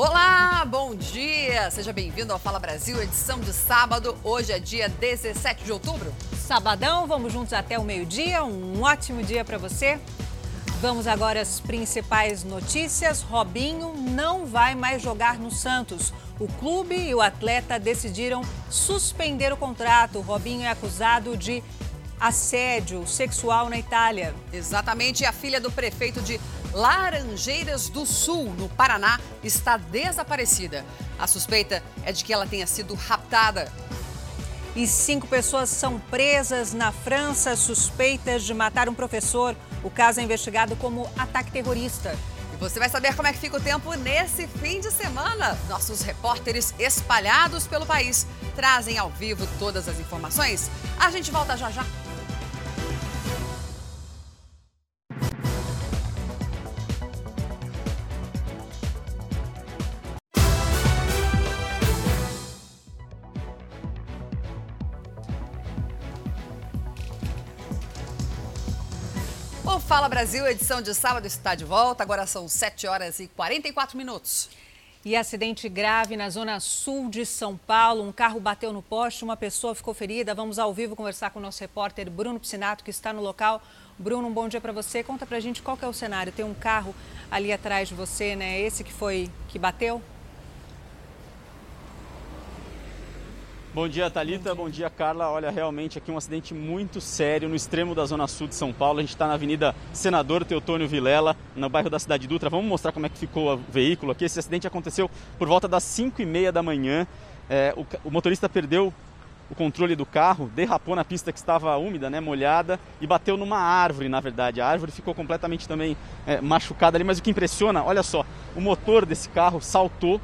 Olá, bom dia! Seja bem-vindo ao Fala Brasil, edição de sábado. Hoje é dia 17 de outubro. Sabadão, vamos juntos até o meio-dia. Um ótimo dia para você. Vamos agora às principais notícias. Robinho não vai mais jogar no Santos. O clube e o atleta decidiram suspender o contrato. Robinho é acusado de assédio sexual na Itália. Exatamente, a filha do prefeito de Laranjeiras do Sul, no Paraná, está desaparecida. A suspeita é de que ela tenha sido raptada. E cinco pessoas são presas na França suspeitas de matar um professor. O caso é investigado como ataque terrorista. E você vai saber como é que fica o tempo nesse fim de semana. Nossos repórteres espalhados pelo país trazem ao vivo todas as informações. A gente volta já já. Fala Brasil, edição de sábado, está de volta. Agora são 7 horas e 44 minutos. E acidente grave na zona sul de São Paulo. Um carro bateu no poste, uma pessoa ficou ferida. Vamos ao vivo conversar com o nosso repórter Bruno Piscinato, que está no local. Bruno, um bom dia para você. Conta pra gente qual é o cenário. Tem um carro ali atrás de você, né? Esse que foi que bateu? Bom dia, Thalita. Bom dia, Carla. Olha, realmente aqui um acidente muito sério no extremo da zona sul de São Paulo. A gente está na Avenida Senador Teotônio Vilela, no bairro da Cidade Dutra. Vamos mostrar como é que ficou o veículo aqui. Esse acidente aconteceu por volta das 5 e meia da manhã. É, o, o, motorista perdeu o controle do carro, derrapou na pista que estava úmida, né, molhada, e bateu numa árvore, na verdade. A árvore ficou completamente também é, machucada ali, mas o que impressiona, olha só, o motor desse carro saltou,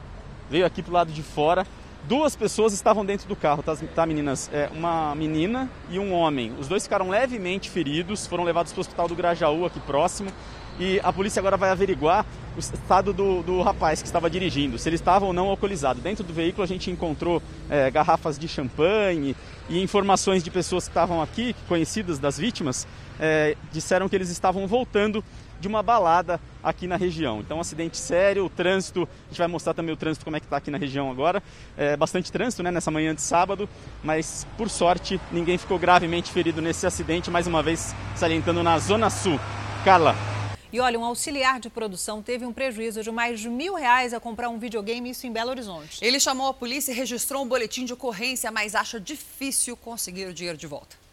veio aqui para o lado de fora Duas pessoas estavam dentro do carro, tá, tá meninas? É, uma menina e um homem. Os dois ficaram levemente feridos, foram levados para o hospital do Grajaú, aqui próximo. E a polícia agora vai averiguar o estado do, do rapaz que estava dirigindo, se ele estava ou não alcoolizado. Dentro do veículo a gente encontrou é, garrafas de champanhe e informações de pessoas que estavam aqui, conhecidas das vítimas, é, disseram que eles estavam voltando de uma balada aqui na região. Então, um acidente sério, o trânsito, a gente vai mostrar também o trânsito como é que está aqui na região agora. É bastante trânsito né, nessa manhã de sábado, mas por sorte ninguém ficou gravemente ferido nesse acidente, mais uma vez salientando na Zona Sul. Carla. E olha, um auxiliar de produção teve um prejuízo de mais de mil reais a comprar um videogame, isso em Belo Horizonte. Ele chamou a polícia e registrou um boletim de ocorrência, mas acha difícil conseguir o dinheiro de volta.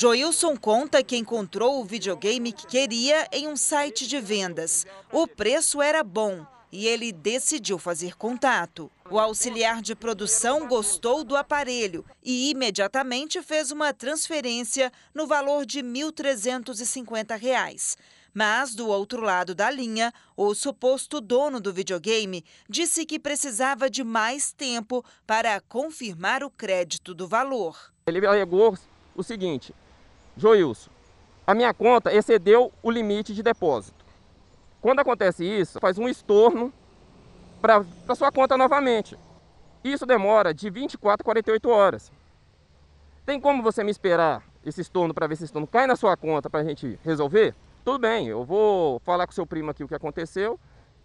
Joilson conta que encontrou o videogame que queria em um site de vendas. O preço era bom e ele decidiu fazer contato. O auxiliar de produção gostou do aparelho e imediatamente fez uma transferência no valor de R$ 1.350. Mas, do outro lado da linha, o suposto dono do videogame disse que precisava de mais tempo para confirmar o crédito do valor. Ele alegou o seguinte: Joilson, a minha conta excedeu o limite de depósito. Quando acontece isso, faz um estorno para sua conta novamente. Isso demora de 24 a 48 horas. Tem como você me esperar esse estorno para ver se esse estorno cai na sua conta para a gente resolver? Tudo bem, eu vou falar com seu primo aqui o que aconteceu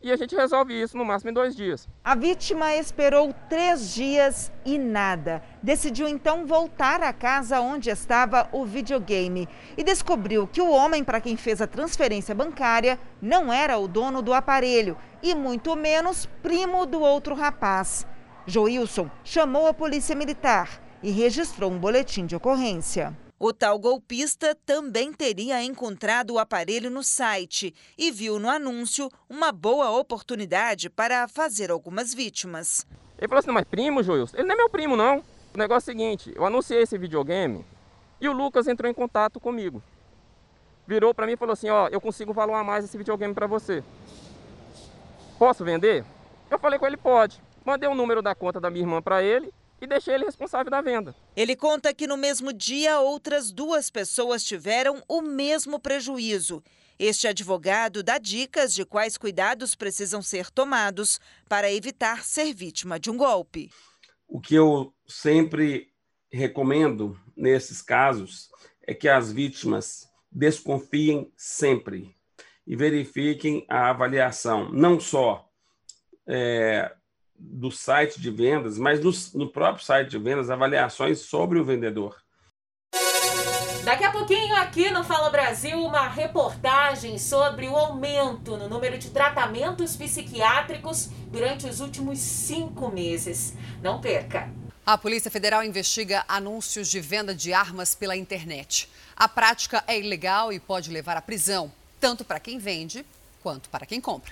e a gente resolve isso no máximo em dois dias. A vítima esperou três dias e nada. Decidiu então voltar à casa onde estava o videogame e descobriu que o homem para quem fez a transferência bancária não era o dono do aparelho e muito menos primo do outro rapaz. Joilson chamou a polícia militar e registrou um boletim de ocorrência. O tal golpista também teria encontrado o aparelho no site e viu no anúncio uma boa oportunidade para fazer algumas vítimas. Ele falou assim: mas primo, Joilson? Ele não é meu primo, não. O negócio é o seguinte: eu anunciei esse videogame e o Lucas entrou em contato comigo. Virou para mim e falou assim: ó, eu consigo valorar mais esse videogame para você. Posso vender? Eu falei com ele: pode. Mandei o número da conta da minha irmã para ele e deixei ele responsável da venda. Ele conta que no mesmo dia outras duas pessoas tiveram o mesmo prejuízo. Este advogado dá dicas de quais cuidados precisam ser tomados para evitar ser vítima de um golpe. O que eu sempre recomendo nesses casos é que as vítimas desconfiem sempre e verifiquem a avaliação, não só é, do site de vendas, mas no, no próprio site de vendas, avaliações sobre o vendedor. Daqui a pouquinho, aqui no Fala Brasil, uma reportagem sobre o aumento no número de tratamentos psiquiátricos durante os últimos cinco meses. Não perca! A Polícia Federal investiga anúncios de venda de armas pela internet. A prática é ilegal e pode levar à prisão, tanto para quem vende quanto para quem compra.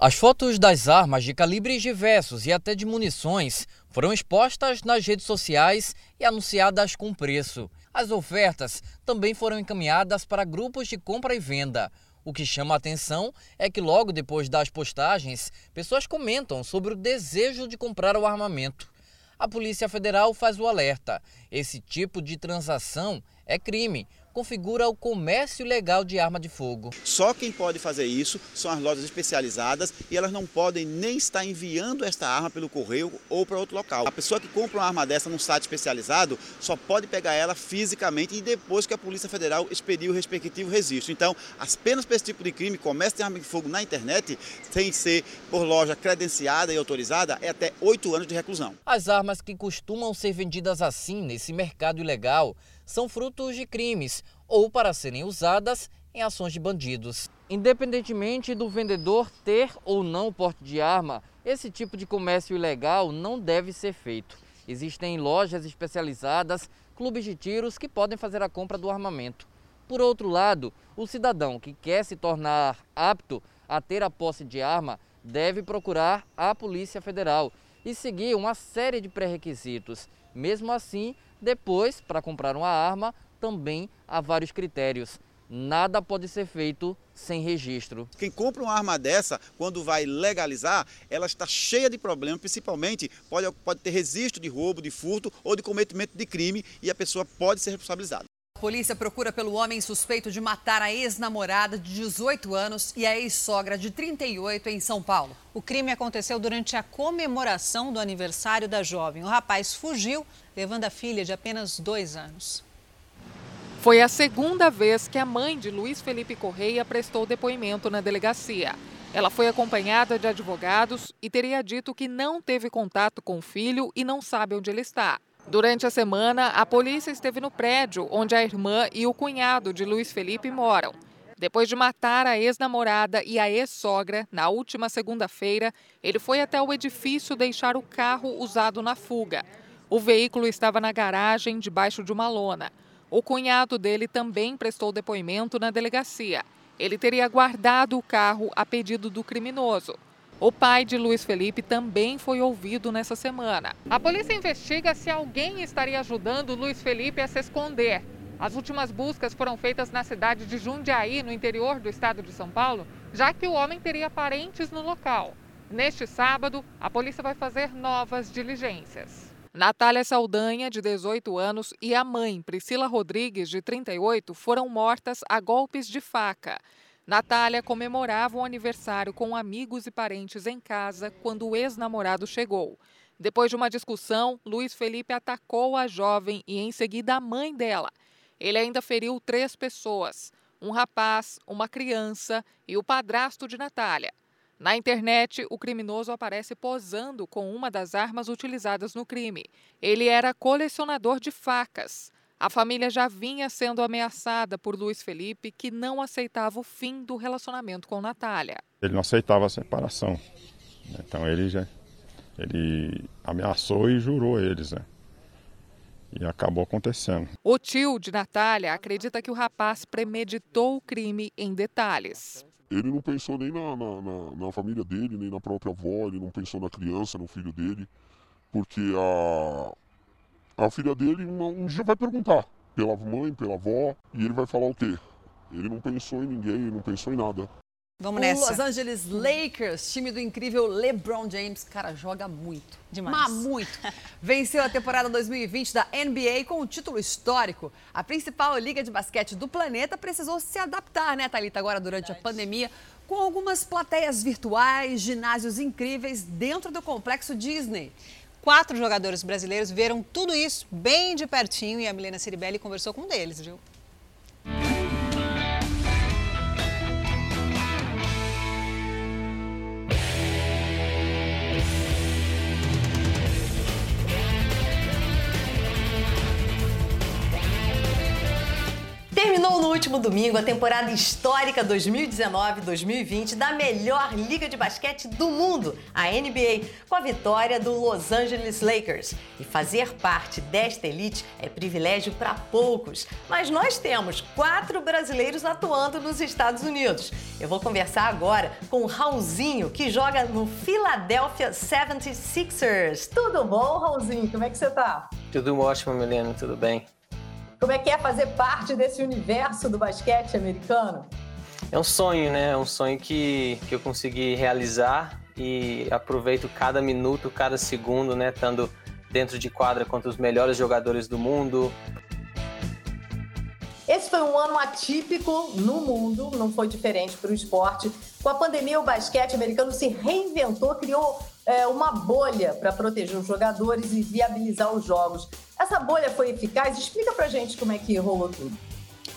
As fotos das armas de calibres diversos e até de munições foram expostas nas redes sociais e anunciadas com preço. As ofertas também foram encaminhadas para grupos de compra e venda. O que chama a atenção é que logo depois das postagens, pessoas comentam sobre o desejo de comprar o armamento. A Polícia Federal faz o alerta: esse tipo de transação é crime configura o comércio ilegal de arma de fogo. Só quem pode fazer isso são as lojas especializadas e elas não podem nem estar enviando esta arma pelo correio ou para outro local. A pessoa que compra uma arma dessa num site especializado só pode pegar ela fisicamente e depois que a Polícia Federal expedir o respectivo registro. Então, as penas para esse tipo de crime, comércio de arma de fogo na internet, sem ser por loja credenciada e autorizada, é até oito anos de reclusão. As armas que costumam ser vendidas assim nesse mercado ilegal são frutos de crimes ou para serem usadas em ações de bandidos. Independentemente do vendedor ter ou não porte de arma, esse tipo de comércio ilegal não deve ser feito. Existem lojas especializadas, clubes de tiros que podem fazer a compra do armamento. Por outro lado, o cidadão que quer se tornar apto a ter a posse de arma deve procurar a Polícia Federal e seguir uma série de pré-requisitos. Mesmo assim, depois, para comprar uma arma, também há vários critérios. Nada pode ser feito sem registro. Quem compra uma arma dessa, quando vai legalizar, ela está cheia de problemas, principalmente pode, pode ter registro de roubo, de furto ou de cometimento de crime e a pessoa pode ser responsabilizada. A polícia procura pelo homem suspeito de matar a ex-namorada de 18 anos e a ex-sogra de 38 em São Paulo. O crime aconteceu durante a comemoração do aniversário da jovem. O rapaz fugiu, levando a filha de apenas dois anos. Foi a segunda vez que a mãe de Luiz Felipe Correia prestou depoimento na delegacia. Ela foi acompanhada de advogados e teria dito que não teve contato com o filho e não sabe onde ele está. Durante a semana, a polícia esteve no prédio onde a irmã e o cunhado de Luiz Felipe moram. Depois de matar a ex-namorada e a ex-sogra, na última segunda-feira, ele foi até o edifício deixar o carro usado na fuga. O veículo estava na garagem, debaixo de uma lona. O cunhado dele também prestou depoimento na delegacia. Ele teria guardado o carro a pedido do criminoso. O pai de Luiz Felipe também foi ouvido nessa semana. A polícia investiga se alguém estaria ajudando Luiz Felipe a se esconder. As últimas buscas foram feitas na cidade de Jundiaí, no interior do estado de São Paulo, já que o homem teria parentes no local. Neste sábado, a polícia vai fazer novas diligências. Natália Saldanha, de 18 anos, e a mãe, Priscila Rodrigues, de 38, foram mortas a golpes de faca. Natália comemorava o aniversário com amigos e parentes em casa quando o ex-namorado chegou. Depois de uma discussão, Luiz Felipe atacou a jovem e em seguida a mãe dela. Ele ainda feriu três pessoas: um rapaz, uma criança e o padrasto de Natália. Na internet, o criminoso aparece posando com uma das armas utilizadas no crime. Ele era colecionador de facas. A família já vinha sendo ameaçada por Luiz Felipe, que não aceitava o fim do relacionamento com Natália. Ele não aceitava a separação. Né? Então ele já ele ameaçou e jurou eles, né? E acabou acontecendo. O tio de Natália acredita que o rapaz premeditou o crime em detalhes. Ele não pensou nem na, na, na, na família dele, nem na própria avó, ele não pensou na criança, no filho dele, porque a, a filha dele um, um dia vai perguntar pela mãe, pela avó, e ele vai falar o quê? Ele não pensou em ninguém, ele não pensou em nada. Vamos nessa. O Los Angeles Lakers, time do incrível LeBron James, cara, joga muito. Demais. Mas muito. Venceu a temporada 2020 da NBA com um título histórico. A principal liga de basquete do planeta precisou se adaptar, né, Thalita, agora durante a pandemia, com algumas plateias virtuais, ginásios incríveis dentro do complexo Disney. Quatro jogadores brasileiros viram tudo isso bem de pertinho e a Milena Ciribelli conversou com um deles, viu? Terminou no último domingo a temporada histórica 2019-2020 da melhor liga de basquete do mundo, a NBA, com a vitória do Los Angeles Lakers. E fazer parte desta elite é privilégio para poucos, mas nós temos quatro brasileiros atuando nos Estados Unidos. Eu vou conversar agora com o Raulzinho, que joga no Philadelphia 76ers. Tudo bom, Raulzinho? Como é que você tá? Tudo ótimo, Milena, tudo bem. Como é que é fazer parte desse universo do basquete americano? É um sonho, né? É um sonho que, que eu consegui realizar e aproveito cada minuto, cada segundo, né? Estando dentro de quadra contra os melhores jogadores do mundo. Esse foi um ano atípico no mundo, não foi diferente para o esporte. Com a pandemia, o basquete americano se reinventou, criou é, uma bolha para proteger os jogadores e viabilizar os jogos. Essa bolha foi eficaz? Explica pra gente como é que rolou tudo.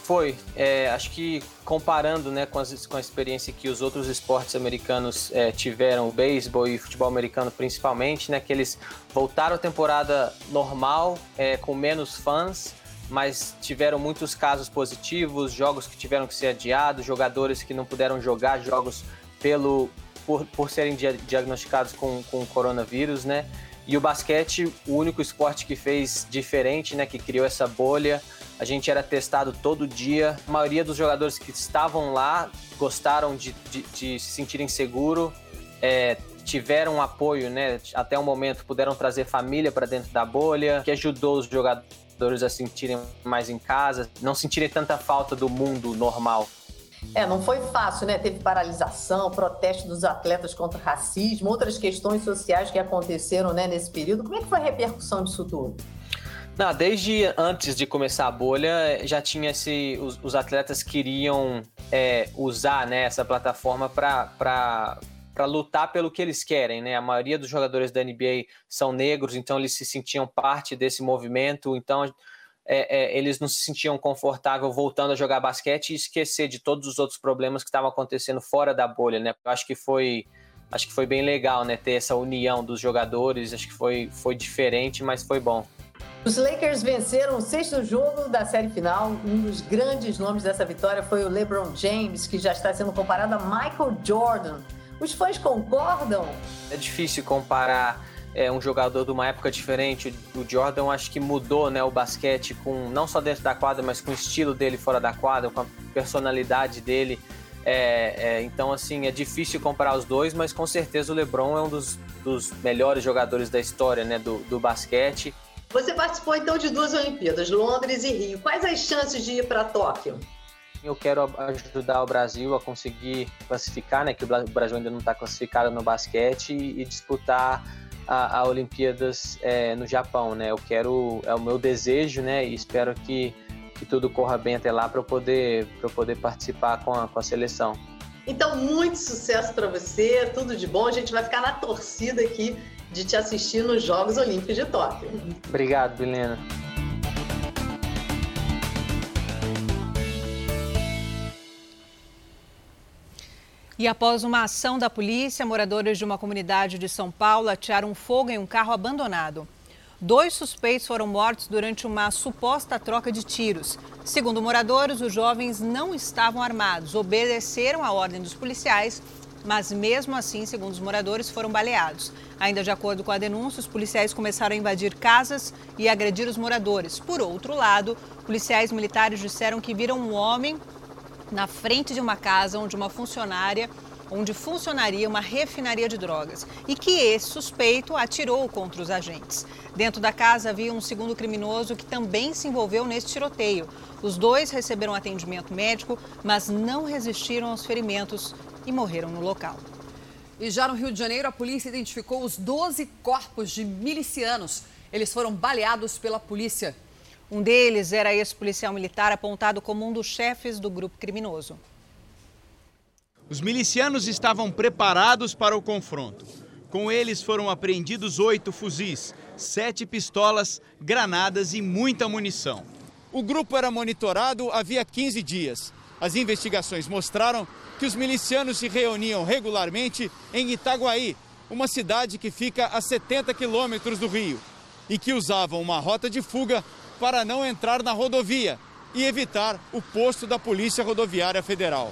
Foi. É, acho que comparando né, com, as, com a experiência que os outros esportes americanos é, tiveram, o beisebol e o futebol americano principalmente, né, que eles voltaram à temporada normal, é, com menos fãs, mas tiveram muitos casos positivos, jogos que tiveram que ser adiados, jogadores que não puderam jogar jogos pelo, por, por serem diagnosticados com, com coronavírus, né? E o basquete, o único esporte que fez diferente, né, que criou essa bolha. A gente era testado todo dia. A maioria dos jogadores que estavam lá gostaram de, de, de se sentirem seguro, é, tiveram apoio, né? Até o momento puderam trazer família para dentro da bolha, que ajudou os jogadores a sentirem mais em casa, não sentirem tanta falta do mundo normal. É, não foi fácil, né? Teve paralisação, protesto dos atletas contra o racismo, outras questões sociais que aconteceram né, nesse período. Como é que foi a repercussão disso tudo? Não, desde antes de começar a bolha, já tinha esse. Os, os atletas queriam é, usar né, essa plataforma para lutar pelo que eles querem, né? A maioria dos jogadores da NBA são negros, então eles se sentiam parte desse movimento. Então é, é, eles não se sentiam confortável voltando a jogar basquete e esquecer de todos os outros problemas que estavam acontecendo fora da bolha, né? Eu acho que foi acho que foi bem legal, né? Ter essa união dos jogadores, acho que foi, foi diferente, mas foi bom. Os Lakers venceram o sexto jogo da série final. Um dos grandes nomes dessa vitória foi o LeBron James, que já está sendo comparado a Michael Jordan. Os fãs concordam? É difícil comparar é um jogador de uma época diferente. O Jordan acho que mudou né, o basquete com não só dentro da quadra, mas com o estilo dele fora da quadra, com a personalidade dele. É, é, então, assim, é difícil comparar os dois, mas com certeza o LeBron é um dos, dos melhores jogadores da história né, do, do basquete. Você participou então de duas Olimpíadas, Londres e Rio. Quais as chances de ir para Tóquio? Eu quero ajudar o Brasil a conseguir classificar, né? Que o Brasil ainda não está classificado no basquete e disputar a, a Olimpíadas é, no Japão, né? Eu quero, é o meu desejo, né? E espero que, que tudo corra bem até lá para eu poder, eu poder participar com a, com a seleção. Então, muito sucesso para você, tudo de bom. A gente vai ficar na torcida aqui de te assistir nos Jogos Olímpicos de Tóquio. Obrigado, Bilena. E após uma ação da polícia, moradores de uma comunidade de São Paulo atearam fogo em um carro abandonado. Dois suspeitos foram mortos durante uma suposta troca de tiros. Segundo moradores, os jovens não estavam armados, obedeceram a ordem dos policiais, mas mesmo assim, segundo os moradores, foram baleados. Ainda de acordo com a denúncia, os policiais começaram a invadir casas e agredir os moradores. Por outro lado, policiais militares disseram que viram um homem na frente de uma casa onde uma funcionária onde funcionaria uma refinaria de drogas e que esse suspeito atirou contra os agentes. Dentro da casa havia um segundo criminoso que também se envolveu nesse tiroteio. Os dois receberam atendimento médico, mas não resistiram aos ferimentos e morreram no local. E já no Rio de Janeiro, a polícia identificou os 12 corpos de milicianos. Eles foram baleados pela polícia. Um deles era ex-policial militar apontado como um dos chefes do grupo criminoso. Os milicianos estavam preparados para o confronto. Com eles foram apreendidos oito fuzis, sete pistolas, granadas e muita munição. O grupo era monitorado havia 15 dias. As investigações mostraram que os milicianos se reuniam regularmente em Itaguaí, uma cidade que fica a 70 quilômetros do Rio, e que usavam uma rota de fuga para não entrar na rodovia, e evitar o posto da Polícia Rodoviária Federal.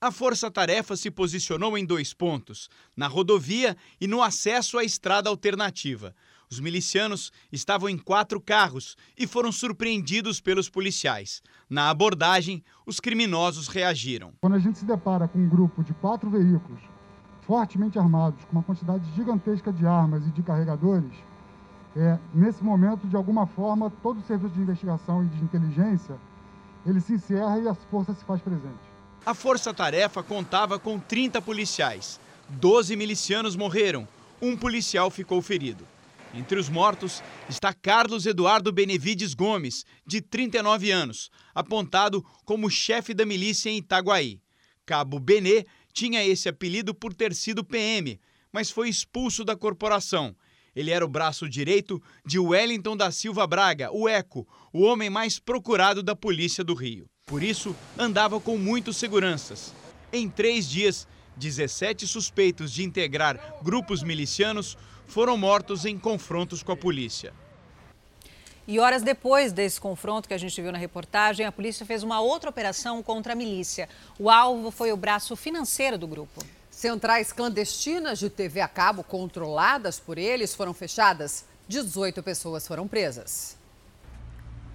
A Força Tarefa se posicionou em dois pontos: na rodovia e no acesso à estrada alternativa. Os milicianos estavam em quatro carros e foram surpreendidos pelos policiais. Na abordagem, os criminosos reagiram. Quando a gente se depara com um grupo de quatro veículos fortemente armados, com uma quantidade gigantesca de armas e de carregadores, é, nesse momento, de alguma forma, todo o serviço de investigação e de inteligência ele se encerra e a força se faz presente. A força-tarefa contava com 30 policiais. 12 milicianos morreram, um policial ficou ferido. Entre os mortos está Carlos Eduardo Benevides Gomes, de 39 anos, apontado como chefe da milícia em Itaguaí. Cabo Benê tinha esse apelido por ter sido PM, mas foi expulso da corporação. Ele era o braço direito de Wellington da Silva Braga, o Eco, o homem mais procurado da polícia do Rio. Por isso, andava com muitos seguranças. Em três dias, 17 suspeitos de integrar grupos milicianos foram mortos em confrontos com a polícia. E horas depois desse confronto que a gente viu na reportagem, a polícia fez uma outra operação contra a milícia. O alvo foi o braço financeiro do grupo. Centrais clandestinas de TV a cabo controladas por eles foram fechadas. 18 pessoas foram presas.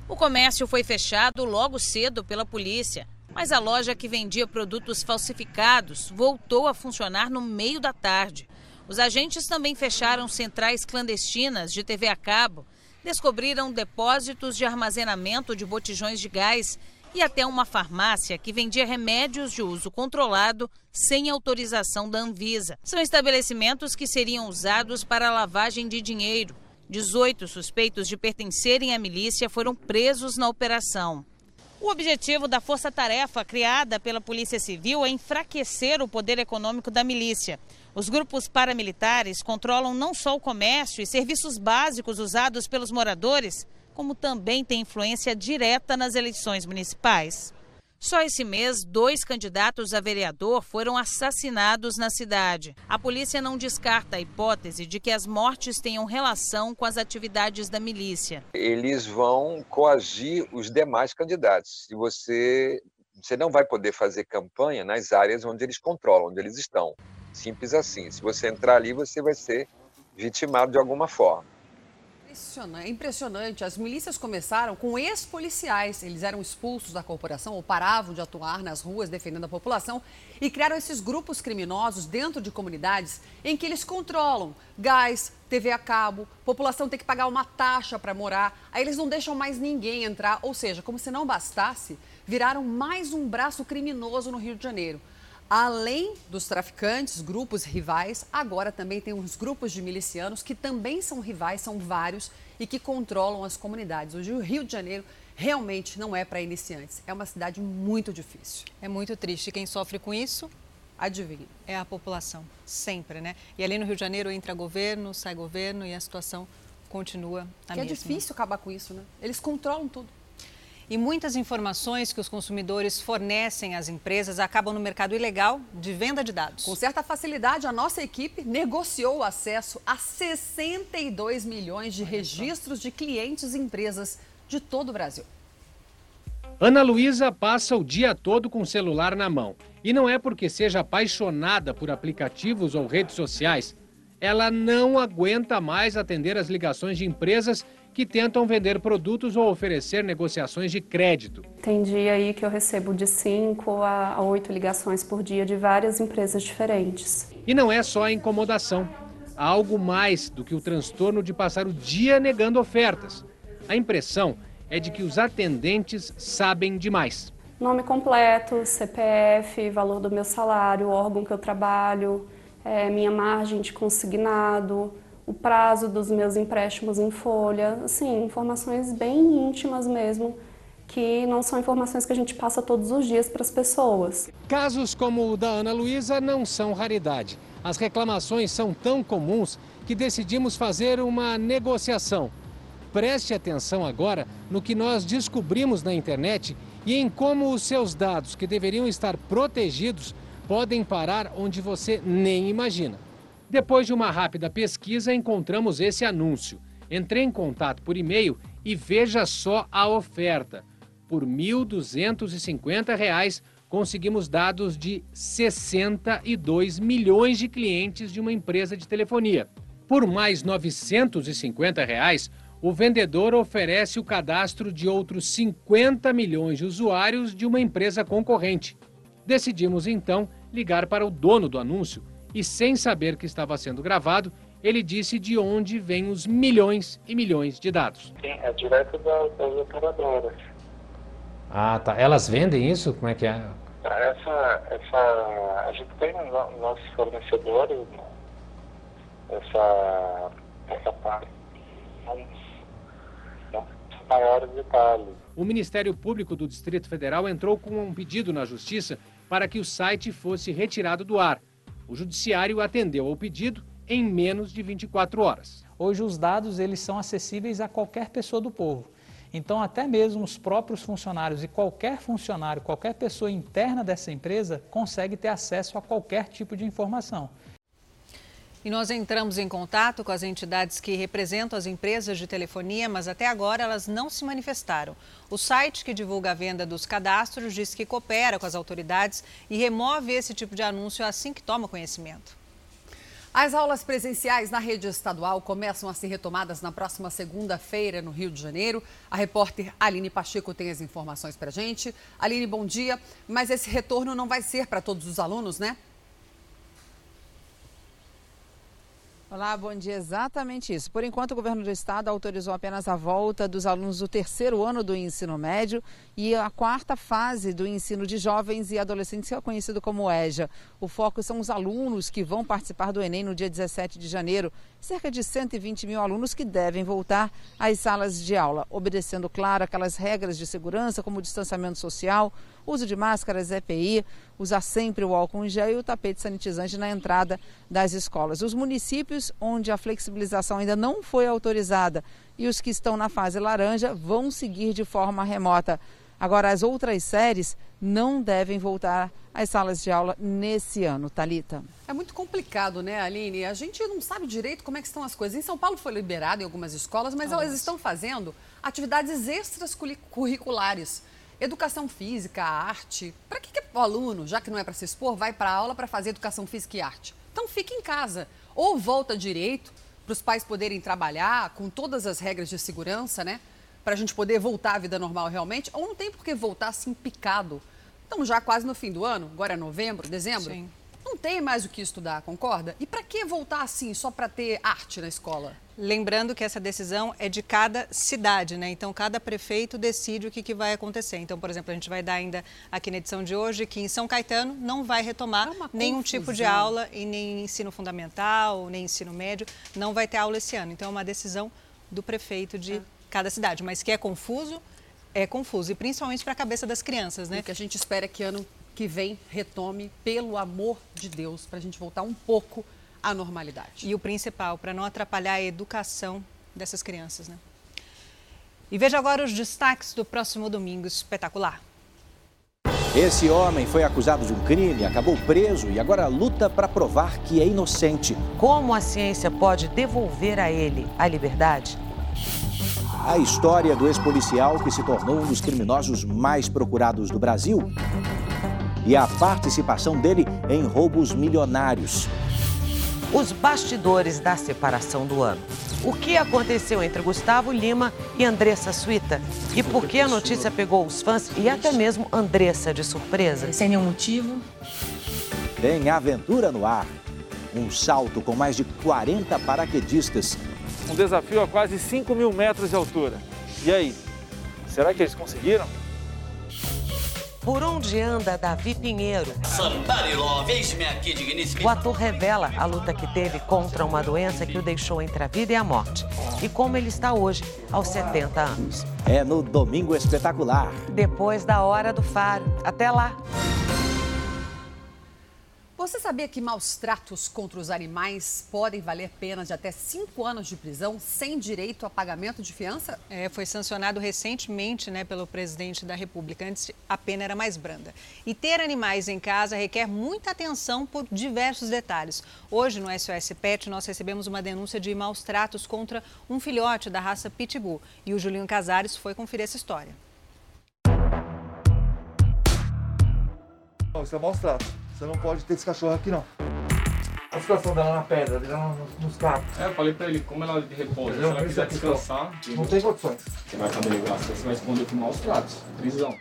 O comércio foi fechado logo cedo pela polícia, mas a loja que vendia produtos falsificados voltou a funcionar no meio da tarde. Os agentes também fecharam centrais clandestinas de TV a cabo descobriram depósitos de armazenamento de botijões de gás e até uma farmácia que vendia remédios de uso controlado sem autorização da Anvisa. São estabelecimentos que seriam usados para lavagem de dinheiro. 18 suspeitos de pertencerem à milícia foram presos na operação. O objetivo da força-tarefa criada pela Polícia Civil é enfraquecer o poder econômico da milícia. Os grupos paramilitares controlam não só o comércio e serviços básicos usados pelos moradores, como também têm influência direta nas eleições municipais. Só esse mês, dois candidatos a vereador foram assassinados na cidade. A polícia não descarta a hipótese de que as mortes tenham relação com as atividades da milícia. Eles vão coagir os demais candidatos. Se você, você não vai poder fazer campanha nas áreas onde eles controlam, onde eles estão. Simples assim. Se você entrar ali, você vai ser vitimado de alguma forma. É impressionante. As milícias começaram com ex-policiais. Eles eram expulsos da corporação ou paravam de atuar nas ruas defendendo a população e criaram esses grupos criminosos dentro de comunidades em que eles controlam gás, TV a cabo, população tem que pagar uma taxa para morar. Aí eles não deixam mais ninguém entrar. Ou seja, como se não bastasse, viraram mais um braço criminoso no Rio de Janeiro. Além dos traficantes, grupos rivais, agora também tem uns grupos de milicianos que também são rivais, são vários e que controlam as comunidades. Hoje o Rio de Janeiro realmente não é para iniciantes. É uma cidade muito difícil. É muito triste. Quem sofre com isso, adivinha, é a população, sempre, né? E ali no Rio de Janeiro entra governo, sai governo e a situação continua a que mesma. É difícil acabar com isso, né? Eles controlam tudo. E muitas informações que os consumidores fornecem às empresas acabam no mercado ilegal de venda de dados. Com certa facilidade, a nossa equipe negociou o acesso a 62 milhões de registros de clientes e empresas de todo o Brasil. Ana Luísa passa o dia todo com o celular na mão. E não é porque seja apaixonada por aplicativos ou redes sociais. Ela não aguenta mais atender as ligações de empresas que tentam vender produtos ou oferecer negociações de crédito. Tem dia aí que eu recebo de 5 a 8 ligações por dia de várias empresas diferentes. E não é só a incomodação. Há algo mais do que o transtorno de passar o dia negando ofertas. A impressão é de que os atendentes sabem demais. Nome completo, CPF, valor do meu salário, órgão que eu trabalho, é, minha margem de consignado, o prazo dos meus empréstimos em folha, assim, informações bem íntimas mesmo, que não são informações que a gente passa todos os dias para as pessoas. Casos como o da Ana Luísa não são raridade. As reclamações são tão comuns que decidimos fazer uma negociação. Preste atenção agora no que nós descobrimos na internet e em como os seus dados, que deveriam estar protegidos, podem parar onde você nem imagina. Depois de uma rápida pesquisa, encontramos esse anúncio. Entrei em contato por e-mail e veja só a oferta. por R$ 1.250, conseguimos dados de 62 milhões de clientes de uma empresa de telefonia. Por mais 950 reais, o vendedor oferece o cadastro de outros 50 milhões de usuários de uma empresa concorrente. Decidimos então ligar para o dono do anúncio e, sem saber que estava sendo gravado, ele disse de onde vêm os milhões e milhões de dados. Sim, é direto das, das operadoras. Ah, tá. Elas vendem isso? Como é que é? Essa, essa, a gente tem nossos fornecedores, né? essa, essa parte maiores detalhes. O Ministério Público do Distrito Federal entrou com um pedido na Justiça para que o site fosse retirado do ar. O Judiciário atendeu ao pedido em menos de 24 horas. Hoje os dados eles são acessíveis a qualquer pessoa do povo. Então até mesmo os próprios funcionários e qualquer funcionário, qualquer pessoa interna dessa empresa consegue ter acesso a qualquer tipo de informação. E nós entramos em contato com as entidades que representam as empresas de telefonia, mas até agora elas não se manifestaram. O site que divulga a venda dos cadastros diz que coopera com as autoridades e remove esse tipo de anúncio assim que toma conhecimento. As aulas presenciais na rede estadual começam a ser retomadas na próxima segunda-feira no Rio de Janeiro. A repórter Aline Pacheco tem as informações para gente. Aline, bom dia. Mas esse retorno não vai ser para todos os alunos, né? Olá, bom dia. Exatamente isso. Por enquanto, o governo do estado autorizou apenas a volta dos alunos do terceiro ano do ensino médio e a quarta fase do ensino de jovens e adolescentes, que é conhecido como EJA. O foco são os alunos que vão participar do Enem no dia 17 de janeiro. Cerca de 120 mil alunos que devem voltar às salas de aula, obedecendo, claro, aquelas regras de segurança, como o distanciamento social, uso de máscaras EPI, usar sempre o álcool em gel e o tapete sanitizante na entrada das escolas. Os municípios onde a flexibilização ainda não foi autorizada e os que estão na fase laranja vão seguir de forma remota. Agora, as outras séries não devem voltar às salas de aula nesse ano, Talita. É muito complicado, né, Aline? A gente não sabe direito como é que estão as coisas. Em São Paulo foi liberado em algumas escolas, mas ah, elas estão fazendo atividades extras curriculares educação física, arte. Para que, que o aluno, já que não é para se expor, vai para a aula para fazer educação física e arte? Então fique em casa. Ou volta direito para os pais poderem trabalhar com todas as regras de segurança, né? Para a gente poder voltar à vida normal realmente. Ou não tem por que voltar assim picado. Estamos já quase no fim do ano, agora é novembro, dezembro. Sim. Não tem mais o que estudar, concorda? E para que voltar assim, só para ter arte na escola? Lembrando que essa decisão é de cada cidade, né? Então, cada prefeito decide o que, que, vai acontecer. Então, por exemplo, a gente vai dar ainda aqui na edição de hoje que em São Caetano não vai retomar é nenhum tipo de aula, e nem ensino fundamental, nem ensino médio, não vai ter aula esse ano. Então, é uma decisão do prefeito de é. cada cidade. Mas que é confuso, é confuso. E principalmente para a cabeça das crianças, né? O que a gente espera é que ano que vem retome, pelo amor de Deus, para a gente voltar um pouco à normalidade. E o principal, para não atrapalhar a educação dessas crianças, né? E veja agora os destaques do próximo domingo espetacular. Esse homem foi acusado de um crime, acabou preso e agora luta para provar que é inocente. Como a ciência pode devolver a ele a liberdade? A história do ex-policial que se tornou um dos criminosos mais procurados do Brasil e a participação dele em roubos milionários. Os bastidores da separação do ano. O que aconteceu entre Gustavo Lima e Andressa Suíta? E por que a notícia pegou os fãs e até mesmo Andressa de surpresa? Sem nenhum motivo. Tem aventura no ar. Um salto com mais de 40 paraquedistas. Um desafio a quase 5 mil metros de altura. E aí, será que eles conseguiram? Por onde anda Davi Pinheiro? Somebody love, eis-me aqui, digníssimo. O ator revela a luta que teve contra uma doença que o deixou entre a vida e a morte. E como ele está hoje, aos 70 anos. É no Domingo Espetacular. Depois da Hora do Faro. Até lá. Você sabia que maus tratos contra os animais podem valer pena de até cinco anos de prisão sem direito a pagamento de fiança? É, foi sancionado recentemente né, pelo presidente da República. Antes a pena era mais branda. E ter animais em casa requer muita atenção por diversos detalhes. Hoje no SOS Pet nós recebemos uma denúncia de maus tratos contra um filhote da raça Pitbull. E o Julinho Casares foi conferir essa história. Não, isso é maus tratos. Você não pode ter esse cachorro aqui, não. A situação dela na pedra, dela nos carros. É, eu falei pra ele, como ela de repouso, se ela quiser descansar... Não tem condições. Você vai pra delegacia, você vai responder por maus tratos, prisão.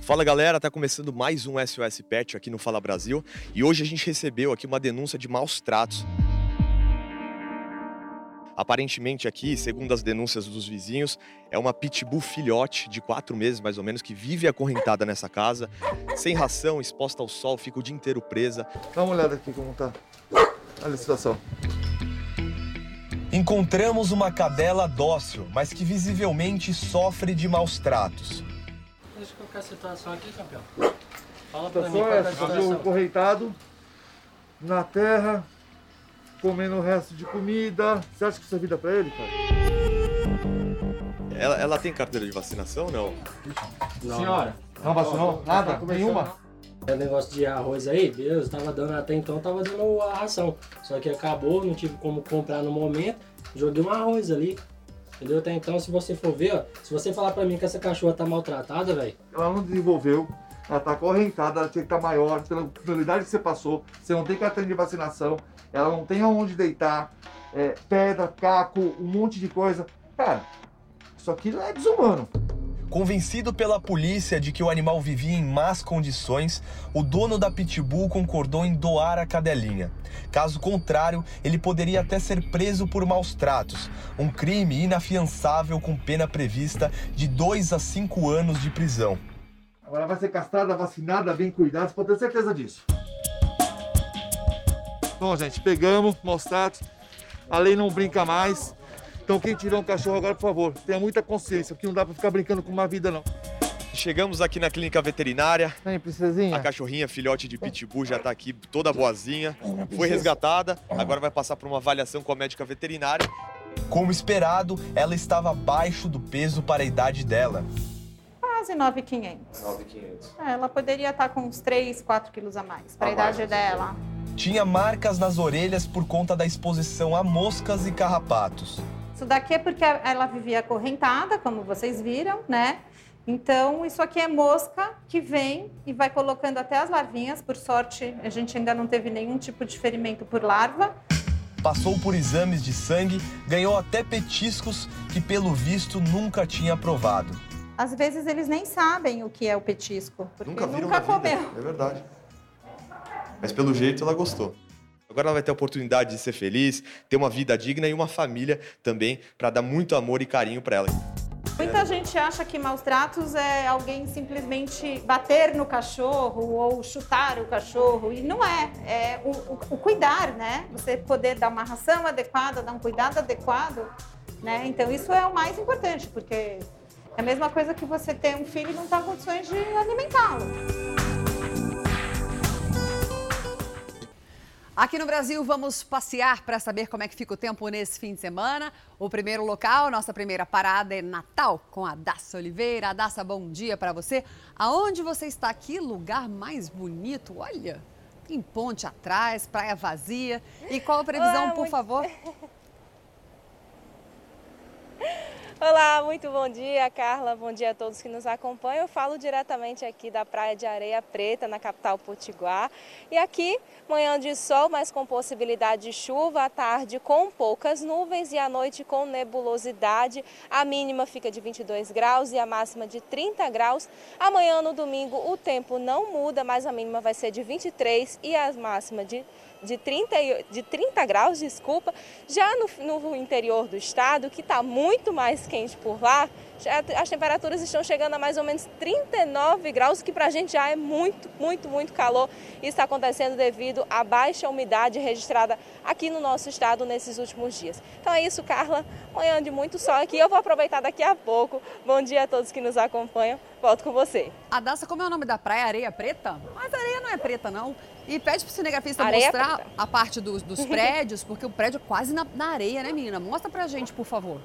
Fala galera, tá começando mais um SOS Pet aqui no Fala Brasil e hoje a gente recebeu aqui uma denúncia de maus tratos. Aparentemente aqui, segundo as denúncias dos vizinhos, é uma pitbull filhote de quatro meses mais ou menos que vive acorrentada nessa casa, sem ração, exposta ao sol, fica o dia inteiro presa. Dá uma olhada aqui como tá. Olha a situação. Encontramos uma cadela dócil, mas que visivelmente sofre de maus tratos. Deixa eu colocar a situação aqui, campeão. Fala A pra mim situação é é a situação. correitado na terra, comendo o resto de comida. Você acha que isso é vida pra ele, cara? Ela, ela tem carteira de vacinação ou não? Senhora, não vacinou? Nada? Nenhuma? É negócio de arroz aí, beleza, tava dando até então, tava dando a ração. Só que acabou, não tive como comprar no momento, joguei um arroz ali. Entendeu? Até então, se você for ver, ó, se você falar pra mim que essa cachorra tá maltratada, velho, Ela não desenvolveu, ela tá acorrentada, ela tinha que estar maior, pela, pela idade que você passou, você não tem carteira de vacinação, ela não tem aonde deitar, é, pedra, caco, um monte de coisa. Cara, isso aqui é desumano. Convencido pela polícia de que o animal vivia em más condições, o dono da pitbull concordou em doar a cadelinha. Caso contrário, ele poderia até ser preso por maus tratos, um crime inafiançável com pena prevista de 2 a 5 anos de prisão. Agora ela vai ser castrada, vacinada, bem cuidada, você pode ter certeza disso. Bom, gente, pegamos, maus tratos, a lei não brinca mais. Então quem tirou um cachorro agora, por favor, tenha muita consciência, porque não dá pra ficar brincando com uma vida, não. Chegamos aqui na clínica veterinária. Vem, princesinha. A cachorrinha filhote de pitbull já tá aqui toda boazinha. Foi resgatada, agora vai passar por uma avaliação com a médica veterinária. Como esperado, ela estava abaixo do peso para a idade dela. Quase 9,500. 9,500. É, ela poderia estar com uns 3, 4 quilos a mais, para a idade dela. Tinha marcas nas orelhas por conta da exposição a moscas e carrapatos. Isso daqui é porque ela vivia acorrentada, como vocês viram, né? Então, isso aqui é mosca que vem e vai colocando até as larvinhas. Por sorte, a gente ainda não teve nenhum tipo de ferimento por larva. Passou por exames de sangue, ganhou até petiscos que, pelo visto, nunca tinha provado. Às vezes eles nem sabem o que é o petisco, porque Nunca nunca, comeu. é verdade. Mas pelo jeito ela gostou. Agora ela vai ter a oportunidade de ser feliz, ter uma vida digna e uma família também para dar muito amor e carinho para ela. Muita gente acha que maus tratos é alguém simplesmente bater no cachorro ou chutar o cachorro. E não é. É o, o- o cuidar, né? Você poder dar uma ração adequada, dar um cuidado adequado. Né? Então, isso é o mais importante, porque é a mesma coisa que você ter um filho e não estar em condições de alimentá-lo. Aqui no Brasil, vamos passear para saber como é que fica o tempo nesse fim de semana. O primeiro local, nossa primeira parada é Natal, com a Daça Oliveira. Daça, bom dia para você. Aonde você está aqui? Lugar mais bonito, olha. Tem ponte atrás, praia vazia. E qual a previsão, por favor? Olá, muito bom dia, Carla. Bom dia a todos que nos acompanham. Eu falo diretamente aqui da Praia de Areia Preta, na capital Potiguar. E aqui, manhã de sol, mas com possibilidade de chuva, à tarde com poucas nuvens e à noite com nebulosidade. A mínima fica de 22 graus e a máxima de 30 graus. Amanhã, no domingo, o tempo não muda, mas a mínima vai ser de 23 e a máxima de de 30, e- de 30 graus, desculpa. Já no, no interior do estado, que está muito mais quente por lá, já, as temperaturas estão chegando a mais ou menos 39 graus, que para a gente já é muito, muito, muito calor. Isso está acontecendo devido à baixa umidade registrada aqui no nosso estado nesses últimos dias. Então é isso, Carla. Manhã de muito sol aqui. Eu vou aproveitar daqui a pouco. Bom dia a todos que nos acompanham. Volto com você. A Daça, como é o nome da praia? Areia Preta? Mas a areia não é preta, não. E pede pro cinegrafista Areia mostrar preta. a parte dos, dos prédios, porque o prédio é quase na, na areia, né, menina? Mostra pra gente, por favor.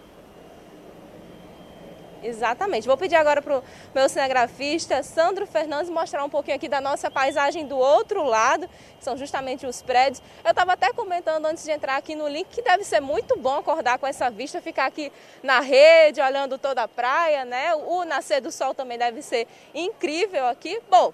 Exatamente. Vou pedir agora para o meu cinegrafista, Sandro Fernandes, mostrar um pouquinho aqui da nossa paisagem do outro lado, que são justamente os prédios. Eu estava até comentando antes de entrar aqui no link que deve ser muito bom acordar com essa vista, ficar aqui na rede, olhando toda a praia, né? O nascer do sol também deve ser incrível aqui. Bom,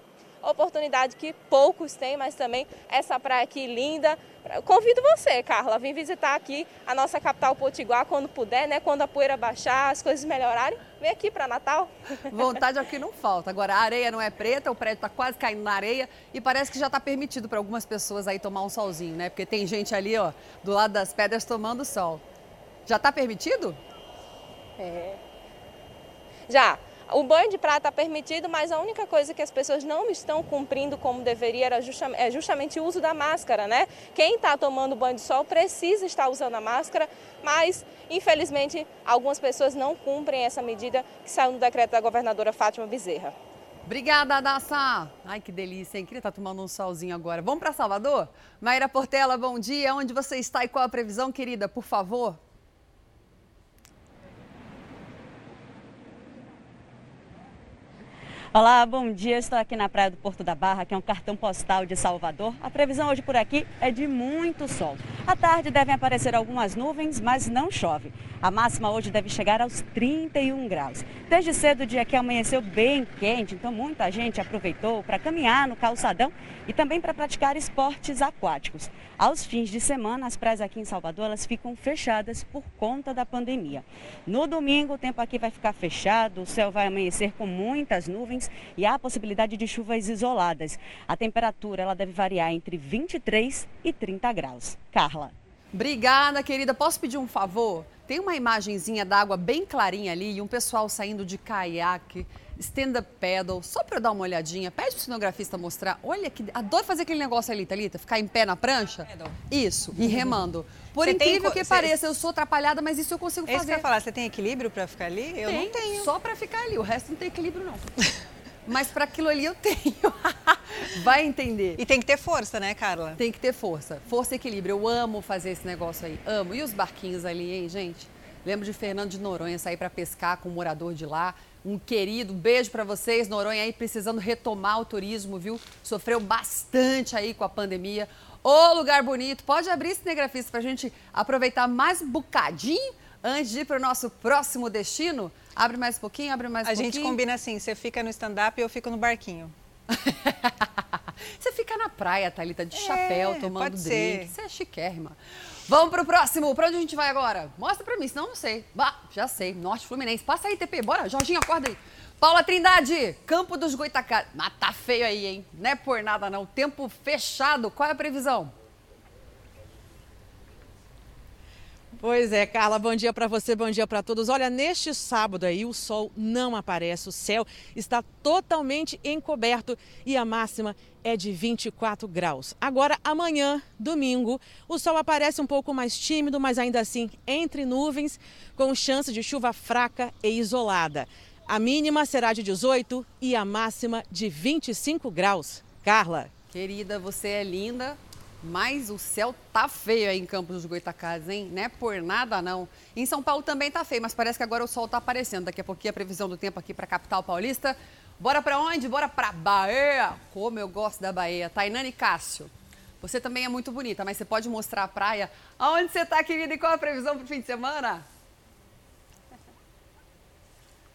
oportunidade que poucos têm, mas também essa praia aqui linda. Convido você, Carla, a vir visitar aqui a nossa capital Potiguar quando puder, né? Quando a poeira baixar, as coisas melhorarem. Vem aqui para Natal. Vontade aqui não falta. Agora, a areia não é preta, o prédio está quase caindo na areia e parece que já está permitido para algumas pessoas aí tomar um solzinho, né? Porque tem gente ali, ó, do lado das pedras tomando sol. Já está permitido? É. Já. O banho de praia está permitido, mas a única coisa que as pessoas não estão cumprindo como deveria era justamente, é justamente o uso da máscara, né? Quem está tomando banho de sol precisa estar usando a máscara, mas infelizmente algumas pessoas não cumprem essa medida que saiu no decreto da governadora Fátima Bezerra. Obrigada, Daça. Ai, que delícia, hein? Queria estar tomando um solzinho agora. Vamos para Salvador? Maíra Portela, bom dia. Onde você está e qual a previsão, querida? Por favor. Olá, bom dia. Estou aqui na Praia do Porto da Barra, que é um cartão postal de Salvador. A previsão hoje por aqui é de muito sol. À tarde devem aparecer algumas nuvens, mas não chove. A máxima hoje deve chegar aos 31 graus. Desde cedo o dia aqui amanheceu bem quente, então muita gente aproveitou para caminhar no calçadão e também para praticar esportes aquáticos. Aos fins de semana, as praias aqui em Salvador elas ficam fechadas por conta da pandemia. No domingo, o tempo aqui vai ficar fechado, o céu vai amanhecer com muitas nuvens e há possibilidade de chuvas isoladas. A temperatura ela deve variar entre 23 e 30 graus. Carla. Obrigada, querida. Posso pedir um favor? Tem uma imagenzinha d'água bem clarinha ali e um pessoal saindo de caiaque stand-up paddle, só para eu dar uma olhadinha. Pede pro cinegrafista mostrar. Olha que. Adoro fazer aquele negócio ali, Thalita, ficar em pé na prancha. Isso, e remando. Por Você incrível tem- que pareça, eu sou atrapalhada, mas isso eu consigo É isso que fazer. eu falar, você tem equilíbrio para ficar ali? Eu não tenho. Só para ficar ali, o resto não tem equilíbrio, não. Mas para aquilo ali eu tenho. Vai entender. E tem que ter força, né, Carla? Tem que ter força. Força e equilíbrio. Eu amo fazer esse negócio aí. Amo. E os barquinhos ali, hein, gente? Lembro de Fernando de Noronha sair para pescar com um morador de lá. Um querido beijo para vocês, Noronha aí precisando retomar o turismo, viu? Sofreu bastante aí com a pandemia. Ô, lugar bonito. Pode abrir cinegrafista pra gente aproveitar mais um bocadinho antes de ir para o nosso próximo destino. Abre mais um pouquinho, abre mais um A pouquinho. gente combina assim, você fica no stand-up e eu fico no barquinho. Você fica na praia, Thalita, de chapéu, tomando drink. ser. Você é chiquérrima. Vamos pro próximo. Pra onde a gente vai agora? Mostra pra mim, senão eu não sei. Bah, já sei. Norte Fluminense. Passa aí, TP. Bora. Jorginho, acorda aí. Paula Trindade, Campo dos Goitacás. Mas tá feio aí, hein? Não é por nada, não. Tempo fechado. Qual é a previsão? Pois é, Carla, bom dia para você, bom dia para todos. Olha, neste sábado aí o sol não aparece, o céu está totalmente encoberto e a máxima é de 24 graus. Agora, amanhã, domingo, o sol aparece um pouco mais tímido, mas ainda assim entre nuvens, com chance de chuva fraca e isolada. A mínima será de 18 e a máxima de 25 graus. Carla. Querida, você é linda, mas o céu tá feio aí em Campos dos Goitacazes, hein? Não é por nada, não. Em São Paulo também tá feio, mas parece que agora o sol tá aparecendo. Daqui a pouquinho a previsão do tempo aqui pra capital paulista. Bora pra onde? Bora pra Bahia. Como eu gosto da Bahia. Tainane Cássio, você também é muito bonita, mas você pode mostrar a praia. Aonde você tá, querida, e qual a previsão pro fim de semana?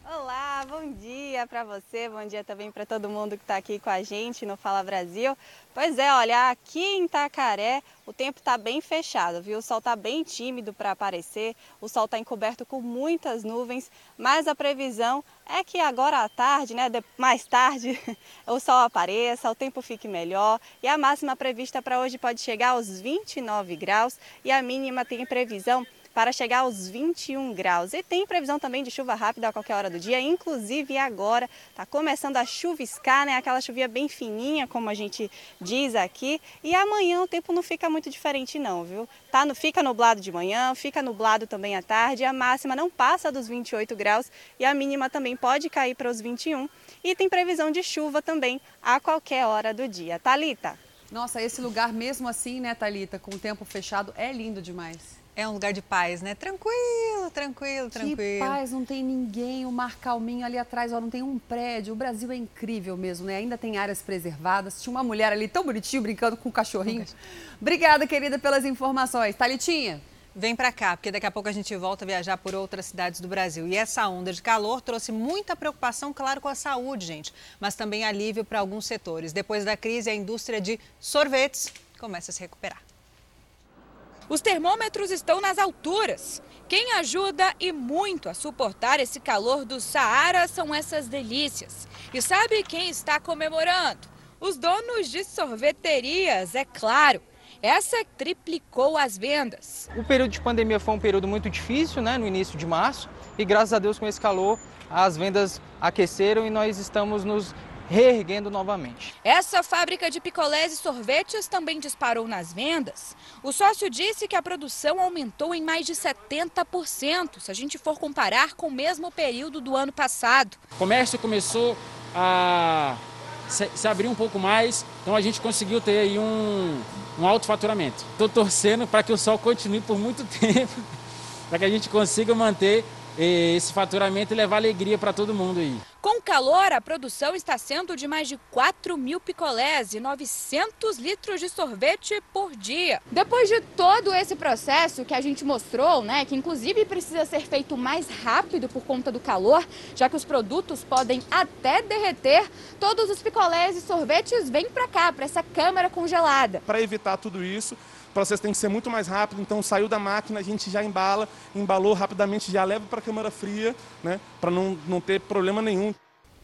Olá, bom dia para você, bom dia também para todo mundo que está aqui com a gente no Fala Brasil. Pois é, olha, aqui em Itacaré o tempo está bem fechado, viu? O sol está bem tímido para aparecer, o sol está encoberto com muitas nuvens, mas a previsão é que agora à tarde, né, mais tarde, o sol apareça, o tempo fique melhor e a máxima prevista para hoje pode chegar aos 29 graus e a mínima tem previsão para chegar aos 21 graus. E tem previsão também de chuva rápida a qualquer hora do dia, inclusive agora está começando a chuviscar, né? Aquela chuvinha bem fininha, como a gente diz aqui. E amanhã o tempo não fica muito diferente não, viu? Tá, fica nublado de manhã, fica nublado também à tarde, a máxima não passa dos 28 graus e a mínima também pode cair para os 21. E tem previsão de chuva também a qualquer hora do dia. Talita. Nossa, esse lugar mesmo assim, né, Thalita, com o tempo fechado, é lindo demais. É um lugar de paz, né? Tranquilo, tranquilo, Que tranquilo. paz, não tem ninguém, o mar calminho ali atrás, ó, não tem um prédio. O Brasil é incrível mesmo, né? Ainda tem áreas preservadas. Tinha uma mulher ali tão bonitinho brincando com o cachorrinho. Obrigada, querida, pelas informações. Thalitinha. Vem pra cá, porque daqui a pouco a gente volta a viajar por outras cidades do Brasil. E essa onda de calor trouxe muita preocupação, claro, com a saúde, gente, mas também alívio para alguns setores. Depois da crise, a indústria de sorvetes começa a se recuperar. Os termômetros estão nas alturas. Quem ajuda e muito a suportar esse calor do Saara são essas delícias. E sabe quem está comemorando? Os donos de sorveterias, é claro. Essa triplicou as vendas. O período de pandemia foi um período muito difícil, né, no início de março, e graças a Deus com esse calor as vendas aqueceram e nós estamos nos reerguendo novamente. Essa fábrica de picolés e sorvetes também disparou nas vendas. O sócio disse que a produção aumentou em mais de 70%, se a gente for comparar com o mesmo período do ano passado. O comércio começou a se, abrir um pouco mais, então a gente conseguiu ter aí um, um alto faturamento. Estou torcendo para que o sol continue por muito tempo, para que a gente consiga manter eh, esse faturamento e levar alegria para todo mundo aí. Com calor, a produção está sendo de mais de 4 mil picolés e 900 litros de sorvete por dia. Depois de todo esse processo que a gente mostrou, né, que inclusive precisa ser feito mais rápido por conta do calor, já que os produtos podem até derreter, todos os picolés e sorvetes vêm para cá, para essa câmara congelada. Para evitar tudo isso, o processo tem que ser muito mais rápido, então saiu da máquina, a gente já embala, embalou rapidamente, já leva para a câmara fria, né, para não, não ter problema nenhum.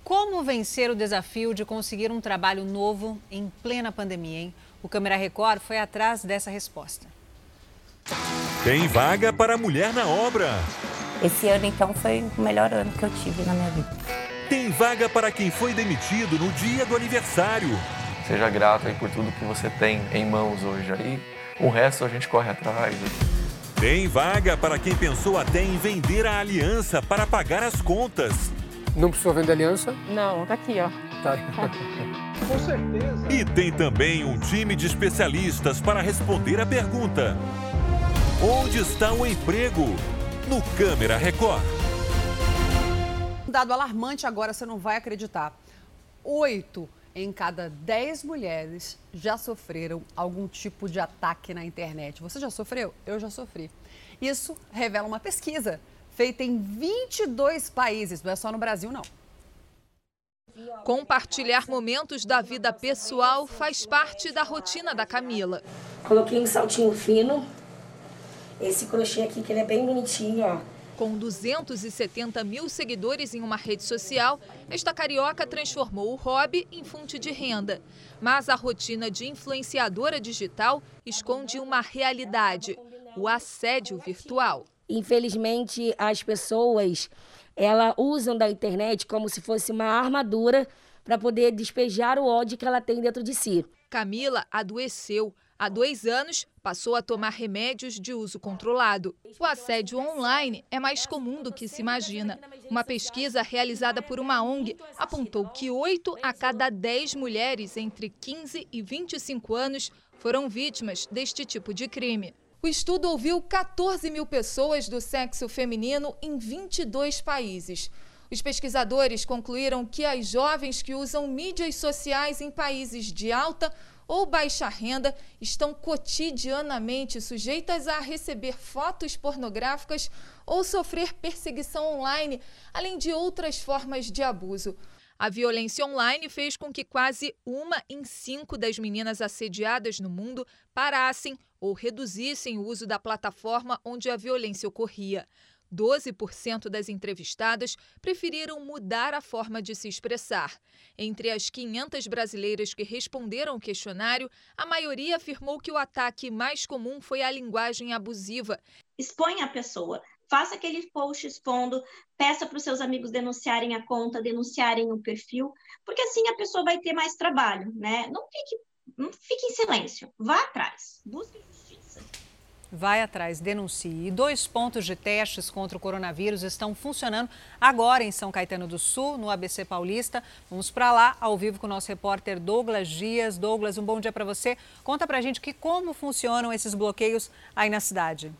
Como vencer o desafio de conseguir um trabalho novo em plena pandemia, hein? O Câmera Record foi atrás dessa resposta. Tem vaga para mulher na obra. Esse ano, então, foi o melhor ano que eu tive na minha vida. Tem vaga para quem foi demitido no dia do aniversário. Seja grato aí por tudo que você tem em mãos hoje aí. O resto a gente corre atrás. Tem vaga para quem pensou até em vender a aliança para pagar as contas. Não precisou vender aliança? Não, tá aqui, ó. Tá. Com certeza. E tem também um time de especialistas para responder a pergunta: Onde está o emprego? No Câmera Record. Um dado alarmante agora, você não vai acreditar. Oito em cada dez mulheres já sofreram algum tipo de ataque na internet. Você já sofreu? Eu já sofri. Isso revela uma pesquisa feita em 22 países, não é só no Brasil, não. Compartilhar momentos da vida pessoal faz parte da rotina da Camila. Coloquei um saltinho fino. Esse crochê aqui, que ele é bem bonitinho, ó. Com 270 mil seguidores em uma rede social, esta carioca transformou o hobby em fonte de renda. Mas a rotina de influenciadora digital esconde uma realidade: o assédio virtual. Infelizmente, as pessoas ela usam da internet como se fosse uma armadura para poder despejar o ódio que ela tem dentro de si. Camila adoeceu. Há dois anos, passou a tomar remédios de uso controlado. O assédio online é mais comum do que se imagina. Uma pesquisa realizada por uma ONG apontou que 8 a cada 10 mulheres entre 15 e 25 anos foram vítimas deste tipo de crime. O estudo ouviu 14 mil pessoas do sexo feminino em 22 países. Os pesquisadores concluíram que as jovens que usam mídias sociais em países de alta ou baixa renda estão cotidianamente sujeitas a receber fotos pornográficas ou sofrer perseguição online, além de outras formas de abuso. A violência online fez com que quase uma em cinco das meninas assediadas no mundo parassem ou reduzissem o uso da plataforma onde a violência ocorria. 12% das entrevistadas preferiram mudar a forma de se expressar. Entre as 500 brasileiras que responderam o questionário, a maioria afirmou que o ataque mais comum foi a linguagem abusiva. Exponha a pessoa, faça aquele post expondo, peça para os seus amigos denunciarem a conta, denunciarem o perfil, porque assim a pessoa vai ter mais trabalho, né? Não fique, não fique em silêncio, vá atrás, busque. Vai atrás, denuncie. E dois pontos de testes contra o coronavírus estão funcionando agora em São Caetano do Sul, no ABC Paulista. Vamos para lá, ao vivo com o nosso repórter Douglas Dias. Douglas, um bom dia para você. Conta para a gente que como funcionam esses bloqueios aí na cidade.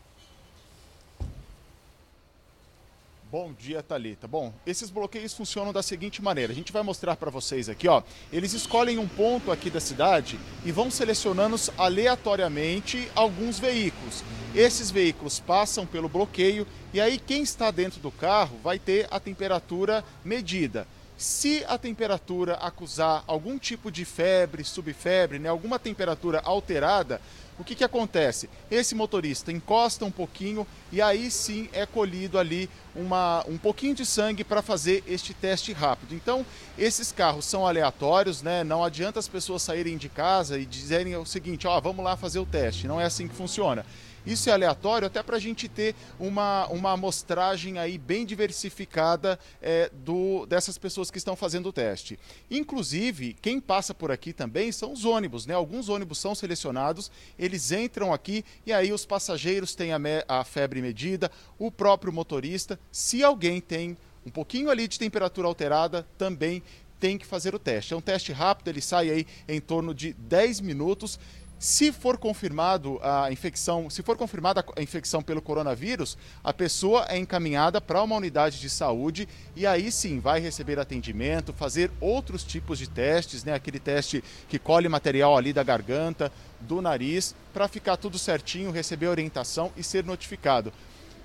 Bom dia, Talita. Bom, esses bloqueios funcionam da seguinte maneira. A gente vai mostrar para vocês aqui, ó. Eles escolhem um ponto aqui da cidade e vão selecionando aleatoriamente alguns veículos. Esses veículos passam pelo bloqueio e aí quem está dentro do carro vai ter a temperatura medida. Se a temperatura acusar algum tipo de febre, subfebre, né, alguma temperatura alterada, o que, que acontece? Esse motorista encosta um pouquinho e aí sim é colhido ali uma, um pouquinho de sangue para fazer este teste rápido. Então, esses carros são aleatórios, né? Não adianta as pessoas saírem de casa e dizerem o seguinte: ó, vamos lá fazer o teste. Não é assim que funciona. Isso é aleatório até para a gente ter uma, uma amostragem aí bem diversificada é, do, dessas pessoas que estão fazendo o teste. Inclusive, quem passa por aqui também são os ônibus, né? Alguns ônibus são selecionados, eles entram aqui e aí os passageiros têm a, me, a febre medida, o próprio motorista. Se alguém tem um pouquinho ali de temperatura alterada, também tem que fazer o teste. É um teste rápido, ele sai aí em torno de 10 minutos. Se for confirmado a infecção, se for confirmada a infecção pelo coronavírus, a pessoa é encaminhada para uma unidade de saúde e aí sim vai receber atendimento, fazer outros tipos de testes, né? Aquele teste que colhe material ali da garganta, do nariz, para ficar tudo certinho, receber orientação e ser notificado.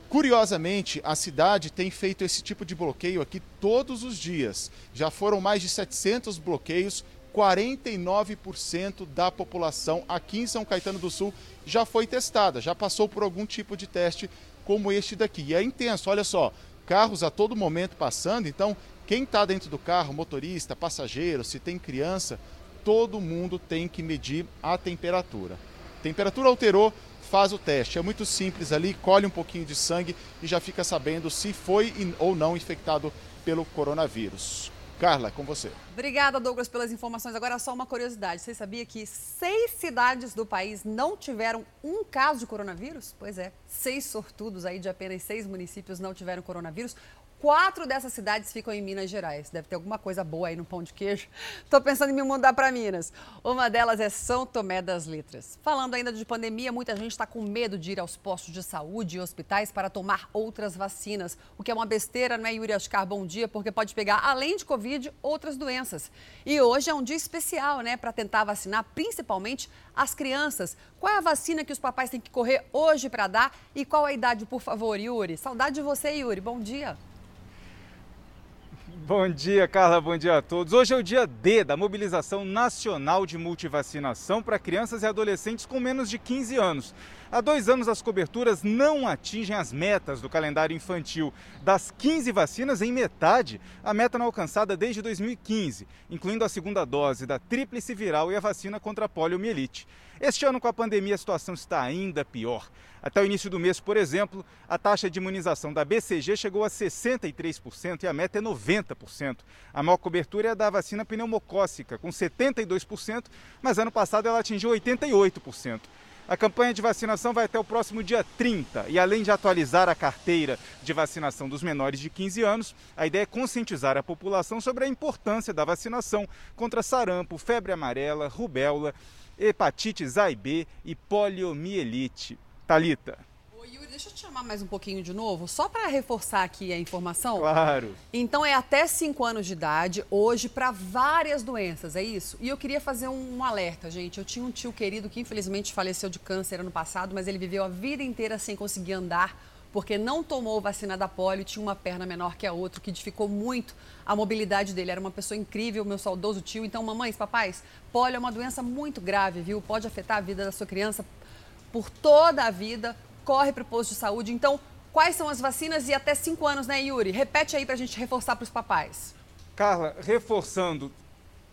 Curiosamente, a cidade tem feito esse tipo de bloqueio aqui todos os dias. Já foram mais de 700 bloqueios 49% da população aqui em São Caetano do Sul já foi testada, já passou por algum tipo de teste como este daqui. E é intenso, olha só, carros a todo momento passando, então quem está dentro do carro, motorista, passageiro, se tem criança, todo mundo tem que medir a temperatura. Temperatura alterou, faz o teste. É muito simples ali, colhe um pouquinho de sangue e já fica sabendo se foi ou não infectado pelo coronavírus. Carla, com você. Obrigada, Douglas, pelas informações. Agora, só uma curiosidade: você sabia que seis cidades do país não tiveram um caso de coronavírus? Pois é, seis sortudos aí de apenas seis municípios não tiveram coronavírus. Quatro dessas cidades ficam em Minas Gerais. Deve ter alguma coisa boa aí no pão de queijo. Estou pensando em me mudar para Minas. Uma delas é São Tomé das Letras. Falando ainda de pandemia, muita gente está com medo de ir aos postos de saúde e hospitais para tomar outras vacinas. O que é uma besteira, não é, Yuri Ascar? Bom dia, porque pode pegar, além de Covid, outras doenças. E hoje é um dia especial, né, para tentar vacinar principalmente as crianças. Qual é a vacina que os papais têm que correr hoje para dar e qual a idade, por favor, Yuri? Saudade de você, Yuri. Bom dia. Bom dia, Carla. Bom dia a todos. Hoje é o dia D da mobilização nacional de multivacinação para crianças e adolescentes com menos de 15 anos. Há dois anos, as coberturas não atingem as metas do calendário infantil. Das 15 vacinas, em metade, a meta não é alcançada desde 2015, incluindo a segunda dose da tríplice viral e a vacina contra a poliomielite. Este ano, com a pandemia, a situação está ainda pior. Até o início do mês, por exemplo, a taxa de imunização da BCG chegou a 63% e a meta é 90%. A maior cobertura é a da vacina pneumocócica, com 72%, mas ano passado ela atingiu 88%. A campanha de vacinação vai até o próximo dia 30 e, além de atualizar a carteira de vacinação dos menores de 15 anos, a ideia é conscientizar a população sobre a importância da vacinação contra sarampo, febre amarela, rubéola, hepatites A e B e poliomielite. Talita. Yuri, deixa eu te chamar mais um pouquinho de novo, só para reforçar aqui a informação. Claro. Então é até 5 anos de idade hoje para várias doenças, é isso? E eu queria fazer um, um alerta, gente. Eu tinha um tio querido que infelizmente faleceu de câncer ano passado, mas ele viveu a vida inteira sem conseguir andar porque não tomou vacina da polio, tinha uma perna menor que a outra, que dificou muito a mobilidade dele. Era uma pessoa incrível, meu saudoso tio. Então, mamães, papais, polio é uma doença muito grave, viu? Pode afetar a vida da sua criança por toda a vida, corre para o posto de saúde. Então, quais são as vacinas e até 5 anos, né, Yuri? Repete aí para a gente reforçar para os papais. Carla, reforçando,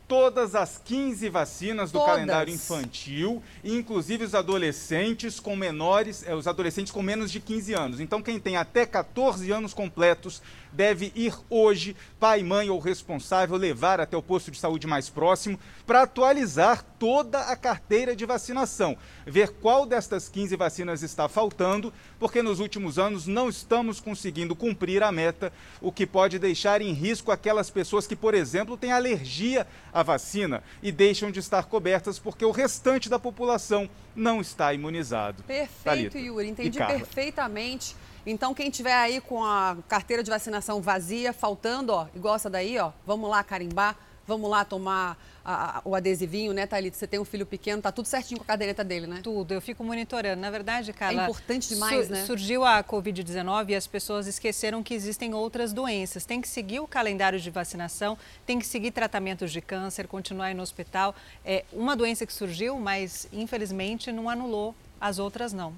todas as 15 vacinas do Todas. calendário infantil, inclusive os adolescentes com menores, eh, os adolescentes com menos de 15 anos. Então, quem tem até 14 anos completos deve ir hoje, pai, mãe ou responsável, levar até o posto de saúde mais próximo para atualizar toda a carteira de vacinação, ver qual destas 15 vacinas está faltando, porque nos últimos anos não estamos conseguindo cumprir a meta, o que pode deixar em risco aquelas pessoas que, por exemplo, têm alergia à vacina e deixam de estar cobertas porque o restante da população não está imunizado. Perfeito, Thalita Yuri. Entendi perfeitamente. Então, quem tiver aí com a carteira de vacinação vazia, faltando, ó, igual essa daí, ó, vamos lá carimbar, vamos lá tomar a, a, o adesivinho, né, Thalita? Você tem um filho pequeno, tá tudo certinho com a caderneta dele, né? Tudo, eu fico monitorando. Na verdade, Carla... É importante demais, su né? Surgiu a Covid-19 e as pessoas esqueceram que existem outras doenças. Tem que seguir o calendário de vacinação, tem que seguir tratamentos de câncer, continuar no hospital. É uma doença que surgiu, mas infelizmente não anulou as outras não.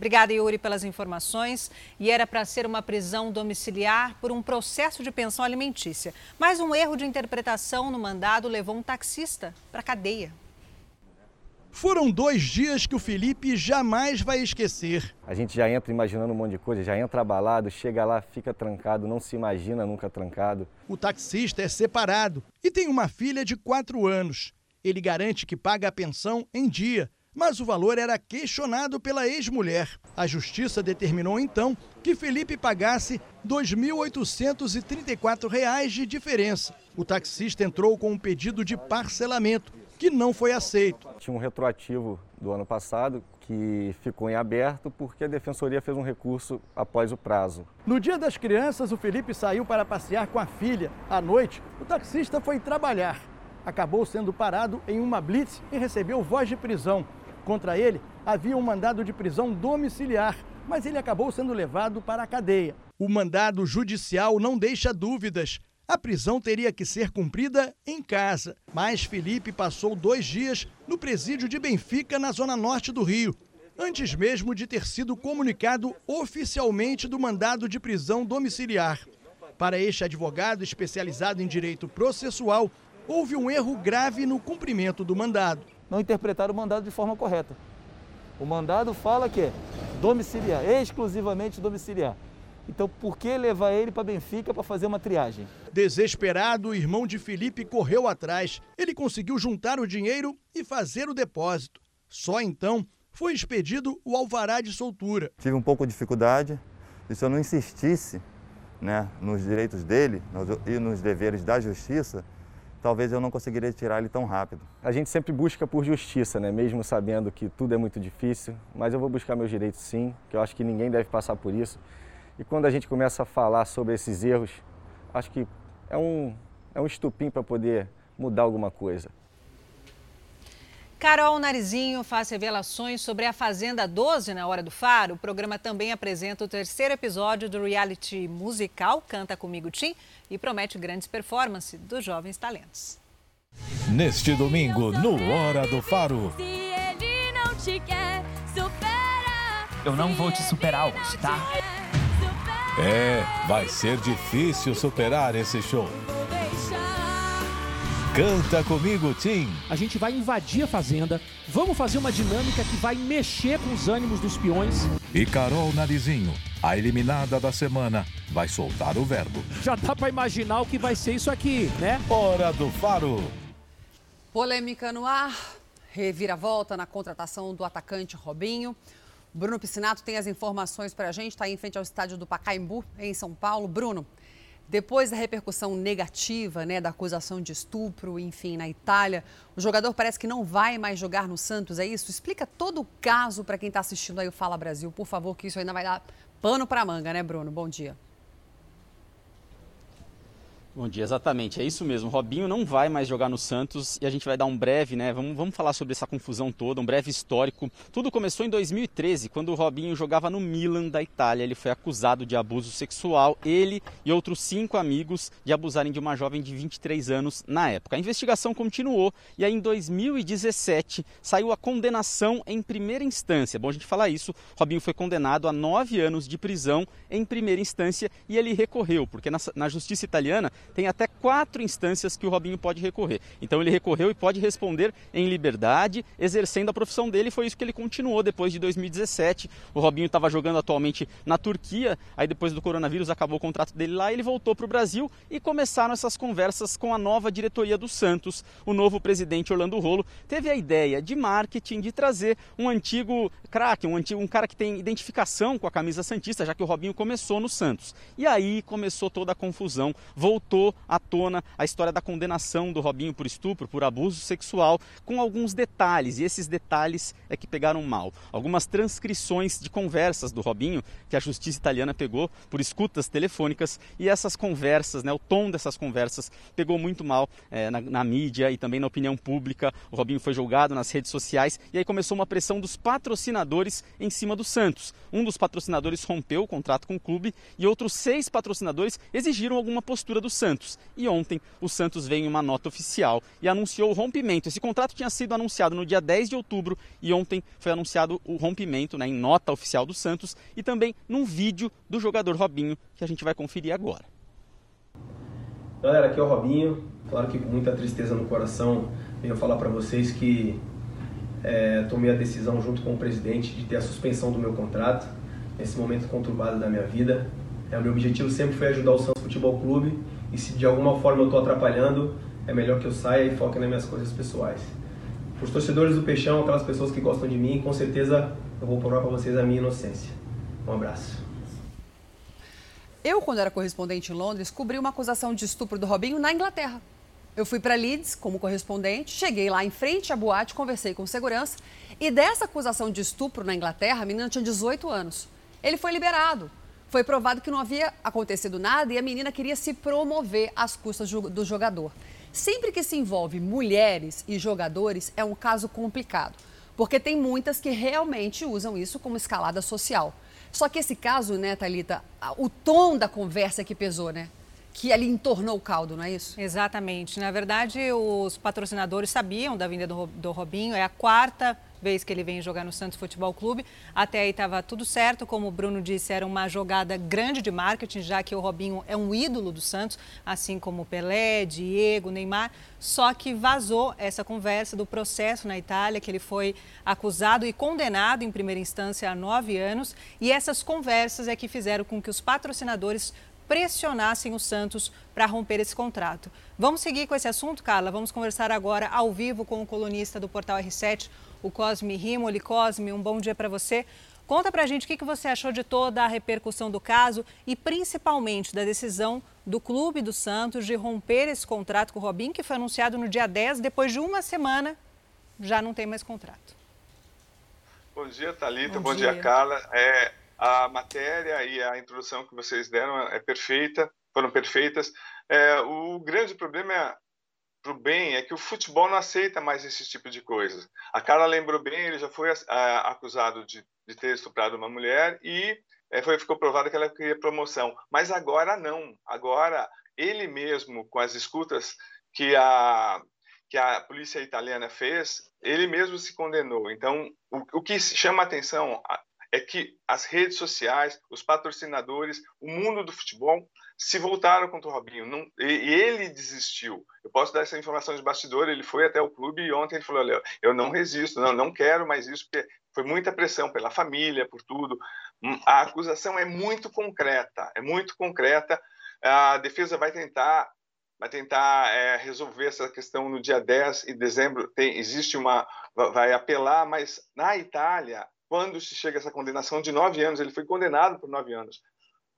Obrigada, Yuri, pelas informações. E era para ser uma prisão domiciliar por um processo de pensão alimentícia. Mas um erro de interpretação no mandado levou um taxista para a cadeia. Foram dois dias que o Felipe jamais vai esquecer. A gente já entra imaginando um monte de coisa, já entra abalado, chega lá, fica trancado, não se imagina nunca trancado. O taxista é separado e tem uma filha de quatro anos. Ele garante que paga a pensão em dia mas o valor era questionado pela ex-mulher. A justiça determinou então que Felipe pagasse R$ 2.834 de diferença. O taxista entrou com um pedido de parcelamento, que não foi aceito. Tinha um retroativo do ano passado que ficou em aberto porque a defensoria fez um recurso após o prazo. No dia das crianças, o Felipe saiu para passear com a filha. À noite, o taxista foi trabalhar. Acabou sendo parado em uma blitz e recebeu voz de prisão. Contra ele havia um mandado de prisão domiciliar, mas ele acabou sendo levado para a cadeia. O mandado judicial não deixa dúvidas. A prisão teria que ser cumprida em casa. Mas Felipe passou dois dias no presídio de Benfica, na zona norte do Rio, antes mesmo de ter sido comunicado oficialmente do mandado de prisão domiciliar. Para este advogado especializado em direito processual, houve um erro grave no cumprimento do mandado não interpretaram o mandado de forma correta. O mandado fala que é domiciliar, exclusivamente domiciliar. Então, por que levar ele para Benfica para fazer uma triagem? Desesperado, o irmão de Felipe correu atrás. Ele conseguiu juntar o dinheiro e fazer o depósito. Só então foi expedido o alvará de soltura. Tive um pouco de dificuldade e se eu não insistisse né, nos direitos dele e nos deveres da justiça, talvez eu não conseguiria tirar ele tão rápido. A gente sempre busca por justiça, né? mesmo sabendo que tudo é muito difícil, mas eu vou buscar meus direitos sim, que eu acho que ninguém deve passar por isso. E quando a gente começa a falar sobre esses erros, acho que é um, é um estupim para poder mudar alguma coisa. Carol Narizinho faz revelações sobre a Fazenda 12 na Hora do Faro. O programa também apresenta o terceiro episódio do reality musical Canta Comigo Tim e promete grandes performances dos jovens talentos. Neste domingo, no Hora do Faro. Eu não vou te superar hoje, tá? É, vai ser difícil superar esse show. Canta comigo, Tim. A gente vai invadir a fazenda, vamos fazer uma dinâmica que vai mexer com os ânimos dos peões. E Carol Narizinho, a eliminada da semana, vai soltar o verbo. Já dá para imaginar o que vai ser isso aqui, né? Hora do Faro. Polêmica no ar, reviravolta na contratação do atacante Robinho. Bruno Piscinato tem as informações para a gente, está em frente ao estádio do Pacaembu, em São Paulo. Bruno, depois da repercussão negativa, né, da acusação de estupro, enfim, na Itália, o jogador parece que não vai mais jogar no Santos, é isso? Explica todo o caso para quem está assistindo aí o Fala Brasil, por favor, que isso ainda vai dar pano para manga, né, Bruno? Bom dia. Bom dia, exatamente, é isso mesmo. Robinho não vai mais jogar no Santos e a gente vai dar um breve, né? Vamos, vamos falar sobre essa confusão toda, um breve histórico. Tudo começou em 2013, quando o Robinho jogava no Milan da Itália. Ele foi acusado de abuso sexual, ele e outros cinco amigos de abusarem de uma jovem de 23 anos na época. A investigação continuou e aí em 2017 saiu a condenação em primeira instância. Bom a gente falar isso, Robinho foi condenado a nove anos de prisão em primeira instância e ele recorreu, porque na, na justiça italiana tem até quatro instâncias que o Robinho pode recorrer. Então ele recorreu e pode responder em liberdade, exercendo a profissão dele. Foi isso que ele continuou depois de 2017. O Robinho estava jogando atualmente na Turquia, aí depois do coronavírus acabou o contrato dele lá, ele voltou para o Brasil e começaram essas conversas com a nova diretoria do Santos. O novo presidente Orlando Rolo teve a ideia de marketing de trazer um antigo craque, um, antigo, um cara que tem identificação com a camisa Santista, já que o Robinho começou no Santos. E aí começou toda a confusão. Voltou voltou à tona a história da condenação do Robinho por estupro, por abuso sexual, com alguns detalhes, e esses detalhes é que pegaram mal. Algumas transcrições de conversas do Robinho, que a justiça italiana pegou por escutas telefônicas, e essas conversas, né, o tom dessas conversas pegou muito mal é, na, na mídia e também na opinião pública. O Robinho foi julgado nas redes sociais e aí começou uma pressão dos patrocinadores em cima do Santos. Um dos patrocinadores rompeu o contrato com o clube e outros seis patrocinadores exigiram alguma postura do Santos. E ontem o Santos veio em uma nota oficial e anunciou o rompimento. Esse contrato tinha sido anunciado no dia 10 de outubro e ontem foi anunciado o rompimento né, em nota oficial do Santos e também num vídeo do jogador Robinho que a gente vai conferir agora. Galera, aqui é o Robinho. Claro que com muita tristeza no coração venho falar para vocês que é, tomei a decisão junto com o presidente de ter a suspensão do meu contrato nesse momento conturbado da minha vida. É, o meu objetivo sempre foi ajudar o Santos Futebol Clube e se de alguma forma eu estou atrapalhando, é melhor que eu saia e foque nas minhas coisas pessoais. Os torcedores do Peixão, aquelas pessoas que gostam de mim, com certeza eu vou provar para vocês a minha inocência. Um abraço. Eu, quando era correspondente em Londres, cobri uma acusação de estupro do Robinho na Inglaterra. Eu fui para Leeds como correspondente, cheguei lá em frente à boate, conversei com segurança e dessa acusação de estupro na Inglaterra, a menina tinha 18 anos. Ele foi liberado. Foi provado que não havia acontecido nada e a menina queria se promover às custas do jogador. Sempre que se envolve mulheres e jogadores, é um caso complicado, porque tem muitas que realmente usam isso como escalada social. Só que esse caso, né, Thalita, o tom da conversa que pesou, né? que ali entornou o caldo, não é isso? Exatamente. Na verdade, os patrocinadores sabiam da vinda do, do Robinho. É a quarta vez que ele vem jogar no Santos Futebol Clube. Até aí estava tudo certo, como o Bruno disse, era uma jogada grande de marketing, já que o Robinho é um ídolo do Santos, assim como Pelé, Diego, Neymar. Só que vazou essa conversa do processo na Itália, que ele foi acusado e condenado em primeira instância a nove anos. E essas conversas é que fizeram com que os patrocinadores pressionassem o Santos para romper esse contrato. Vamos seguir com esse assunto, Carla? Vamos conversar agora ao vivo com o colunista do portal R7, o Cosme Rimoli. Cosme, um bom dia para você. Conta para a gente o que você achou de toda a repercussão do caso e principalmente da decisão do Clube do Santos de romper esse contrato com o Robin, que foi anunciado no dia 10, depois de uma semana já não tem mais contrato. Bom dia, Thalita. Bom, Bom dia. dia, Carla. É, a matéria e a introdução que vocês deram é perfeita, foram perfeitas. É, o grande problema é, para o bem é que o futebol não aceita mais esse tipo de coisa. A Carla lembrou bem, ele já foi a, acusado de, de, ter estuprado uma mulher e é, foi, ficou provado que ela queria promoção. Mas agora não. Agora ele mesmo, com as escutas que a que a polícia italiana fez, ele mesmo se condenou. Então, o, o que chama a atenção é que as redes sociais, os patrocinadores, o mundo do futebol se voltaram contra o Robinho. Não, e, ele desistiu. Eu posso dar essa informação de bastidor. Ele foi até o clube e ontem ele falou: Olha, eu não resisto, não, não quero mais isso, porque foi muita pressão pela família, por tudo. Hum, a acusação é muito concreta, é muito concreta. A defesa vai tentar vai tentar é, resolver essa questão no dia 10 de dezembro. Tem, existe uma. vai apelar, mas na Itália quando se chega essa condenação de nove anos, ele foi condenado por nove anos.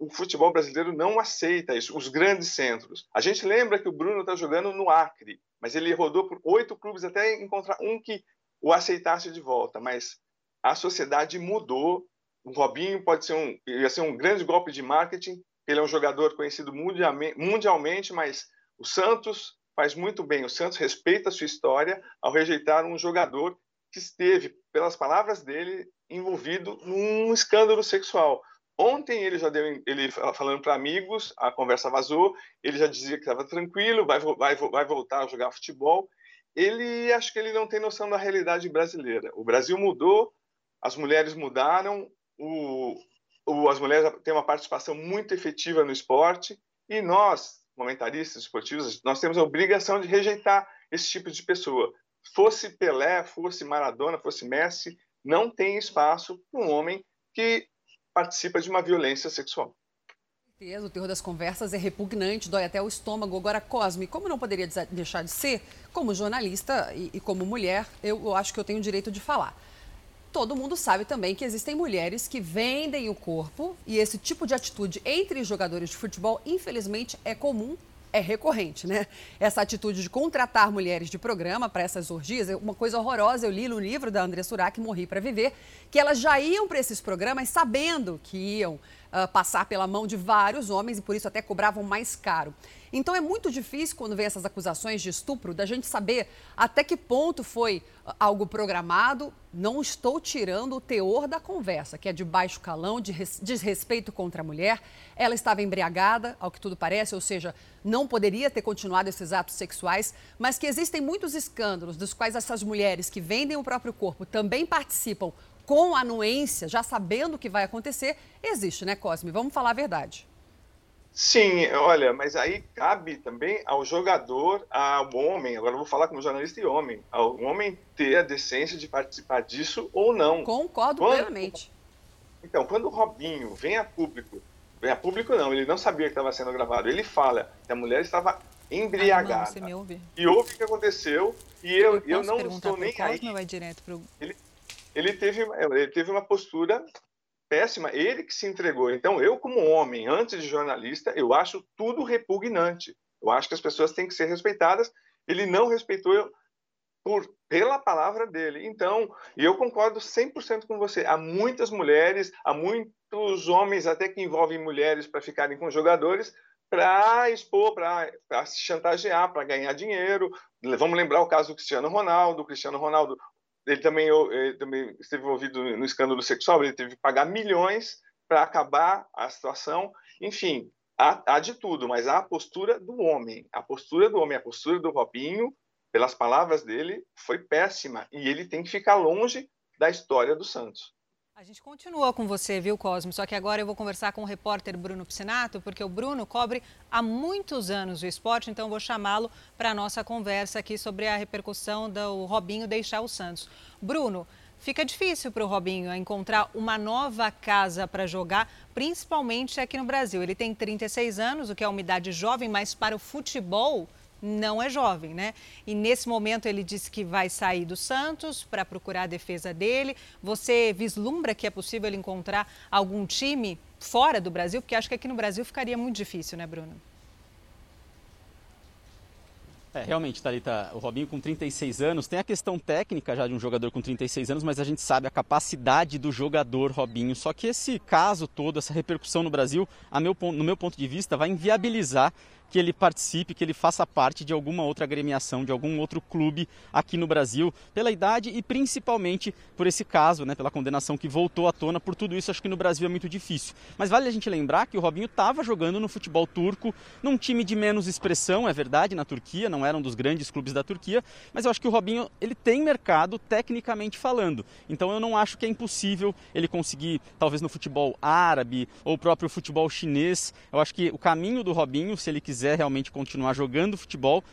O futebol brasileiro não aceita isso, os grandes centros. A gente lembra que o Bruno está jogando no Acre, mas ele rodou por oito clubes até encontrar um que o aceitasse de volta. Mas a sociedade mudou. O Robinho pode ser um, ia ser um grande golpe de marketing. Ele é um jogador conhecido mundialmente, mas o Santos faz muito bem. O Santos respeita a sua história ao rejeitar um jogador que esteve, pelas palavras dele, envolvido num escândalo sexual. Ontem ele já deu, ele falando para amigos, a conversa vazou, ele já dizia que estava tranquilo, vai, vai, vai voltar a jogar futebol. Ele acho que ele não tem noção da realidade brasileira. O Brasil mudou, as mulheres mudaram, o, o, as mulheres têm uma participação muito efetiva no esporte e nós, comentaristas esportivos, nós temos a obrigação de rejeitar esse tipo de pessoa. Fosse Pelé, fosse Maradona, fosse Messi, não tem espaço para um homem que participa de uma violência sexual. O terror das conversas é repugnante, dói até o estômago. Agora, Cosme, como não poderia deixar de ser, como jornalista e, e como mulher, eu, eu acho que eu tenho o direito de falar. Todo mundo sabe também que existem mulheres que vendem o corpo e esse tipo de atitude entre jogadores de futebol, infelizmente, é comum é recorrente, né? Essa atitude de contratar mulheres de programa para essas orgias é uma coisa horrorosa. Eu li no livro da André Surak, Morri para Viver, que elas já iam para esses programas sabendo que iam uh, passar pela mão de vários homens e por isso até cobravam mais caro. Então é muito difícil, quando vem essas acusações de estupro, da gente saber até que ponto foi ah, algo programado. Não estou tirando o teor da conversa, que é de baixo calão, de desrespeito contra a mulher. Ela estava embriagada, ao que tudo parece, ou seja, não poderia ter continuado esses atos sexuais, mas que existem muitos escândalos dos quais essas mulheres que vendem o próprio corpo também participam com anuência, já sabendo o que vai acontecer, existe, né, Cosme? Vamos falar a verdade. Sim, olha, mas aí cabe também ao jogador, ao homem, agora eu vou falar como jornalista e homem, ao homem ter a decência de participar disso ou não. Concordo quando, plenamente. Então, quando o Robinho vem a público, vem a público não, ele não sabia que estava sendo gravado, ele fala que a mulher estava embriagada. Não, me e ouve o que aconteceu, e eu, eu, eu não estou nem aí. Vai direto pro... ele, ele, teve, ele teve uma postura péssima, ele que se entregou. Então, eu, como homem, antes de jornalista, eu acho tudo repugnante. Eu acho que as pessoas têm que ser respeitadas. Ele não respeitou por, pela palavra dele. Então, e eu concordo 100% com você. Há muitas mulheres, há muitos homens até que envolvem mulheres para ficarem com jogadores, para expor, para se chantagear, para ganhar dinheiro. Vamos lembrar o caso do Cristiano Ronaldo. O Cristiano Ronaldo ele também, ele também esteve envolvido no escândalo sexual, ele teve que pagar milhões para acabar a situação. Enfim, há, há, de tudo, mas há a postura do homem. A postura do homem, a postura do Robinho, pelas palavras dele, foi péssima. E ele tem que ficar longe da história do Santos. A gente continua com você, viu, Cosmo? Só que agora eu vou conversar com o repórter Bruno Piscinato, porque o Bruno cobre há muitos anos o esporte, então vou chamá-lo para a nossa conversa aqui sobre a repercussão do Robinho deixar o Santos. Bruno, fica difícil para o Robinho encontrar uma nova casa para jogar, principalmente aqui no Brasil. Ele tem 36 anos, o que é uma idade jovem, mas para o futebol não é jovem, né? E nesse momento ele disse que vai sair do Santos para procurar a defesa dele. Você vislumbra que é possível ele encontrar algum time fora do Brasil? Porque acho que aqui no Brasil ficaria muito difícil, né, Bruno? É, realmente, Thalita, o Robinho com 36 anos, tem a questão técnica já de um jogador com 36 anos, mas a gente sabe a capacidade do jogador Robinho. Só que esse caso todo, essa repercussão no Brasil, meu, no meu ponto de vista, vai inviabilizar que ele participe, que ele faça parte de alguma outra agremiação, de algum outro clube aqui no Brasil, pela idade e principalmente por esse caso, né, pela condenação que voltou à tona. Por tudo isso, acho que no Brasil é muito difícil. Mas vale a gente lembrar que o Robinho estava jogando no futebol turco, num time de menos expressão, é verdade, na Turquia, não era um dos grandes clubes da Turquia, mas eu acho que o Robinho ele tem mercado tecnicamente falando. Então eu não acho que é impossível ele conseguir, talvez no futebol árabe ou próprio futebol chinês. Eu acho que o caminho do Robinho, se ele quiser quiser realmente continuar jogando futebol,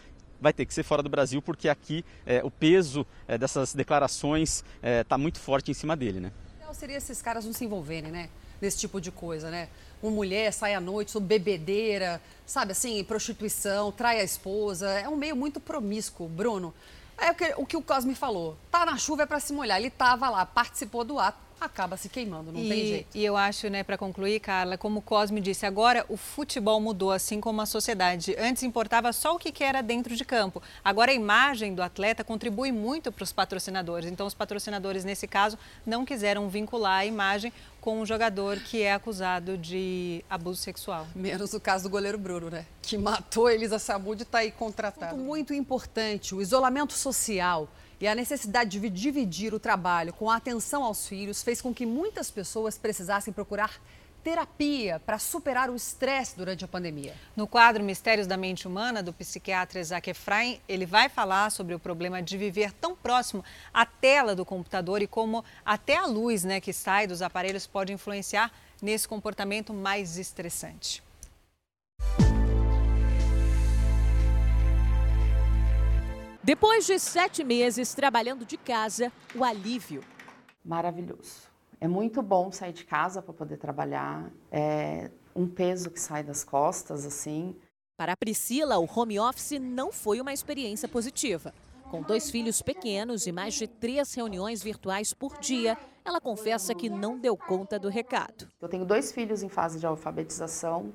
vai ter que ser fora do Brasil, porque aqui é, o peso é, dessas declarações está é, muito forte em cima dele, né? Não seria esses caras não se envolverem, né? Nesse tipo de coisa, né? Uma mulher sai à noite sobre bebedeira, sabe assim, prostituição, trai a esposa. É um meio muito promíscuo, Bruno. É o que o, que o Cosme falou. Tá na chuva é para se molhar. Ele estava lá, participou do ato acaba se queimando, não e, tem jeito. E eu acho, né, para concluir, Carla, como o Cosme disse, agora o futebol mudou, assim como a sociedade. Antes importava só o que era dentro de campo. Agora a imagem do atleta contribui muito para os patrocinadores. Então os patrocinadores, nesse caso, não quiseram vincular a imagem com um jogador que é acusado de abuso sexual. Menos o caso do goleiro Bruno, né? Que matou Elisa Samud e está aí contratado. Muito importante, o isolamento social e a necessidade de dividir o trabalho com a atenção aos filhos fez com que muitas pessoas precisassem procurar terapia para superar o estresse durante a pandemia. No quadro Mistérios da Mente Humana, do psiquiatra Isaac Efraim, ele vai falar sobre o problema de viver tão próximo à tela do computador e como até a luz né, que sai dos aparelhos pode influenciar nesse comportamento mais estressante. Depois de sete meses trabalhando de casa, o alívio. Maravilhoso. É muito bom sair de casa para poder trabalhar. É um peso que sai das costas, assim. Para a Priscila, o home office não foi uma experiência positiva. Com dois filhos pequenos e mais de três reuniões virtuais por dia, ela confessa que não deu conta do recado. Eu tenho dois filhos em fase de alfabetização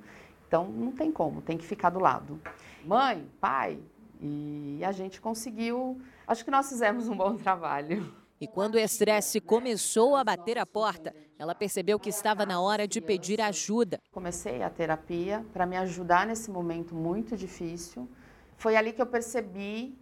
Então não tem como, tem que ficar do lado. Mãe, pai, e a gente conseguiu. Acho que nós fizemos um bom trabalho. E quando o estresse começou a bater a porta, ela percebeu que estava na hora de pedir ajuda. Comecei a terapia para me ajudar nesse momento muito difícil. Foi ali que eu percebi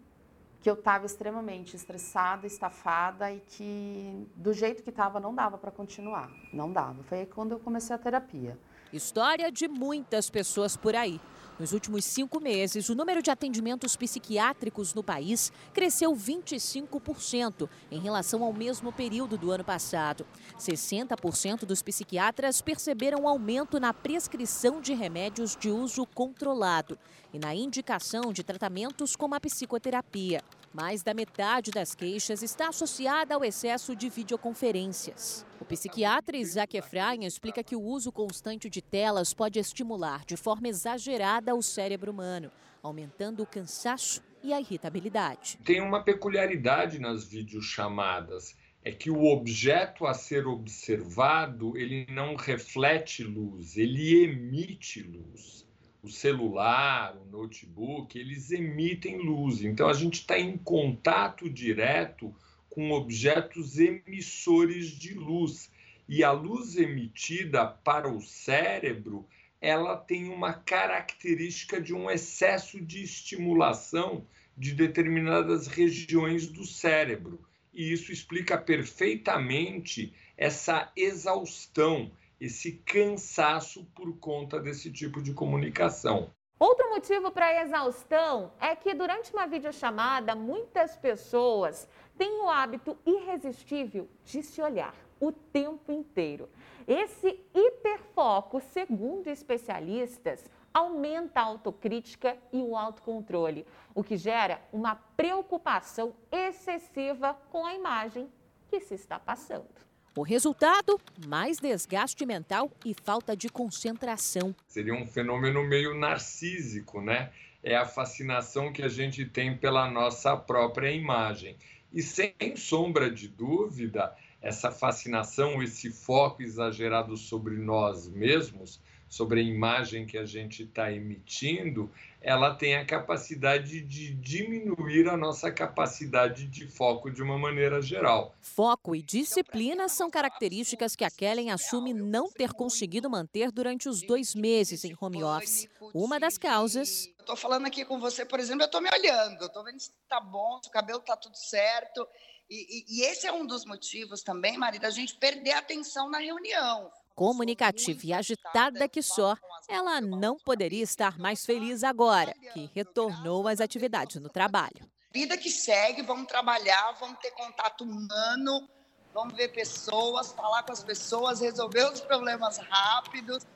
que eu estava extremamente estressada, estafada e que do jeito que estava não dava para continuar, não dava. Foi aí quando eu comecei a terapia. História de muitas pessoas por aí. Nos últimos cinco meses, o número de atendimentos psiquiátricos no país cresceu 25% em relação ao mesmo período do ano passado. 60% dos psiquiatras perceberam aumento na prescrição de remédios de uso controlado e na indicação de tratamentos como a psicoterapia. Mais da metade das queixas está associada ao excesso de videoconferências. O psiquiatra Isaac Efraim explica que o uso constante de telas pode estimular de forma exagerada o cérebro humano, aumentando o cansaço e a irritabilidade. Tem uma peculiaridade nas videochamadas, é que o objeto a ser observado, ele não reflete luz, ele emite luz o celular, o notebook, eles emitem luz. Então a gente está em contato direto com objetos emissores de luz. E a luz emitida para o cérebro, ela tem uma característica de um excesso de estimulação de determinadas regiões do cérebro. E isso explica perfeitamente essa exaustão esse cansaço por conta desse tipo de comunicação. Outro motivo para a exaustão é que durante uma videochamada, muitas pessoas têm o hábito irresistível de se olhar o tempo inteiro. Esse hiperfoco, segundo especialistas, aumenta a autocrítica e o autocontrole, o que gera uma preocupação excessiva com a imagem que se está passando. O resultado? Mais desgaste mental e falta de concentração. Seria um fenômeno meio narcísico, né? É a fascinação que a gente tem pela nossa própria imagem. E sem sombra de dúvida, essa fascinação, esse foco exagerado sobre nós mesmos, sobre a imagem que a gente está emitindo, ela tem a capacidade de diminuir a nossa capacidade de foco de uma maneira geral. Foco e disciplina são características que a Kellen assume não ter conseguido manter durante os dois meses em home office. Uma das causas. Estou falando aqui com você, por exemplo, eu estou me olhando, estou vendo se está bom, se o cabelo está tudo certo. E, e, e esse é um dos motivos também, Maria, da gente perder a atenção na reunião comunicativa e agitada que só, ela não poderia estar mais feliz agora, que retornou às atividades no trabalho. Vida que segue, vamos trabalhar, vamos ter contato humano, vamos ver pessoas, falar com as pessoas, resolver os problemas rápidos.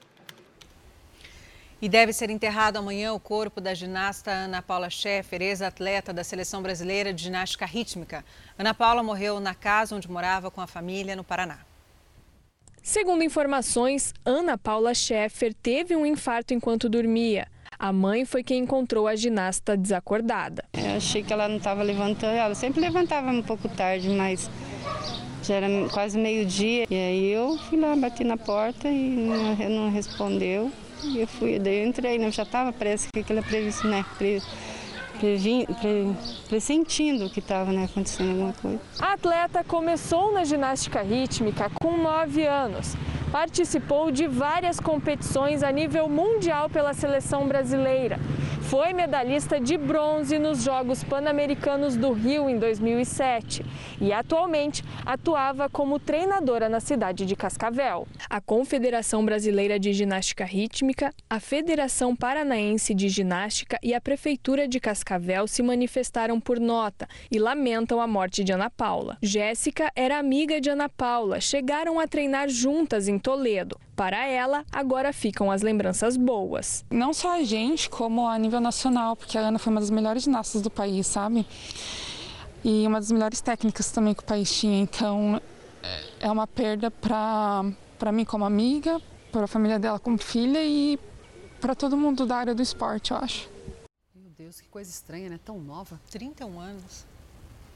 E deve ser enterrado amanhã o corpo da ginasta Ana Paula Schaeffer, ex-atleta da Seleção Brasileira de Ginástica Rítmica. Ana Paula morreu na casa onde morava com a família no Paraná. Segundo informações, Ana Paula Scheffer teve um infarto enquanto dormia. A mãe foi quem encontrou a ginasta desacordada. Eu achei que ela não estava levantando, ela sempre levantava um pouco tarde, mas já era quase meio-dia. E aí eu fui lá, bati na porta e não, respondeu. E eu fui, daí eu entrei, né? já estava, parece que aquilo é previsto, né? Pressentindo que estava né, acontecendo alguma coisa. A atleta começou na ginástica rítmica com 9 anos. Participou de várias competições a nível mundial pela seleção brasileira. Foi medalhista de bronze nos Jogos Pan-Americanos do Rio em 2007 e atualmente atuava como treinadora na cidade de Cascavel. A Confederação Brasileira de Ginástica Rítmica, a Federação Paranaense de Ginástica e a Prefeitura de Cascavel se manifestaram por nota e lamentam a morte de Ana Paula. Jéssica era amiga de Ana Paula, chegaram a treinar juntas em Toledo. Para ela, agora ficam as lembranças boas. Não só a gente, como a nível nacional, porque a Ana foi uma das melhores ginastas do país, sabe? E uma das melhores técnicas também que o país tinha. Então, é uma perda para mim como amiga, para a família dela como filha e para todo mundo da área do esporte, eu acho. Meu Deus, que coisa estranha, né? Tão nova. 31 anos.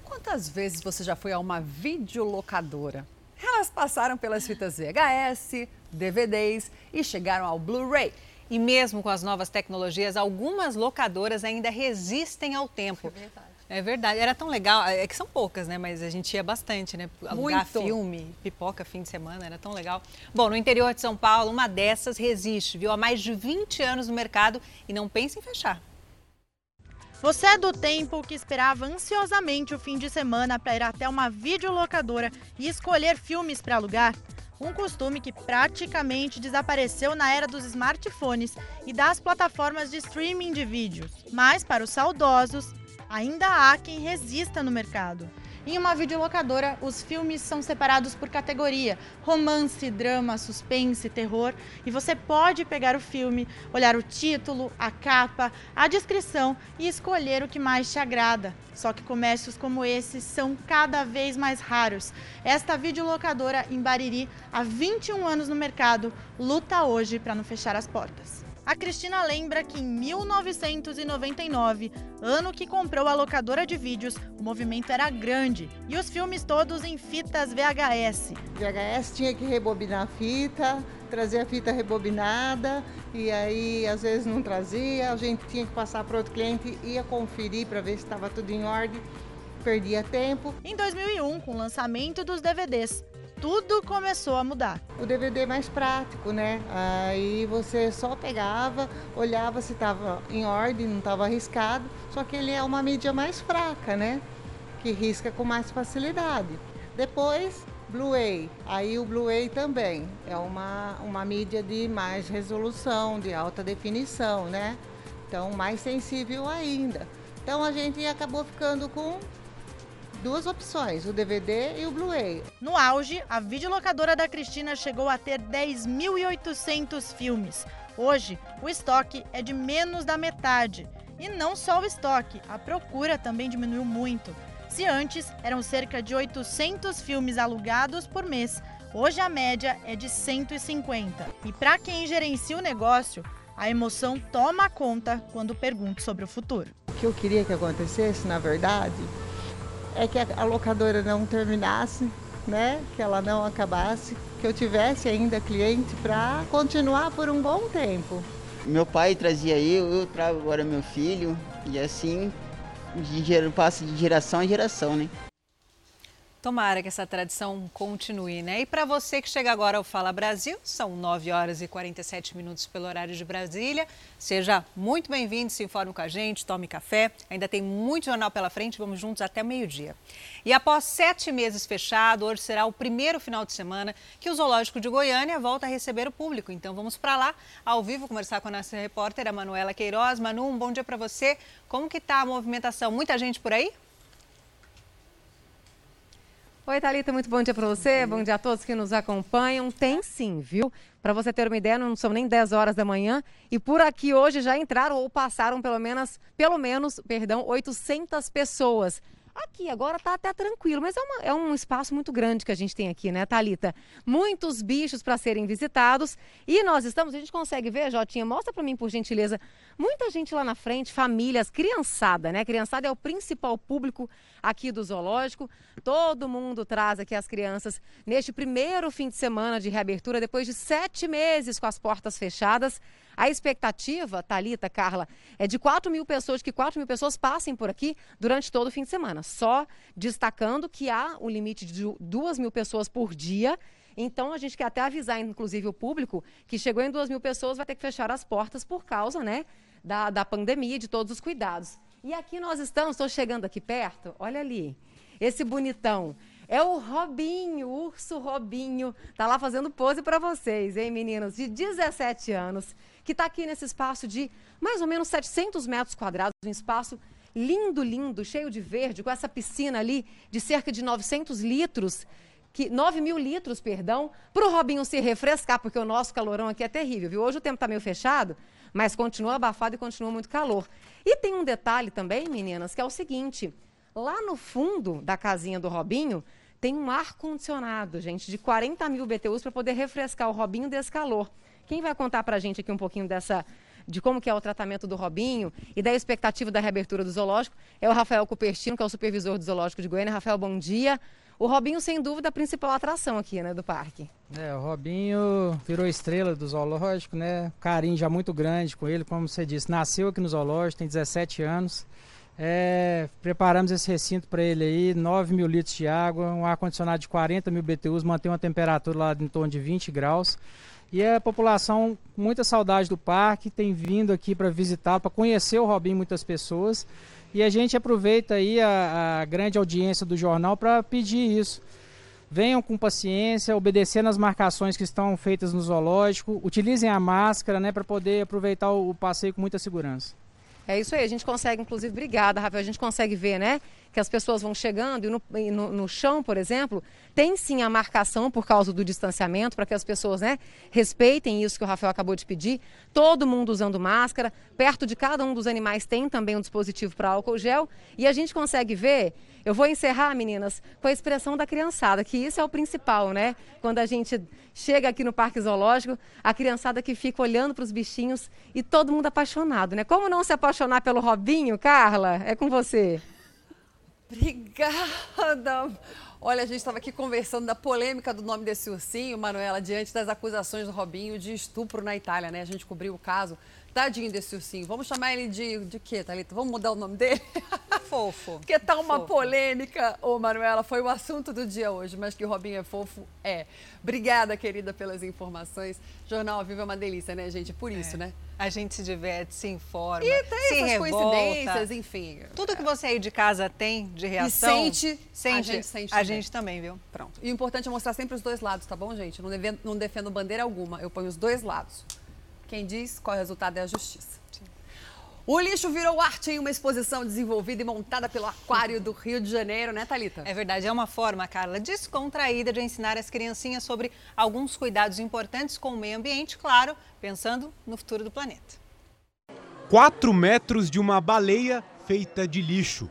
Quantas vezes você já foi a uma videolocadora? Elas passaram pelas fitas VHS, DVDs e chegaram ao Blu-ray. E mesmo com as novas tecnologias, algumas locadoras ainda resistem ao tempo. É verdade. É verdade. Era tão legal. É que são poucas, né? Mas a gente ia bastante, né? Alugar Muito. filme, pipoca, fim de semana, era tão legal. Bom, no interior de São Paulo, uma dessas resiste, viu? Há mais de 20 anos no mercado e não pensa em fechar. Você é do tempo que esperava ansiosamente o fim de semana para ir até uma videolocadora e escolher filmes para alugar? Um costume que praticamente desapareceu na era dos smartphones e das plataformas de streaming de vídeos. Mas, para os saudosos, ainda há quem resista no mercado. Em uma videolocadora, os filmes são separados por categoria: romance, drama, suspense, terror, e você pode pegar o filme, olhar o título, a capa, a descrição e escolher o que mais te agrada. Só que comércios como esse são cada vez mais raros. Esta videolocadora em Bariri, há 21 anos no mercado, luta hoje para não fechar as portas. A Cristina lembra que em 1999, ano que comprou a locadora de vídeos, o movimento era grande e os filmes todos em fitas VHS. VHS tinha que rebobinar a fita, trazer a fita rebobinada e aí às vezes não trazia, a gente tinha que passar para outro cliente, ia conferir para ver se estava tudo em ordem, perdia tempo. Em 2001, com o lançamento dos DVDs, tudo começou a mudar. O DVD é mais prático, né? Aí você só pegava, olhava se estava em ordem, não estava arriscado, só que ele é uma mídia mais fraca, né? Que risca com mais facilidade. Depois, Blu-ray. Aí o Blu-ray também é uma, uma mídia de mais resolução, de alta definição, né? Então, mais sensível ainda. Então, a gente acabou ficando com duas opções, o DVD e o Blu-ray. No auge, a videolocadora da Cristina chegou a ter 10.800 filmes. Hoje, o estoque é de menos da metade. E não só o estoque, a procura também diminuiu muito. Se antes eram cerca de 800 filmes alugados por mês, hoje a média é de 150. E para quem gerencia o negócio, a emoção toma conta quando pergunto sobre o futuro. O que eu queria que acontecesse, na verdade, é que a locadora não terminasse, né? Que ela não acabasse, que eu tivesse ainda cliente para continuar por um bom tempo. Meu pai trazia eu, eu trago agora meu filho e assim de, passa de geração em geração, né? Tomara que essa tradição continue, né? E para você que chega agora ao Fala Brasil, são 9 horas e 47 minutos pelo horário de Brasília. Seja muito bem-vindo, se informe com a gente, tome café. Ainda tem muito jornal pela frente, vamos juntos até meio-dia. E após sete meses fechado, hoje será o primeiro final de semana que o Zoológico de Goiânia volta a receber o público. Então vamos para lá, ao vivo, conversar com a nossa repórter, a Manuela Queiroz. Manu, um bom dia para você. Como que está a movimentação? Muita gente por aí? Oi, Thalita, muito bom dia para você. Bom dia a todos que nos acompanham. Tem sim, viu? Para você ter uma ideia, não são nem 10 horas da manhã e por aqui hoje já entraram ou passaram pelo menos, pelo menos, perdão, 800 pessoas. Aqui agora tá até tranquilo, mas é, uma, é um espaço muito grande que a gente tem aqui, né, Talita? Muitos bichos para serem visitados e nós estamos, a gente consegue ver, Jotinha, mostra para mim por gentileza, muita gente lá na frente, famílias, criançada, né? Criançada é o principal público aqui do zoológico. Todo mundo traz aqui as crianças neste primeiro fim de semana de reabertura depois de sete meses com as portas fechadas. A expectativa, Talita, Carla, é de 4 mil pessoas, que 4 mil pessoas passem por aqui durante todo o fim de semana. Só destacando que há um limite de 2 mil pessoas por dia. Então, a gente quer até avisar, inclusive, o público que chegou em 2 mil pessoas vai ter que fechar as portas por causa né, da, da pandemia de todos os cuidados. E aqui nós estamos, estou chegando aqui perto, olha ali, esse bonitão. É o Robinho, o urso Robinho. Tá lá fazendo pose para vocês, hein, meninos? De 17 anos que está aqui nesse espaço de mais ou menos 700 metros quadrados, um espaço lindo, lindo, cheio de verde, com essa piscina ali de cerca de 900 litros, que 9 mil litros, perdão, para o Robinho se refrescar, porque o nosso calorão aqui é terrível, viu? Hoje o tempo está meio fechado, mas continua abafado e continua muito calor. E tem um detalhe também, meninas, que é o seguinte: lá no fundo da casinha do Robinho tem um ar-condicionado, gente, de 40 mil BTUs para poder refrescar o Robinho desse calor. Quem vai contar para a gente aqui um pouquinho dessa de como que é o tratamento do Robinho e da expectativa da reabertura do zoológico é o Rafael Cupertino, que é o supervisor do zoológico de Goiânia. Rafael, bom dia. O Robinho, sem dúvida, a principal atração aqui, né, do parque. É, o Robinho virou estrela do zoológico, né? Carinho já muito grande com ele, como você disse. Nasceu aqui no zoológico, tem 17 anos. É, preparamos esse recinto para ele aí, 9 mil litros de água, um ar-condicionado de 40 mil BTUs, mantém uma temperatura lá em torno de 20 graus. E a população, muita saudade do parque, tem vindo aqui para visitar, para conhecer o Robinho, muitas pessoas. E a gente aproveita aí a, a grande audiência do jornal para pedir isso. Venham com paciência, obedecendo as marcações que estão feitas no zoológico, utilizem a máscara né, para poder aproveitar o passeio com muita segurança. É isso aí, a gente consegue, inclusive, obrigada, Rafael, a gente consegue ver, né? Que as pessoas vão chegando e no, no, no chão, por exemplo, tem sim a marcação por causa do distanciamento, para que as pessoas né, respeitem isso que o Rafael acabou de pedir. Todo mundo usando máscara, perto de cada um dos animais tem também um dispositivo para álcool gel. E a gente consegue ver eu vou encerrar, meninas, com a expressão da criançada, que isso é o principal, né? Quando a gente chega aqui no Parque Zoológico, a criançada que fica olhando para os bichinhos e todo mundo apaixonado, né? Como não se apaixonar pelo Robinho, Carla? É com você. Obrigada. Olha, a gente estava aqui conversando da polêmica do nome desse ursinho, Manuela, diante das acusações do Robinho de estupro na Itália, né? A gente cobriu o caso. Tadinho desse ursinho. Vamos chamar ele de, de quê, Thalita? Vamos mudar o nome dele? Fofo. Porque tá uma fofo. polêmica, ô Manuela, foi o assunto do dia hoje, mas que o Robinho é fofo, é. Obrigada, querida, pelas informações. Jornal ao vivo é uma delícia, né, gente? Por isso, É. né? A gente se diverte, se informa, E tem se essas revolta. coincidências, enfim. Tudo que você aí de casa tem de reação... sente, sente, a gente sente A também. gente também, viu? Pronto. E o importante é mostrar sempre os dois lados, tá bom, gente? Não, deve- não defendo bandeira alguma, eu ponho os dois lados. Quem diz qual é o resultado é a justiça. O lixo virou arte em uma exposição desenvolvida e montada pelo Aquário do Rio de Janeiro, né, Thalita? É verdade, é uma forma, Carla, descontraída de ensinar as criancinhas sobre alguns cuidados importantes com o meio ambiente, claro, pensando no futuro do planeta. 4 metros de uma baleia feita de lixo.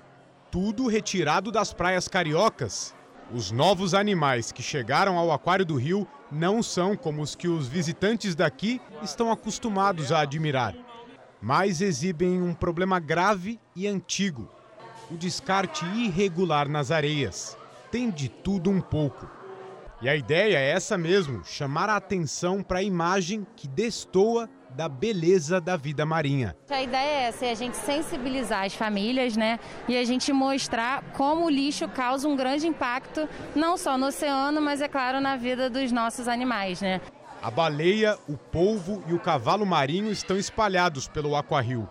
Tudo retirado das praias cariocas. Os novos animais que chegaram ao Aquário do Rio não são como os que os visitantes daqui estão acostumados a admirar, mas exibem um problema grave e antigo: o descarte irregular nas areias. Tem de tudo um pouco. E a ideia é essa mesmo: chamar a atenção para a imagem que destoa da beleza da vida marinha. A ideia é essa, é a gente sensibilizar as famílias, né? E a gente mostrar como o lixo causa um grande impacto, não só no oceano, mas é claro na vida dos nossos animais, né? A baleia, o polvo e o cavalo marinho estão espalhados pelo Aquario.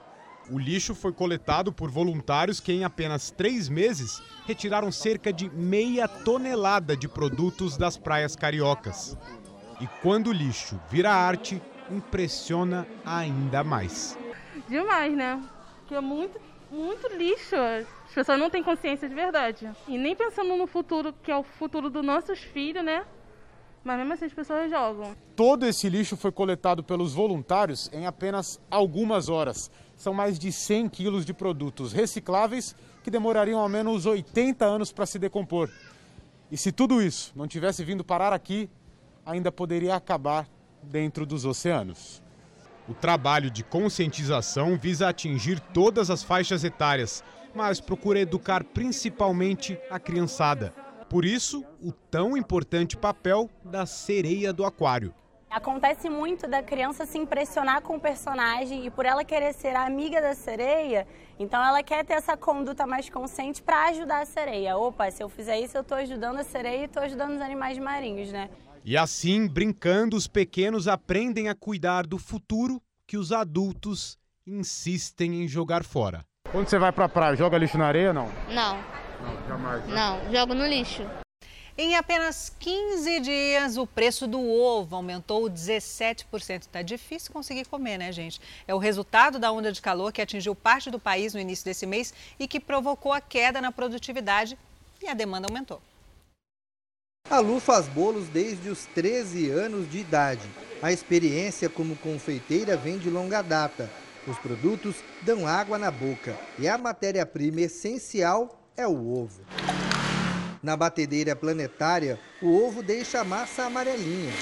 O lixo foi coletado por voluntários que, em apenas três meses, retiraram cerca de meia tonelada de produtos das praias cariocas. E quando o lixo vira arte, impressiona ainda mais. Demais, né? Porque é muito, muito lixo. As pessoas não têm consciência de verdade. E nem pensando no futuro, que é o futuro dos nossos filhos, né? Mas mesmo assim as pessoas jogam. Todo esse lixo foi coletado pelos voluntários em apenas algumas horas. São mais de 100 quilos de produtos recicláveis que demorariam ao menos 80 anos para se decompor. E se tudo isso não tivesse vindo parar aqui, ainda poderia acabar dentro dos oceanos. O trabalho de conscientização visa atingir todas as faixas etárias, mas procura educar principalmente a criançada. Por isso, o tão importante papel da sereia do aquário. Acontece muito da criança se impressionar com o personagem e por ela querer ser a amiga da sereia, então ela quer ter essa conduta mais consciente para ajudar a sereia. Opa, se eu fizer isso, eu estou ajudando a sereia e estou ajudando os animais marinhos, né? E assim, brincando, os pequenos aprendem a cuidar do futuro que os adultos insistem em jogar fora. Quando você vai pra praia, joga lixo na areia ou não? Não, Não, jamais. não, jogo no lixo. Em apenas 15 dias, o preço do ovo aumentou 17%. Tá difícil conseguir comer, né, gente? É o resultado da onda de calor que atingiu parte do país no início desse mês e que provocou a queda na produtividade e a demanda aumentou. A Lu faz bolos desde os 13 anos de idade. A experiência como confeiteira vem de longa data. Os produtos dão água na boca e a matéria-prima essencial é o ovo. Na batedeira planetária, o ovo deixa a massa amarelinha.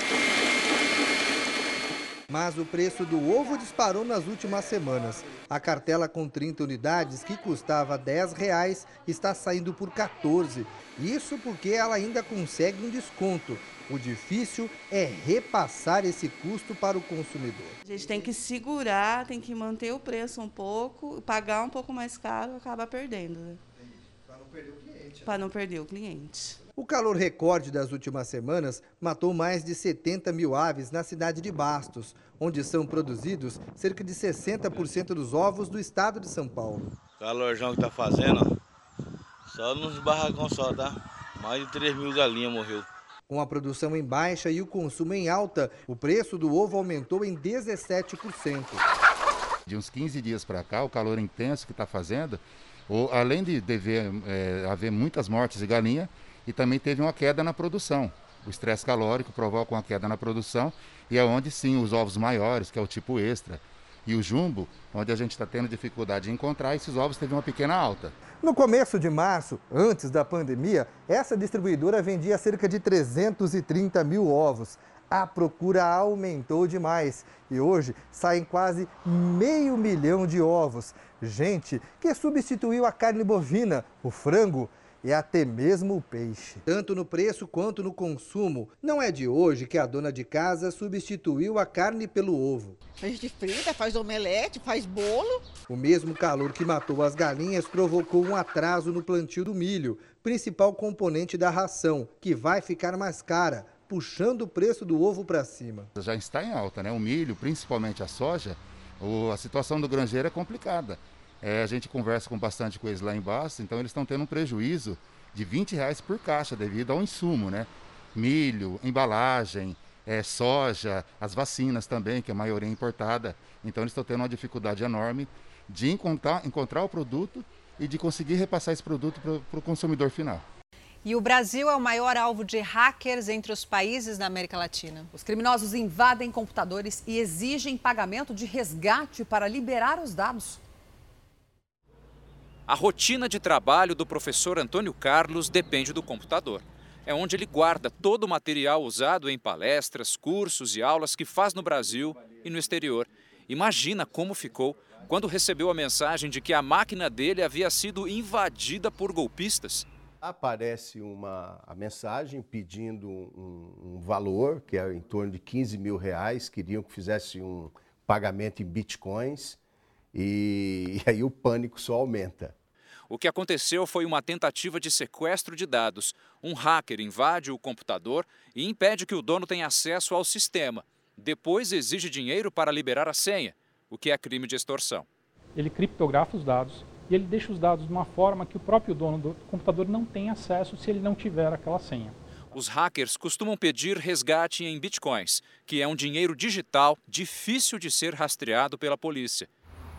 Mas o preço do ovo disparou nas últimas semanas. A cartela com 30 unidades, que custava 10 reais, está saindo por 14. Isso porque ela ainda consegue um desconto. O difícil é repassar esse custo para o consumidor. A gente tem que segurar, tem que manter o preço um pouco, pagar um pouco mais caro, acaba perdendo. Né? Para não perder o cliente. Para não perder o cliente. O calor recorde das últimas semanas matou mais de 70 mil aves na cidade de Bastos, onde são produzidos cerca de 60% dos ovos do estado de São Paulo. O calorzão que está fazendo, só nos barracões só, tá? Mais de 3 mil galinhas morreu. Com a produção em baixa e o consumo em alta, o preço do ovo aumentou em 17%. De uns 15 dias para cá, o calor intenso que está fazendo, além de dever é, haver muitas mortes de galinha, e também teve uma queda na produção. O estresse calórico provoca uma queda na produção e é onde sim os ovos maiores, que é o tipo extra, e o jumbo, onde a gente está tendo dificuldade de encontrar, esses ovos teve uma pequena alta. No começo de março, antes da pandemia, essa distribuidora vendia cerca de 330 mil ovos. A procura aumentou demais e hoje saem quase meio milhão de ovos. Gente que substituiu a carne bovina, o frango e até mesmo o peixe. Tanto no preço quanto no consumo. Não é de hoje que a dona de casa substituiu a carne pelo ovo. A gente frita, faz omelete, faz bolo. O mesmo calor que matou as galinhas provocou um atraso no plantio do milho, principal componente da ração, que vai ficar mais cara, puxando o preço do ovo para cima. Já está em alta, né? O milho, principalmente a soja, a situação do granjeiro é complicada. É, a gente conversa com bastante com eles lá embaixo, então eles estão tendo um prejuízo de 20 reais por caixa devido ao insumo, né? Milho, embalagem, é, soja, as vacinas também, que a maioria é importada. Então eles estão tendo uma dificuldade enorme de encontrar, encontrar o produto e de conseguir repassar esse produto para o consumidor final. E o Brasil é o maior alvo de hackers entre os países da América Latina. Os criminosos invadem computadores e exigem pagamento de resgate para liberar os dados. A rotina de trabalho do professor Antônio Carlos depende do computador. É onde ele guarda todo o material usado em palestras, cursos e aulas que faz no Brasil e no exterior. Imagina como ficou quando recebeu a mensagem de que a máquina dele havia sido invadida por golpistas. Aparece uma a mensagem pedindo um, um valor, que é em torno de 15 mil reais, queriam que fizesse um pagamento em bitcoins. E, e aí o pânico só aumenta. O que aconteceu foi uma tentativa de sequestro de dados. Um hacker invade o computador e impede que o dono tenha acesso ao sistema. Depois exige dinheiro para liberar a senha, o que é crime de extorsão. Ele criptografa os dados e ele deixa os dados de uma forma que o próprio dono do computador não tem acesso se ele não tiver aquela senha. Os hackers costumam pedir resgate em bitcoins, que é um dinheiro digital difícil de ser rastreado pela polícia.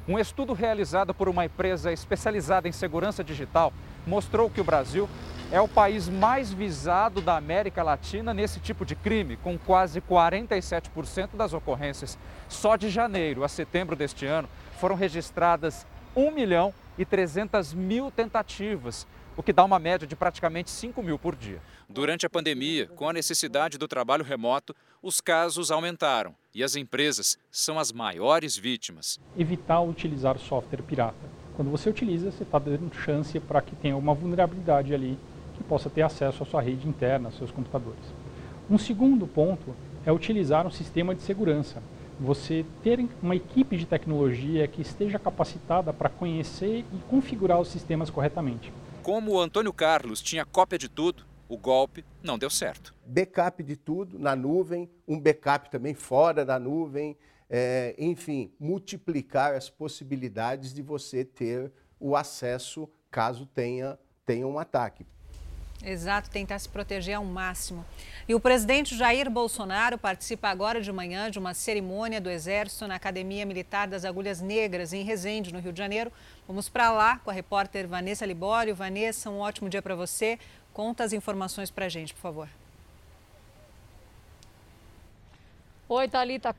Um estudo realizado por uma empresa especializada em segurança digital mostrou que o Brasil é o país mais visado da América Latina nesse tipo de crime, com quase 47% das ocorrências. Só de janeiro a setembro deste ano foram registradas 1 milhão e 300 mil tentativas, o que dá uma média de praticamente 5 mil por dia. Durante a pandemia, com a necessidade do trabalho remoto, os casos aumentaram e as empresas são as maiores vítimas. Evitar utilizar software pirata. Quando você utiliza, você está dando chance para que tenha uma vulnerabilidade ali que possa ter acesso à sua rede interna, aos seus computadores. Um segundo ponto é utilizar um sistema de segurança. Você ter uma equipe de tecnologia que esteja capacitada para conhecer e configurar os sistemas corretamente. Como o Antônio Carlos tinha cópia de tudo, o golpe não deu certo. Backup de tudo na nuvem, um backup também fora da nuvem, é, enfim, multiplicar as possibilidades de você ter o acesso caso tenha, tenha um ataque. Exato, tentar se proteger ao máximo. E o presidente Jair Bolsonaro participa agora de manhã de uma cerimônia do Exército na Academia Militar das Agulhas Negras, em Resende, no Rio de Janeiro. Vamos para lá com a repórter Vanessa Libório. Vanessa, um ótimo dia para você. Conta as informações para a gente, por favor. Oi, Thalita,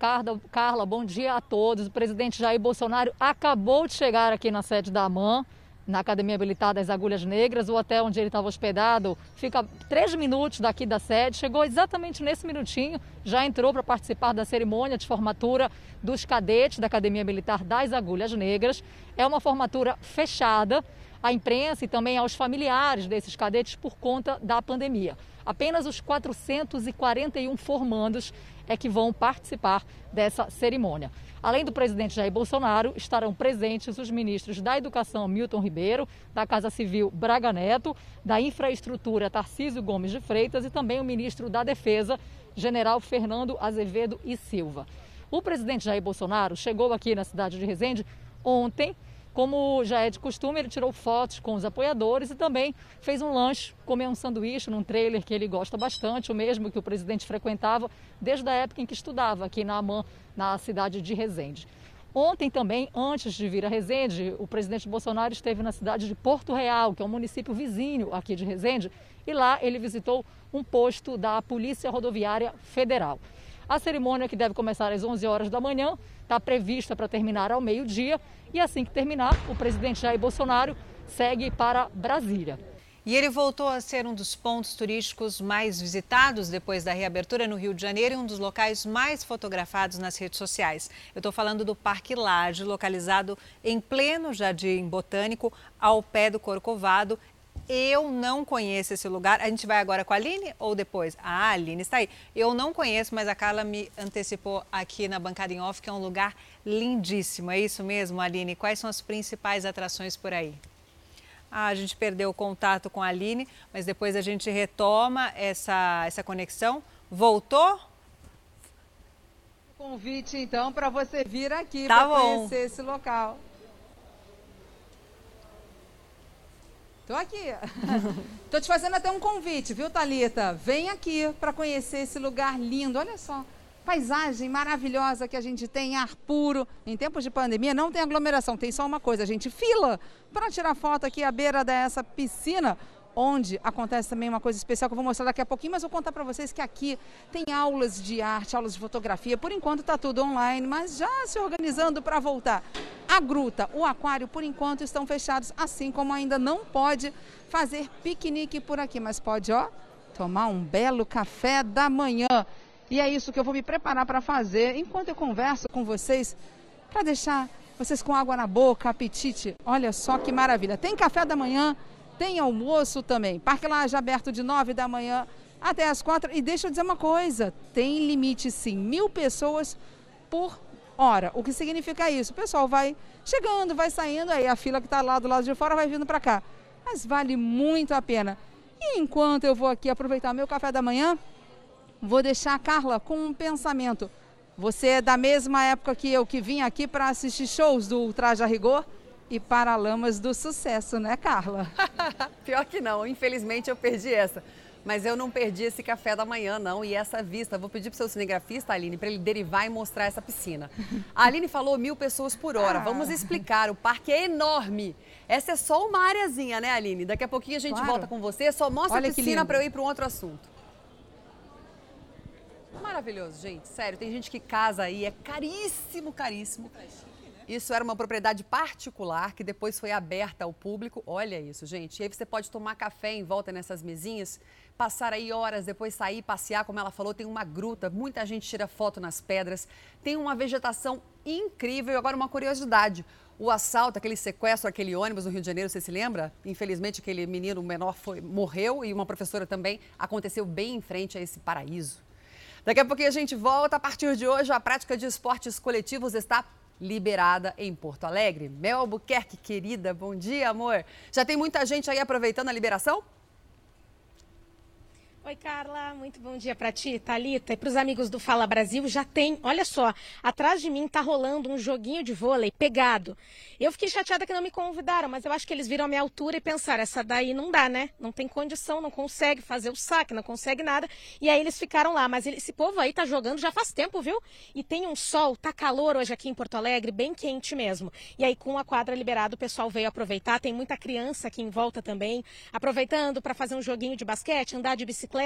Carla, bom dia a todos. O presidente Jair Bolsonaro acabou de chegar aqui na sede da AMAN na Academia Militar das Agulhas Negras, o hotel onde ele estava hospedado fica três minutos daqui da sede. Chegou exatamente nesse minutinho, já entrou para participar da cerimônia de formatura dos cadetes da Academia Militar das Agulhas Negras. É uma formatura fechada à imprensa e também aos familiares desses cadetes por conta da pandemia. Apenas os 441 formandos é que vão participar dessa cerimônia. Além do presidente Jair Bolsonaro, estarão presentes os ministros da Educação Milton Ribeiro, da Casa Civil Braga Neto, da Infraestrutura Tarcísio Gomes de Freitas e também o ministro da Defesa, General Fernando Azevedo e Silva. O presidente Jair Bolsonaro chegou aqui na cidade de Resende ontem como já é de costume, ele tirou fotos com os apoiadores e também fez um lanche, comeu um sanduíche num trailer que ele gosta bastante, o mesmo que o presidente frequentava desde a época em que estudava aqui na AMAN, na cidade de Resende. Ontem também, antes de vir a Resende, o presidente Bolsonaro esteve na cidade de Porto Real, que é um município vizinho aqui de Resende, e lá ele visitou um posto da Polícia Rodoviária Federal. A cerimônia, que deve começar às 11 horas da manhã, está prevista para terminar ao meio-dia e assim que terminar, o presidente Jair Bolsonaro segue para Brasília. E ele voltou a ser um dos pontos turísticos mais visitados depois da reabertura no Rio de Janeiro e um dos locais mais fotografados nas redes sociais. Eu estou falando do Parque Laje, localizado em pleno Jardim Botânico, ao pé do Corcovado, eu não conheço esse lugar. A gente vai agora com a Aline ou depois? Ah, a Aline está aí. Eu não conheço, mas a Carla me antecipou aqui na bancada em off que é um lugar lindíssimo. É isso mesmo, Aline? Quais são as principais atrações por aí? Ah, a gente perdeu o contato com a Aline, mas depois a gente retoma essa, essa conexão. Voltou? Convite, então, para você vir aqui tá para conhecer esse local. Tô aqui. Tô te fazendo até um convite, viu, Talita? Vem aqui para conhecer esse lugar lindo. Olha só, paisagem maravilhosa que a gente tem, ar puro. Em tempos de pandemia não tem aglomeração, tem só uma coisa, a gente fila para tirar foto aqui à beira dessa piscina onde acontece também uma coisa especial que eu vou mostrar daqui a pouquinho, mas vou contar para vocês que aqui tem aulas de arte, aulas de fotografia. Por enquanto está tudo online, mas já se organizando para voltar. A gruta, o aquário, por enquanto estão fechados, assim como ainda não pode fazer piquenique por aqui, mas pode, ó, tomar um belo café da manhã. E é isso que eu vou me preparar para fazer enquanto eu converso com vocês, para deixar vocês com água na boca, apetite. Olha só que maravilha. Tem café da manhã, tem almoço também. Parque Laje aberto de 9 da manhã até as 4. E deixa eu dizer uma coisa: tem limite sim, mil pessoas por hora. O que significa isso? O pessoal vai chegando, vai saindo, aí a fila que está lá do lado de fora vai vindo para cá. Mas vale muito a pena. E enquanto eu vou aqui aproveitar meu café da manhã, vou deixar a Carla com um pensamento. Você é da mesma época que eu que vim aqui para assistir shows do Traje a Rigor? E Paralamas do Sucesso, né, Carla? Pior que não, infelizmente eu perdi essa. Mas eu não perdi esse café da manhã, não, e essa vista. Vou pedir para o seu cinegrafista, Aline, para ele derivar e mostrar essa piscina. A Aline falou mil pessoas por hora. Ah. Vamos explicar, o parque é enorme. Essa é só uma areazinha, né, Aline? Daqui a pouquinho a gente claro. volta com você. Só mostra Olha a piscina para eu ir para um outro assunto. Maravilhoso, gente. Sério, tem gente que casa aí, é caríssimo, caríssimo. Isso era uma propriedade particular que depois foi aberta ao público. Olha isso, gente. E aí você pode tomar café em volta nessas mesinhas, passar aí horas, depois sair, passear, como ela falou, tem uma gruta, muita gente tira foto nas pedras, tem uma vegetação incrível. E agora uma curiosidade. O assalto, aquele sequestro, aquele ônibus no Rio de Janeiro, você se lembra? Infelizmente, aquele menino menor foi, morreu e uma professora também aconteceu bem em frente a esse paraíso. Daqui a pouquinho a gente volta. A partir de hoje, a prática de esportes coletivos está liberada em Porto Alegre. Mel Albuquerque, querida, bom dia, amor. Já tem muita gente aí aproveitando a liberação? Oi, Carla, muito bom dia para ti, Talita, e para os amigos do Fala Brasil. Já tem, olha só, atrás de mim tá rolando um joguinho de vôlei pegado. Eu fiquei chateada que não me convidaram, mas eu acho que eles viram a minha altura e pensaram, essa daí não dá, né? Não tem condição, não consegue fazer o saque, não consegue nada. E aí eles ficaram lá, mas esse povo aí tá jogando já faz tempo, viu? E tem um sol, tá calor hoje aqui em Porto Alegre, bem quente mesmo. E aí com a quadra liberada, o pessoal veio aproveitar, tem muita criança aqui em volta também, aproveitando para fazer um joguinho de basquete, andar de bicicleta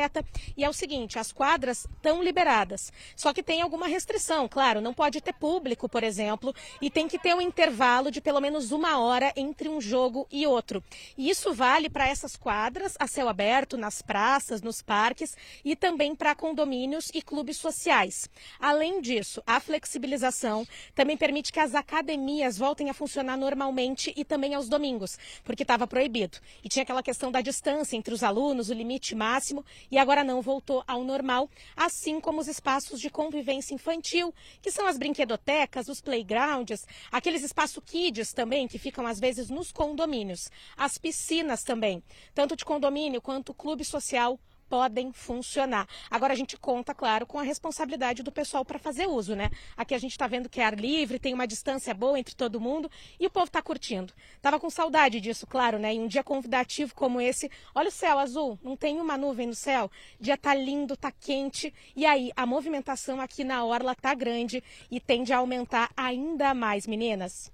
E é o seguinte, as quadras estão liberadas. Só que tem alguma restrição, claro, não pode ter público, por exemplo, e tem que ter um intervalo de pelo menos uma hora entre um jogo e outro. E isso vale para essas quadras a céu aberto, nas praças, nos parques e também para condomínios e clubes sociais. Além disso, a flexibilização também permite que as academias voltem a funcionar normalmente e também aos domingos, porque estava proibido. E tinha aquela questão da distância entre os alunos, o limite máximo, e agora não voltou ao normal, assim como os espaços de convivência infantil, que são as brinquedotecas, os playgrounds, aqueles espaços kids também, que ficam às vezes nos condomínios, as piscinas também, tanto de condomínio quanto clube social podem funcionar. Agora a gente conta, claro, com a responsabilidade do pessoal para fazer uso, né? Aqui a gente está vendo que é ar livre, tem uma distância boa entre todo mundo e o povo está curtindo. Tava com saudade disso, claro, né? Em um dia convidativo como esse, olha o céu azul, não tem uma nuvem no céu. O dia tá lindo, tá quente e aí a movimentação aqui na orla tá grande e tende a aumentar ainda mais, meninas.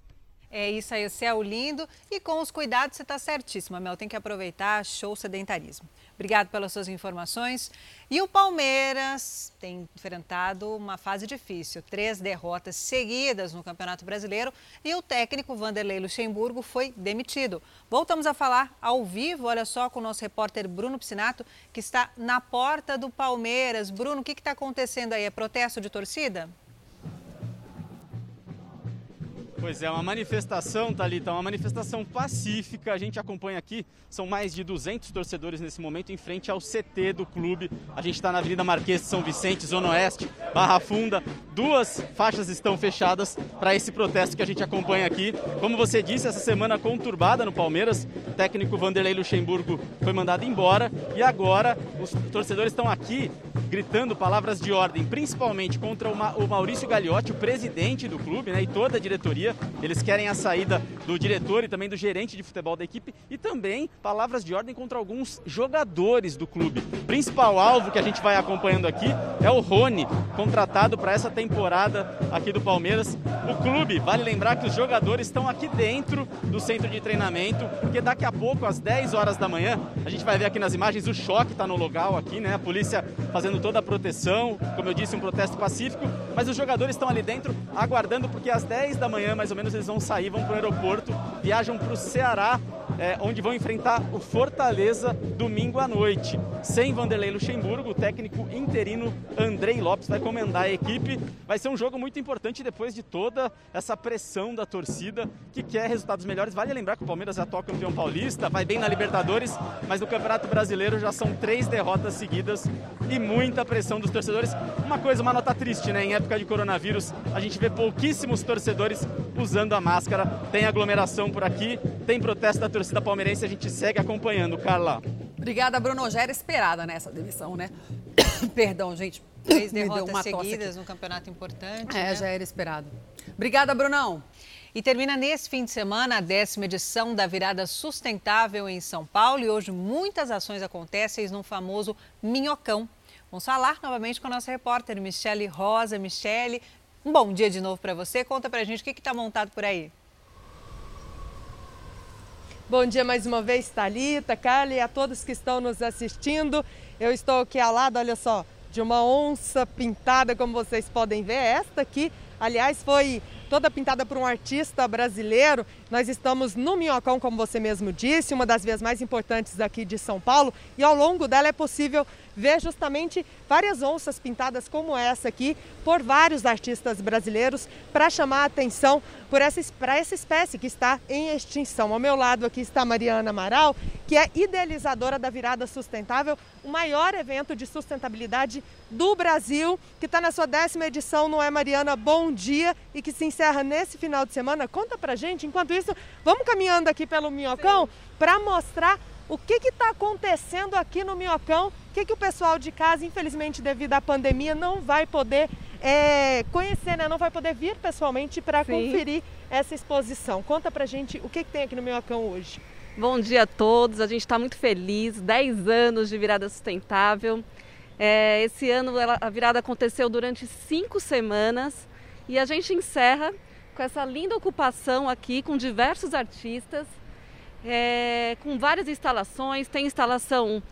É isso aí, o céu lindo e com os cuidados você está certíssima, Mel. Tem que aproveitar, show sedentarismo. Obrigado pelas suas informações. E o Palmeiras tem enfrentado uma fase difícil, três derrotas seguidas no Campeonato Brasileiro e o técnico Vanderlei Luxemburgo foi demitido. Voltamos a falar ao vivo, olha só, com o nosso repórter Bruno Piscinato, que está na porta do Palmeiras. Bruno, o que está acontecendo aí? É protesto de torcida? Pois é, uma manifestação, Thalita, uma manifestação pacífica. A gente acompanha aqui, são mais de 200 torcedores nesse momento em frente ao CT do clube. A gente está na Avenida Marquês de São Vicente, Zona Oeste, Barra Funda. Duas faixas estão fechadas para esse protesto que a gente acompanha aqui. Como você disse, essa semana conturbada no Palmeiras, o técnico Vanderlei Luxemburgo foi mandado embora e agora os torcedores estão aqui gritando palavras de ordem, principalmente contra o Maurício Gagliotti, o presidente do clube, né, e toda a diretoria. Eles querem a saída do diretor e também do gerente de futebol da equipe e também palavras de ordem contra alguns jogadores do clube. O principal alvo que a gente vai acompanhando aqui é o Rony, contratado para essa temporada aqui do Palmeiras. O clube, vale lembrar que os jogadores estão aqui dentro do centro de treinamento, porque daqui a pouco, às 10 horas da manhã, a gente vai ver aqui nas imagens o choque está no local aqui, né? A polícia fazendo toda a proteção, como eu disse, um protesto pacífico, mas os jogadores estão ali dentro aguardando porque às 10 da manhã, mais ou menos, eles vão sair, vão para o aeroporto, viajam para o Ceará é, onde vão enfrentar o Fortaleza domingo à noite. Sem Vanderlei Luxemburgo, o técnico interino Andrei Lopes vai comandar a equipe. Vai ser um jogo muito importante depois de toda essa pressão da torcida que quer resultados melhores. Vale lembrar que o Palmeiras é atual campeão paulista, vai bem na Libertadores, mas no Campeonato Brasileiro já são três derrotas seguidas e muita pressão dos torcedores. Uma coisa, uma nota triste, né? Em época de coronavírus, a gente vê pouquíssimos torcedores usando a máscara. Tem aglomeração por aqui, tem protesto da torcida palmeirense a gente segue acompanhando. Carla. Obrigada, Bruno. Já era esperada nessa né, demissão, né? Perdão, gente. Três derrotas seguidas num campeonato importante. É, né? já era esperado. Obrigada, Brunão. E termina nesse fim de semana a décima edição da Virada Sustentável em São Paulo. E hoje muitas ações acontecem no famoso Minhocão. Vamos falar novamente com a nossa repórter, Michele Rosa. Michele, um bom dia de novo para você. Conta pra gente o que está montado por aí. Bom dia mais uma vez, Thalita, Carla e a todos que estão nos assistindo. Eu estou aqui ao lado, olha só, de uma onça pintada, como vocês podem ver. Esta aqui, aliás, foi toda pintada por um artista brasileiro. Nós estamos no Minhocão, como você mesmo disse, uma das vias mais importantes aqui de São Paulo, e ao longo dela é possível ver justamente várias onças pintadas como essa aqui por vários artistas brasileiros para chamar a atenção por essa, para essa espécie que está em extinção. Ao meu lado aqui está Mariana Amaral, que é idealizadora da Virada Sustentável, o maior evento de sustentabilidade do Brasil, que está na sua décima edição, não é, Mariana? Bom dia e que se encerra nesse final de semana. Conta pra gente, enquanto isso, vamos caminhando aqui pelo Minhocão para mostrar o que está acontecendo aqui no Minhocão, o que, que o pessoal de casa, infelizmente devido à pandemia, não vai poder é, conhecer, né? não vai poder vir pessoalmente para conferir essa exposição. Conta pra gente o que, que tem aqui no Minhocão hoje. Bom dia a todos, a gente está muito feliz, 10 anos de virada sustentável. É, esse ano ela, a virada aconteceu durante cinco semanas e a gente encerra com essa linda ocupação aqui com diversos artistas é, com várias instalações. Tem instalação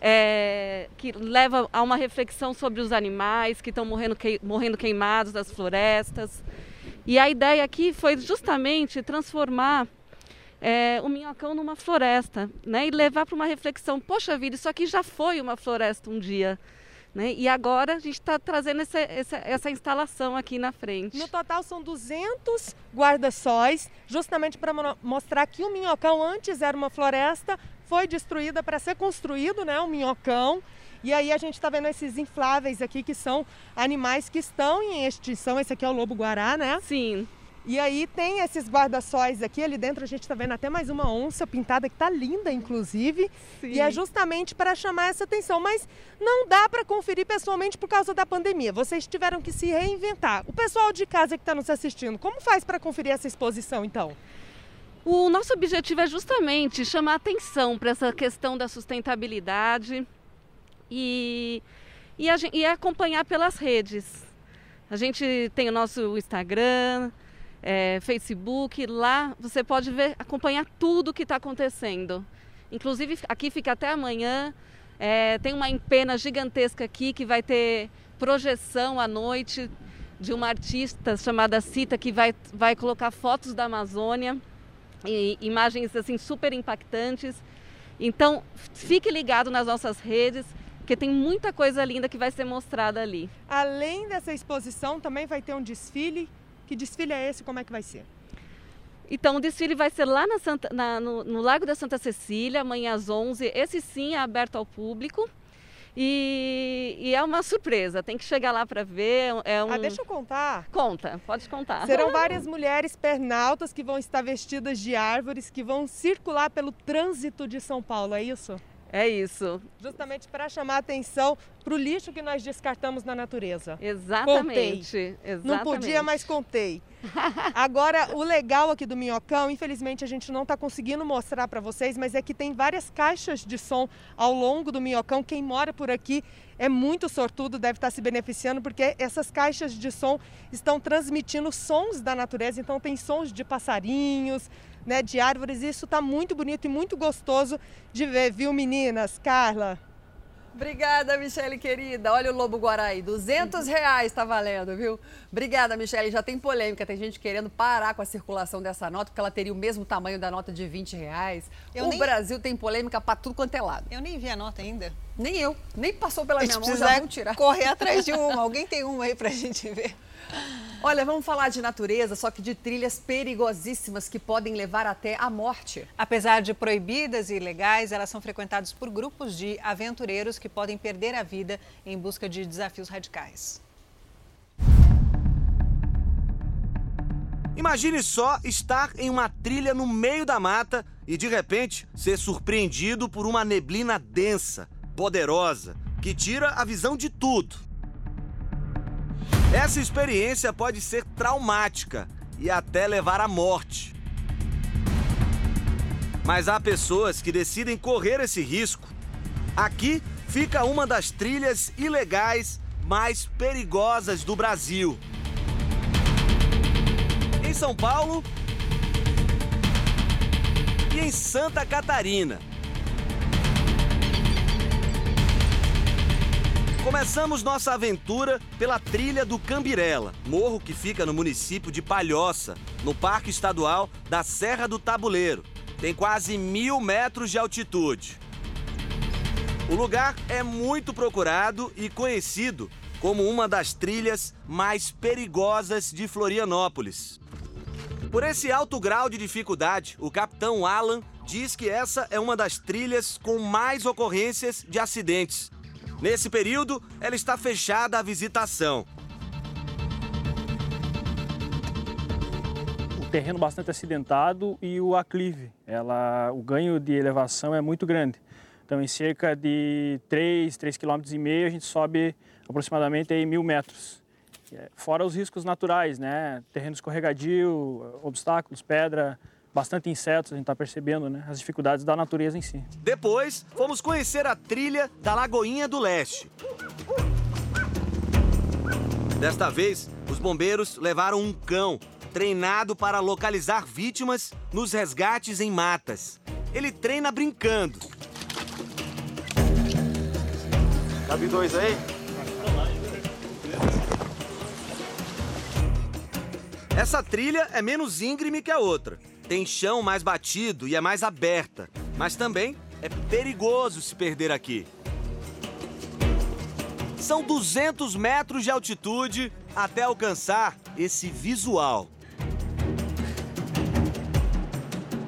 é, que leva a uma reflexão sobre os animais que estão morrendo, que, morrendo queimados das florestas. E a ideia aqui foi justamente transformar é, o minhocão numa floresta, né? E levar para uma reflexão, poxa vida, isso aqui já foi uma floresta um dia. Né? E agora a gente está trazendo essa, essa, essa, instalação aqui na frente. No total são 200 guarda-sóis, justamente para mostrar que o minhocão antes era uma floresta, foi destruída para ser construído né, um minhocão. E aí a gente está vendo esses infláveis aqui que são animais que estão em extinção. Esse aqui é o lobo-guará, né? Sim. E aí tem esses guarda-sóis aqui, ali dentro a gente está vendo até mais uma onça pintada que está linda, inclusive. Sim. E é justamente para chamar essa atenção. Mas não dá para conferir pessoalmente por causa da pandemia. Vocês tiveram que se reinventar. O pessoal de casa que está nos assistindo, como faz para conferir essa exposição então? O nosso objetivo é justamente chamar atenção para essa questão da sustentabilidade e, e, a, e acompanhar pelas redes. A gente tem o nosso Instagram, é, Facebook, lá você pode ver, acompanhar tudo o que está acontecendo. Inclusive aqui fica até amanhã. É, tem uma empena gigantesca aqui que vai ter projeção à noite de uma artista chamada Cita que vai, vai colocar fotos da Amazônia e imagens assim super impactantes. Então fique ligado nas nossas redes porque tem muita coisa linda que vai ser mostrada ali. Além dessa exposição, também vai ter um desfile que desfile é esse? Como é que vai ser? Então, o desfile vai ser lá na Santa, na, no, no, Lago da Santa Cecília, amanhã às 11. Esse sim é aberto ao público. E, e é uma surpresa, tem que chegar lá para ver. É um... Ah, deixa eu contar. Conta, pode contar. Serão várias mulheres pernaltas que vão estar vestidas de árvores, que vão circular pelo trânsito de São Paulo, é isso? É isso. Justamente para chamar atenção para o lixo que nós descartamos na natureza. Exatamente. Contei. Exatamente. Não podia, mas contei. Agora, o legal aqui do Minhocão, infelizmente a gente não está conseguindo mostrar para vocês, mas é que tem várias caixas de som ao longo do Minhocão. Quem mora por aqui é muito sortudo, deve estar tá se beneficiando, porque essas caixas de som estão transmitindo sons da natureza. Então, tem sons de passarinhos, né, de árvores. Isso está muito bonito e muito gostoso de ver, viu, meninas? Carla? Obrigada, Michele, querida. Olha o Lobo Guaraí, 200 reais tá valendo, viu? Obrigada, Michele. Já tem polêmica, tem gente querendo parar com a circulação dessa nota, porque ela teria o mesmo tamanho da nota de 20 reais. Eu o nem... Brasil tem polêmica para tudo quanto é lado. Eu nem vi a nota ainda. Nem eu. Nem passou pela minha mão, já vão tirar. correr atrás de uma. Alguém tem uma aí pra gente ver. Olha, vamos falar de natureza, só que de trilhas perigosíssimas que podem levar até a morte. Apesar de proibidas e ilegais, elas são frequentadas por grupos de aventureiros que podem perder a vida em busca de desafios radicais. Imagine só estar em uma trilha no meio da mata e de repente ser surpreendido por uma neblina densa, poderosa, que tira a visão de tudo. Essa experiência pode ser traumática e até levar à morte. Mas há pessoas que decidem correr esse risco. Aqui fica uma das trilhas ilegais mais perigosas do Brasil. Em São Paulo e em Santa Catarina. Começamos nossa aventura pela trilha do Cambirela, morro que fica no município de Palhoça, no Parque Estadual da Serra do Tabuleiro. Tem quase mil metros de altitude. O lugar é muito procurado e conhecido como uma das trilhas mais perigosas de Florianópolis. Por esse alto grau de dificuldade, o capitão Alan diz que essa é uma das trilhas com mais ocorrências de acidentes Nesse período, ela está fechada à visitação. O terreno bastante acidentado e o aclive. Ela, o ganho de elevação é muito grande. Então, em cerca de 3, 3,5 km, a gente sobe aproximadamente aí, mil metros. É, fora os riscos naturais, né? Terreno escorregadio, obstáculos, pedra, bastante insetos, a gente está percebendo né, as dificuldades da natureza em si. Depois, fomos conhecer a trilha da Lagoinha do Leste. Desta vez, os bombeiros levaram um cão treinado para localizar vítimas nos resgates em matas. Ele treina brincando. Cabe dois aí? Essa trilha é menos íngreme que a outra. Tem chão mais batido e é mais aberta. Mas também é perigoso se perder aqui. São 200 metros de altitude até alcançar esse visual.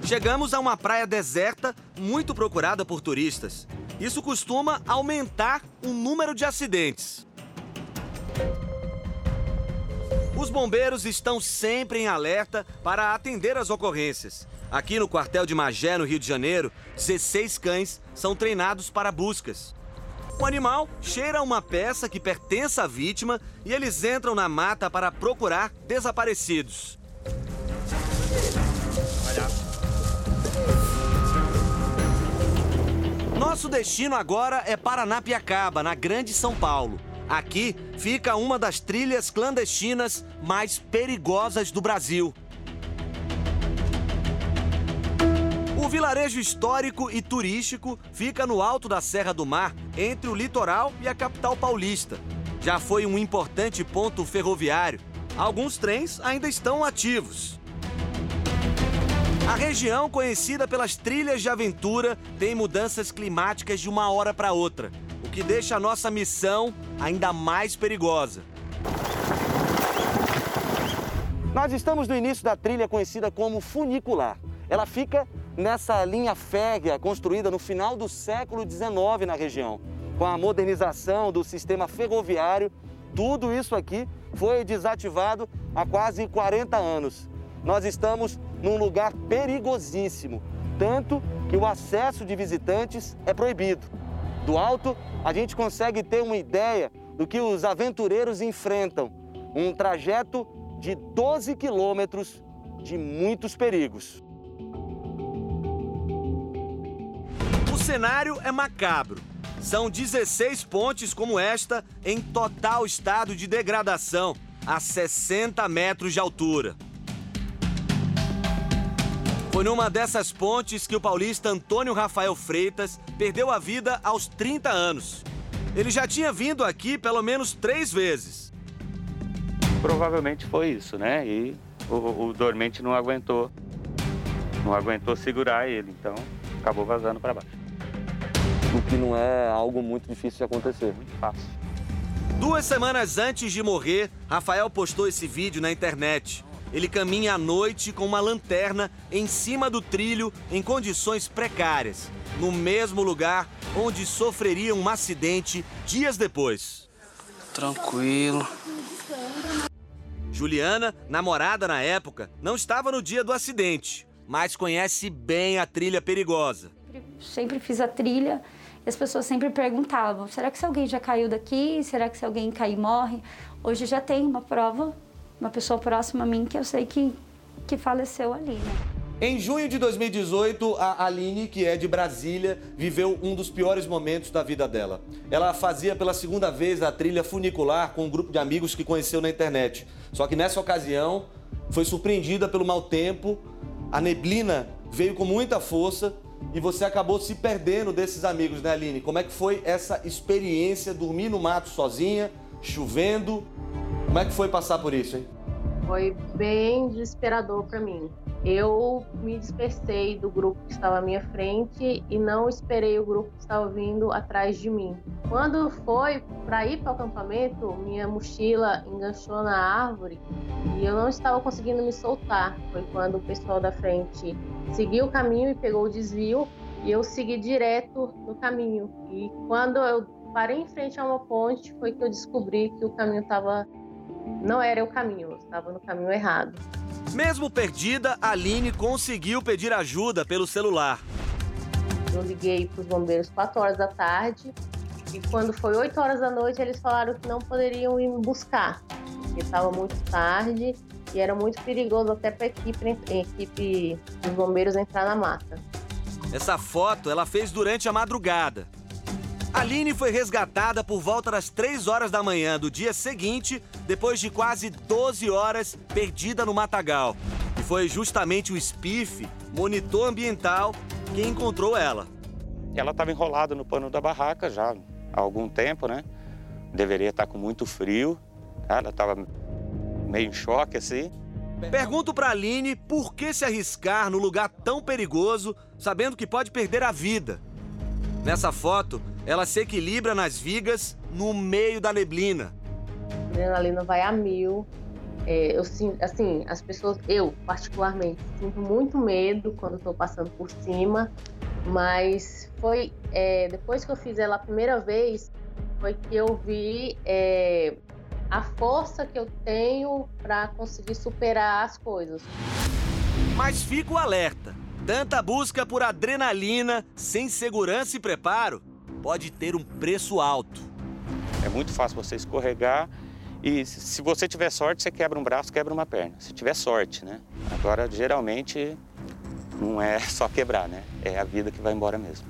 Chegamos a uma praia deserta muito procurada por turistas. Isso costuma aumentar o número de acidentes. Os bombeiros estão sempre em alerta para atender as ocorrências. Aqui no quartel de Magé, no Rio de Janeiro, 16 cães são treinados para buscas. O animal cheira uma peça que pertence à vítima e eles entram na mata para procurar desaparecidos. Nosso destino agora é Paranapiacaba, na Grande São Paulo. Aqui fica uma das trilhas clandestinas mais perigosas do Brasil. O vilarejo histórico e turístico fica no alto da Serra do Mar, entre o litoral e a capital paulista. Já foi um importante ponto ferroviário. Alguns trens ainda estão ativos. A região, conhecida pelas trilhas de aventura, tem mudanças climáticas de uma hora para outra, o que deixa a nossa missão ainda mais perigosa. Nós estamos no início da trilha conhecida como funicular. Ela fica nessa linha férrea construída no final do século XIX na região. Com a modernização do sistema ferroviário, tudo isso aqui foi desativado há quase 40 anos. Nós estamos num lugar perigosíssimo, tanto que o acesso de visitantes é proibido. Do alto, a gente consegue ter uma ideia do que os aventureiros enfrentam, um trajeto de 12 quilômetros de muitos perigos. O cenário é macabro. São 16 pontes como esta em total estado de degradação, a 60 metros de altura. Foi numa dessas pontes que o paulista Antônio Rafael Freitas perdeu a vida aos 30 anos. Ele já tinha vindo aqui pelo menos três vezes. Provavelmente foi isso, né? E o, o dormente não aguentou, não aguentou segurar ele, então acabou vazando para baixo. O que não é algo muito difícil de acontecer. Muito fácil. Duas semanas antes de morrer, Rafael postou esse vídeo na internet. Ele caminha à noite com uma lanterna em cima do trilho em condições precárias, no mesmo lugar onde sofreria um acidente dias depois. Tranquilo. Juliana, namorada na época, não estava no dia do acidente, mas conhece bem a trilha perigosa. Sempre fiz a trilha e as pessoas sempre perguntavam: será que se alguém já caiu daqui? Será que se alguém cair morre? Hoje já tem uma prova, uma pessoa próxima a mim que eu sei que, que faleceu ali. Né? Em junho de 2018, a Aline, que é de Brasília, viveu um dos piores momentos da vida dela. Ela fazia pela segunda vez a trilha funicular com um grupo de amigos que conheceu na internet. Só que nessa ocasião foi surpreendida pelo mau tempo, a neblina veio com muita força e você acabou se perdendo desses amigos, né, Aline? Como é que foi essa experiência, dormir no mato sozinha, chovendo? Como é que foi passar por isso, hein? Foi bem desesperador para mim. Eu me dispersei do grupo que estava à minha frente e não esperei o grupo que estava vindo atrás de mim. Quando foi para ir para o acampamento, minha mochila enganchou na árvore e eu não estava conseguindo me soltar. Foi quando o pessoal da frente seguiu o caminho e pegou o desvio e eu segui direto no caminho. E quando eu parei em frente a uma ponte, foi que eu descobri que o caminho estava não era o caminho, eu estava no caminho errado. Mesmo perdida, a Aline conseguiu pedir ajuda pelo celular. Eu liguei para os bombeiros 4 horas da tarde e quando foi 8 horas da noite eles falaram que não poderiam ir me buscar, porque estava muito tarde e era muito perigoso até para a equipe, equipe dos bombeiros entrar na mata. Essa foto ela fez durante a madrugada. Aline foi resgatada por volta das 3 horas da manhã do dia seguinte, depois de quase 12 horas perdida no matagal. E foi justamente o SPIF, monitor ambiental, quem encontrou ela. Ela estava enrolada no pano da barraca já há algum tempo, né? Deveria estar com muito frio, tá? ela estava meio em choque assim. Pergunto pra Aline por que se arriscar no lugar tão perigoso, sabendo que pode perder a vida. Nessa foto, ela se equilibra nas vigas no meio da neblina. A adrenalina vai a mil. É, eu sinto, assim, as pessoas, eu particularmente, sinto muito medo quando estou passando por cima, mas foi é, depois que eu fiz ela a primeira vez, foi que eu vi é, a força que eu tenho para conseguir superar as coisas. Mas fico alerta: tanta busca por adrenalina, sem segurança e preparo, pode ter um preço alto. É muito fácil você escorregar e se você tiver sorte, você quebra um braço, quebra uma perna. Se tiver sorte, né? Agora, geralmente, não é só quebrar, né? É a vida que vai embora mesmo.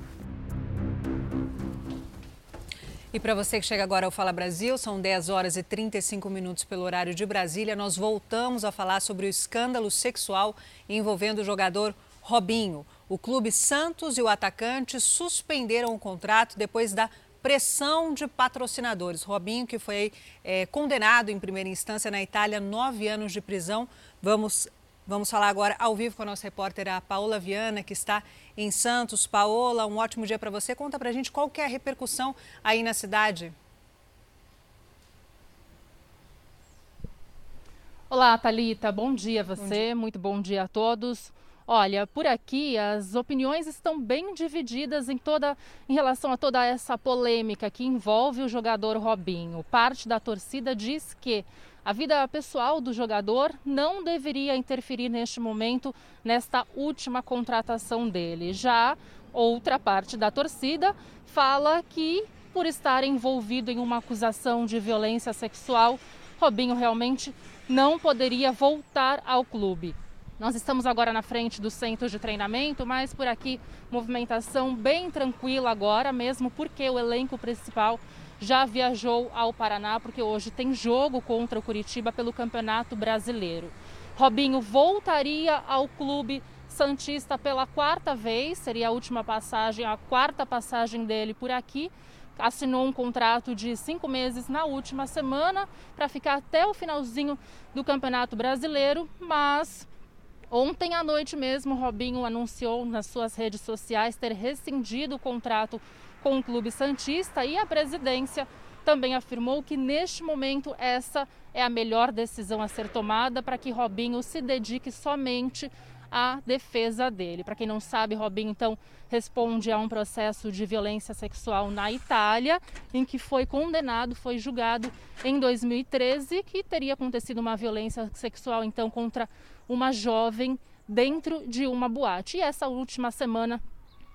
E para você que chega agora ao Fala Brasil, são 10 horas e 35 minutos pelo horário de Brasília. Nós voltamos a falar sobre o escândalo sexual envolvendo o jogador Robinho. O Clube Santos e o atacante suspenderam o contrato depois da pressão de patrocinadores. Robinho, que foi é, condenado em primeira instância na Itália, nove anos de prisão. Vamos, vamos falar agora ao vivo com a nossa repórter, a Paola Viana, que está em Santos. Paola, um ótimo dia para você. Conta para a gente qual que é a repercussão aí na cidade. Olá, Talita. Bom dia a você. Bom dia. Muito bom dia a todos. Olha, por aqui as opiniões estão bem divididas em toda em relação a toda essa polêmica que envolve o jogador Robinho. Parte da torcida diz que a vida pessoal do jogador não deveria interferir neste momento nesta última contratação dele. Já outra parte da torcida fala que por estar envolvido em uma acusação de violência sexual, Robinho realmente não poderia voltar ao clube. Nós estamos agora na frente do centro de treinamento, mas por aqui movimentação bem tranquila agora, mesmo porque o elenco principal já viajou ao Paraná, porque hoje tem jogo contra o Curitiba pelo Campeonato Brasileiro. Robinho voltaria ao clube Santista pela quarta vez, seria a última passagem, a quarta passagem dele por aqui. Assinou um contrato de cinco meses na última semana para ficar até o finalzinho do Campeonato Brasileiro, mas Ontem à noite mesmo, Robinho anunciou nas suas redes sociais ter rescindido o contrato com o Clube Santista e a presidência também afirmou que neste momento essa é a melhor decisão a ser tomada para que Robinho se dedique somente à defesa dele. Para quem não sabe, Robinho então responde a um processo de violência sexual na Itália, em que foi condenado, foi julgado em 2013, que teria acontecido uma violência sexual então contra uma jovem dentro de uma boate. E essa última semana,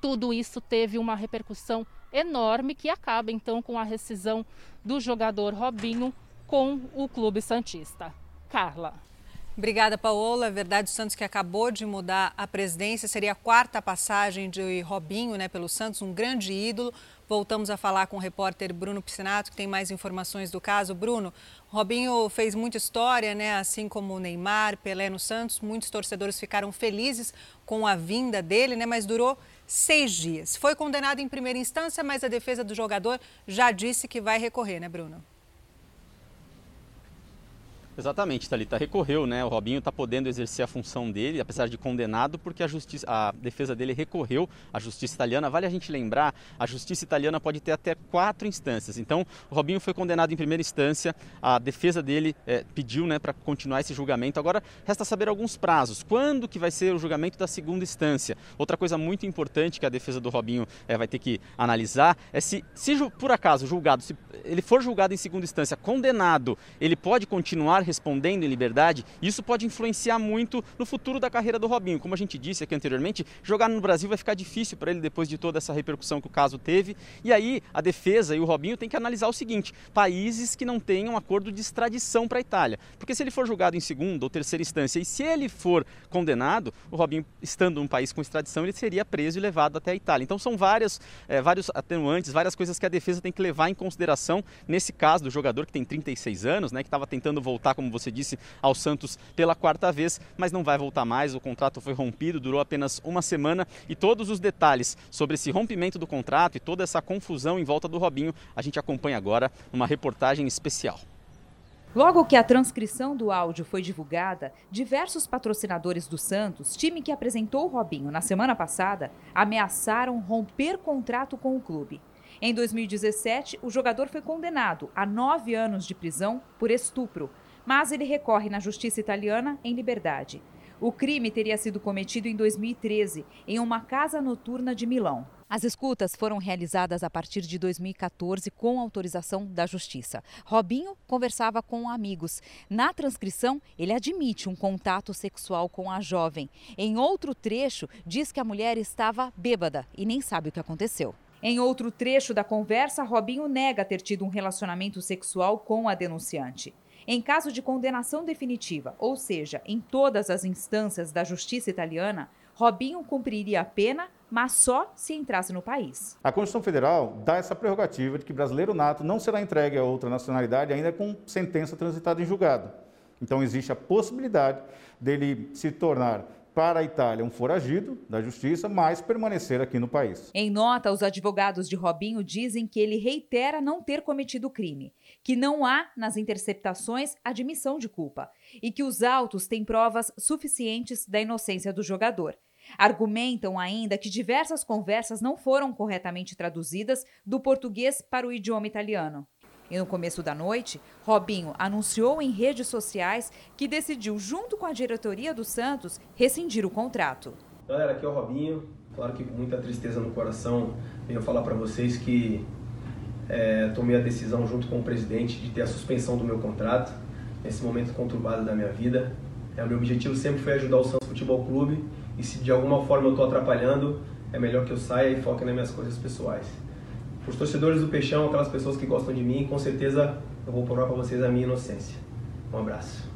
tudo isso teve uma repercussão enorme que acaba então com a rescisão do jogador Robinho com o Clube Santista. Carla. Obrigada, Paola. É verdade, o Santos que acabou de mudar a presidência, seria a quarta passagem de Robinho né, pelo Santos, um grande ídolo. Voltamos a falar com o repórter Bruno Piscinato, que tem mais informações do caso. Bruno, Robinho fez muita história, né? assim como Neymar, Pelé no Santos. Muitos torcedores ficaram felizes com a vinda dele, né? mas durou seis dias. Foi condenado em primeira instância, mas a defesa do jogador já disse que vai recorrer, né, Bruno? Exatamente, Thalita. Recorreu, né? O Robinho está podendo exercer a função dele, apesar de condenado, porque a, justiça, a defesa dele recorreu à justiça italiana. Vale a gente lembrar, a justiça italiana pode ter até quatro instâncias. Então, o Robinho foi condenado em primeira instância, a defesa dele é, pediu né, para continuar esse julgamento. Agora, resta saber alguns prazos. Quando que vai ser o julgamento da segunda instância? Outra coisa muito importante que a defesa do Robinho é, vai ter que analisar é se, se por acaso julgado, se ele for julgado em segunda instância, condenado, ele pode continuar respondendo em liberdade, isso pode influenciar muito no futuro da carreira do Robinho. Como a gente disse aqui anteriormente, jogar no Brasil vai ficar difícil para ele depois de toda essa repercussão que o caso teve. E aí a defesa e o Robinho têm que analisar o seguinte: países que não tenham acordo de extradição para a Itália. Porque se ele for julgado em segunda ou terceira instância e se ele for condenado, o Robinho, estando num país com extradição, ele seria preso e levado até a Itália. Então são várias, é, vários atenuantes, várias coisas que a defesa tem que levar em consideração nesse caso do jogador que tem 36 anos, né, que estava tentando voltar como você disse, ao Santos pela quarta vez, mas não vai voltar mais. O contrato foi rompido, durou apenas uma semana e todos os detalhes sobre esse rompimento do contrato e toda essa confusão em volta do Robinho a gente acompanha agora numa reportagem especial. Logo que a transcrição do áudio foi divulgada, diversos patrocinadores do Santos, time que apresentou o Robinho na semana passada, ameaçaram romper contrato com o clube. Em 2017, o jogador foi condenado a nove anos de prisão por estupro, mas ele recorre na justiça italiana em liberdade. O crime teria sido cometido em 2013, em uma casa noturna de Milão. As escutas foram realizadas a partir de 2014 com autorização da Justiça. Robinho conversava com amigos. Na transcrição, ele admite um contato sexual com a jovem. Em outro trecho, diz que a mulher estava bêbada e nem sabe o que aconteceu. Em outro trecho da conversa, Robinho nega ter tido um relacionamento sexual com a denunciante. Em caso de condenação definitiva, ou seja, em todas as instâncias da justiça italiana, Robinho cumpriria a pena, mas só se entrasse no país. A Constituição Federal dá essa prerrogativa de que brasileiro nato não será entregue a outra nacionalidade ainda com sentença transitada em julgado. Então existe a possibilidade dele se tornar para a Itália um foragido da justiça, mas permanecer aqui no país. Em nota, os advogados de Robinho dizem que ele reitera não ter cometido crime, que não há nas interceptações admissão de culpa e que os autos têm provas suficientes da inocência do jogador. Argumentam ainda que diversas conversas não foram corretamente traduzidas do português para o idioma italiano. E no começo da noite, Robinho anunciou em redes sociais que decidiu, junto com a diretoria do Santos, rescindir o contrato. Galera, aqui é o Robinho. Claro que com muita tristeza no coração, venho falar para vocês que é, tomei a decisão, junto com o presidente, de ter a suspensão do meu contrato nesse momento conturbado da minha vida. É, o meu objetivo sempre foi ajudar o Santos Futebol Clube e se de alguma forma eu estou atrapalhando, é melhor que eu saia e foque nas minhas coisas pessoais. Os torcedores do Peixão, aquelas pessoas que gostam de mim, com certeza eu vou provar para vocês a minha inocência. Um abraço.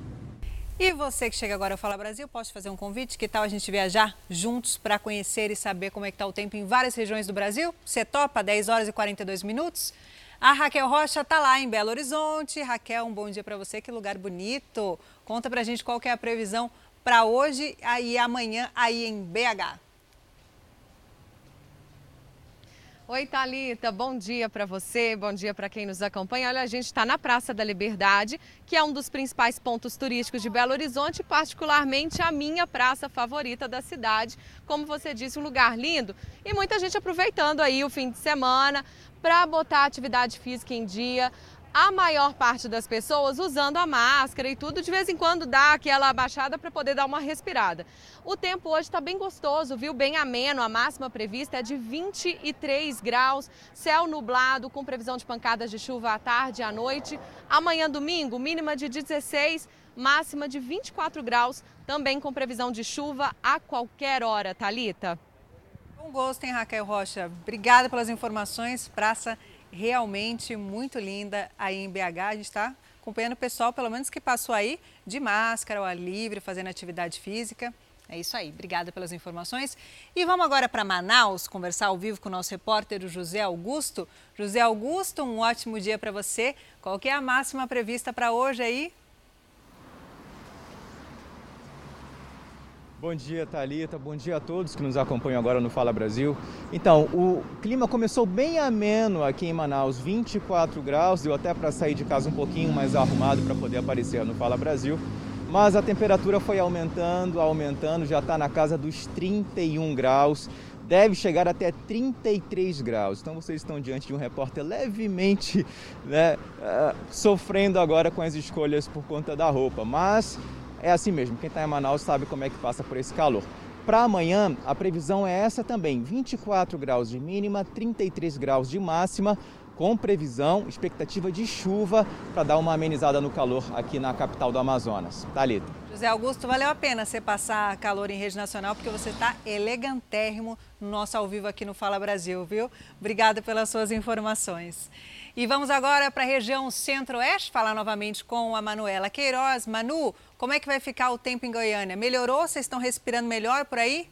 E você que chega agora ao Fala Brasil, posso fazer um convite? Que tal a gente viajar juntos para conhecer e saber como é que está o tempo em várias regiões do Brasil? Você topa 10 horas e 42 minutos? A Raquel Rocha está lá em Belo Horizonte. Raquel, um bom dia para você, que lugar bonito. Conta para a gente qual que é a previsão para hoje e amanhã aí em BH. Oi, Thalita, bom dia para você, bom dia para quem nos acompanha. Olha, a gente está na Praça da Liberdade, que é um dos principais pontos turísticos de Belo Horizonte, particularmente a minha praça favorita da cidade. Como você disse, um lugar lindo e muita gente aproveitando aí o fim de semana para botar atividade física em dia a maior parte das pessoas usando a máscara e tudo, de vez em quando dá aquela abaixada para poder dar uma respirada. O tempo hoje está bem gostoso, viu? Bem ameno, a máxima prevista é de 23 graus, céu nublado, com previsão de pancadas de chuva à tarde e à noite. Amanhã, domingo, mínima de 16, máxima de 24 graus, também com previsão de chuva a qualquer hora, Talita. Bom gosto, hein, Raquel Rocha? Obrigada pelas informações. Praça realmente muito linda aí em BH. A gente está acompanhando o pessoal, pelo menos que passou aí, de máscara, ao ar livre, fazendo atividade física. É isso aí, obrigada pelas informações. E vamos agora para Manaus conversar ao vivo com o nosso repórter, José Augusto. José Augusto, um ótimo dia para você. Qual que é a máxima prevista para hoje aí? Bom dia, Talita. Bom dia a todos que nos acompanham agora no Fala Brasil. Então, o clima começou bem ameno aqui em Manaus, 24 graus, deu até para sair de casa um pouquinho mais arrumado para poder aparecer no Fala Brasil. Mas a temperatura foi aumentando, aumentando, já está na casa dos 31 graus deve chegar até 33 graus. Então vocês estão diante de um repórter levemente né, uh, sofrendo agora com as escolhas por conta da roupa. Mas é assim mesmo, quem está em Manaus sabe como é que passa por esse calor. Para amanhã, a previsão é essa também: 24 graus de mínima, 33 graus de máxima, com previsão, expectativa de chuva para dar uma amenizada no calor aqui na capital do Amazonas. Thalita. José Augusto, valeu a pena você passar calor em rede nacional, porque você está elegantérrimo no nosso ao vivo aqui no Fala Brasil, viu? Obrigada pelas suas informações. E vamos agora para a região centro-oeste, falar novamente com a Manuela Queiroz. Manu, como é que vai ficar o tempo em Goiânia? Melhorou? Vocês estão respirando melhor por aí?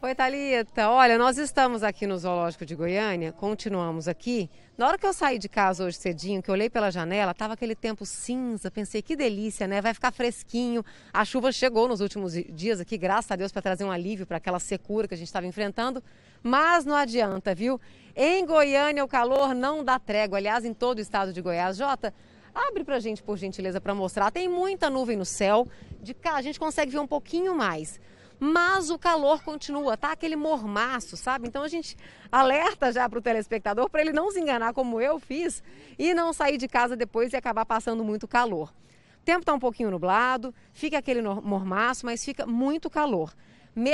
Oi, Thalita. Olha, nós estamos aqui no Zoológico de Goiânia, continuamos aqui. Na hora que eu saí de casa hoje cedinho, que eu olhei pela janela, tava aquele tempo cinza, pensei que delícia, né? Vai ficar fresquinho. A chuva chegou nos últimos dias aqui, graças a Deus, para trazer um alívio para aquela secura que a gente estava enfrentando, mas não adianta, viu? Em Goiânia o calor não dá trégua, aliás, em todo o estado de Goiás. Jota, abre pra gente, por gentileza, para mostrar. Tem muita nuvem no céu, de cá a gente consegue ver um pouquinho mais mas o calor continua, tá aquele mormaço, sabe? Então a gente alerta já para o telespectador para ele não se enganar como eu fiz e não sair de casa depois e acabar passando muito calor. O tempo está um pouquinho nublado, fica aquele mormaço, mas fica muito calor.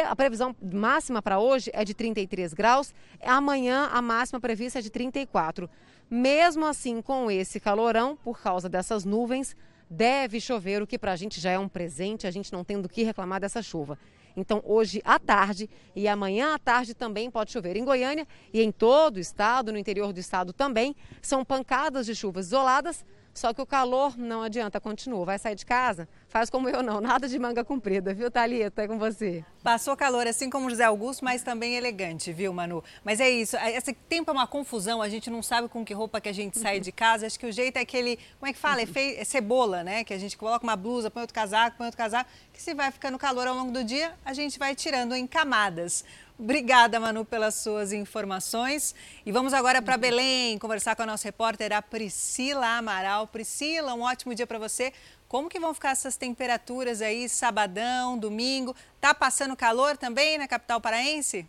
A previsão máxima para hoje é de 33 graus, amanhã a máxima prevista é de 34. Mesmo assim, com esse calorão, por causa dessas nuvens, deve chover, o que para a gente já é um presente, a gente não tem do que reclamar dessa chuva. Então, hoje à tarde e amanhã à tarde também pode chover em Goiânia e em todo o estado, no interior do estado também. São pancadas de chuvas isoladas, só que o calor não adianta, continua. Vai sair de casa? Faz como eu não, nada de manga comprida, viu, Thalita? É com você. Passou calor, assim como José Augusto, mas também elegante, viu, Manu? Mas é isso, esse tempo é uma confusão, a gente não sabe com que roupa que a gente sai de casa. Acho que o jeito é aquele, como é que fala? É, é cebola, né? Que a gente coloca uma blusa, põe outro casaco, põe outro casaco, que se vai ficando calor ao longo do dia, a gente vai tirando em camadas. Obrigada, Manu, pelas suas informações. E vamos agora para Belém conversar com a nossa repórter, a Priscila Amaral. Priscila, um ótimo dia para você. Como que vão ficar essas temperaturas aí, sabadão, domingo? Tá passando calor também na capital paraense?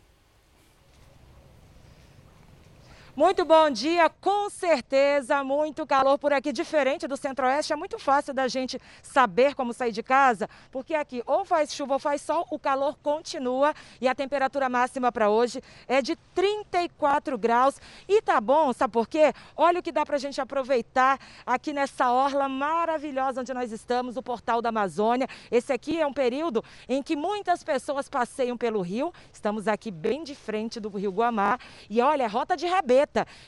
Muito bom dia, com certeza, muito calor por aqui, diferente do centro-oeste. É muito fácil da gente saber como sair de casa, porque aqui ou faz chuva ou faz sol, o calor continua e a temperatura máxima para hoje é de 34 graus. E tá bom, sabe por quê? Olha o que dá para a gente aproveitar aqui nessa orla maravilhosa onde nós estamos, o Portal da Amazônia. Esse aqui é um período em que muitas pessoas passeiam pelo rio. Estamos aqui bem de frente do Rio Guamá e olha, é rota de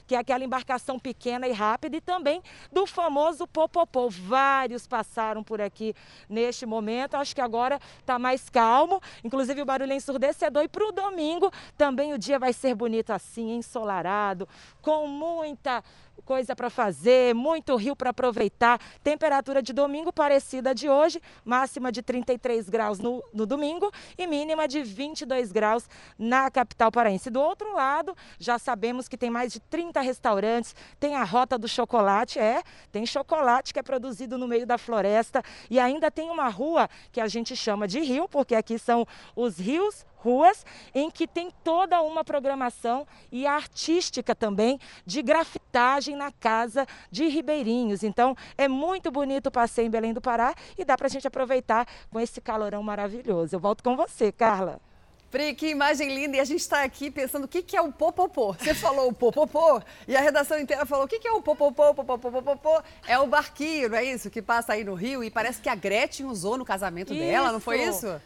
Que é aquela embarcação pequena e rápida, e também do famoso Popopô. Vários passaram por aqui neste momento. Acho que agora está mais calmo, inclusive o barulho é ensurdecedor. E para o domingo também o dia vai ser bonito assim, ensolarado, com muita coisa para fazer, muito rio para aproveitar. Temperatura de domingo parecida de hoje, máxima de 33 graus no, no domingo e mínima de 22 graus na capital paraense. Do outro lado, já sabemos que tem mais de 30 restaurantes, tem a Rota do Chocolate, é, tem chocolate que é produzido no meio da floresta e ainda tem uma rua que a gente chama de rio, porque aqui são os rios ruas em que tem toda uma programação e artística também de grafitagem na casa de Ribeirinhos. Então é muito bonito o passeio em Belém do Pará e dá para a gente aproveitar com esse calorão maravilhoso. Eu volto com você, Carla. Pri, que imagem linda! E a gente está aqui pensando o que, que é o popopô. Você falou o popopô e a redação inteira falou o que, que é o popopô, popopô, popopô. É o barquinho, não é isso? Que passa aí no Rio e parece que a Gretchen usou no casamento isso. dela, não foi isso?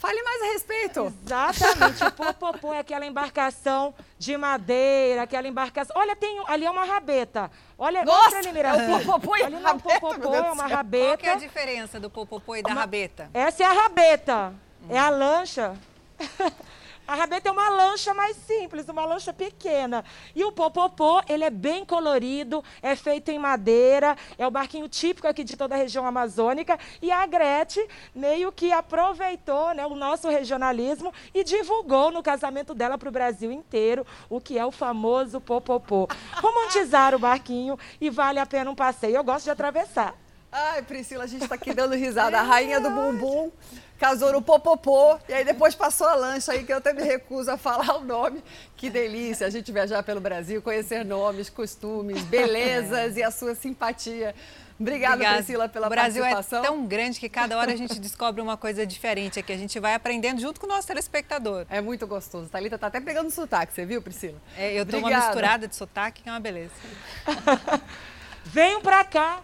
Fale mais a respeito. Exatamente. o popopô é aquela embarcação de madeira, aquela embarcação. Olha, tem ali é uma rabeta. Olha, Nossa, é o popopô e a rabeta. O popopô é uma rabeta. Qual que é a diferença do popopô e da uma... rabeta? Essa é a rabeta. Hum. É a lancha. A rabeta é uma lancha mais simples, uma lancha pequena. E o popopô, ele é bem colorido, é feito em madeira, é o barquinho típico aqui de toda a região amazônica. E a Gretchen meio que aproveitou né, o nosso regionalismo e divulgou no casamento dela para o Brasil inteiro o que é o famoso popopô. Romantizar o barquinho e vale a pena um passeio. Eu gosto de atravessar. Ai, Priscila, a gente está aqui dando risada. A rainha do bumbum casou no Popopô, e aí depois passou a lancha aí, que eu até me recuso a falar o nome. Que delícia a gente viajar pelo Brasil, conhecer nomes, costumes, belezas e a sua simpatia. Obrigada, Obrigada. Priscila, pela o Brasil participação. é tão grande que cada hora a gente descobre uma coisa diferente aqui. A gente vai aprendendo junto com o nosso telespectador. É muito gostoso. Thalita tá até pegando sotaque, você viu, Priscila? É, eu tô Obrigada. uma misturada de sotaque, que é uma beleza. Venham pra cá.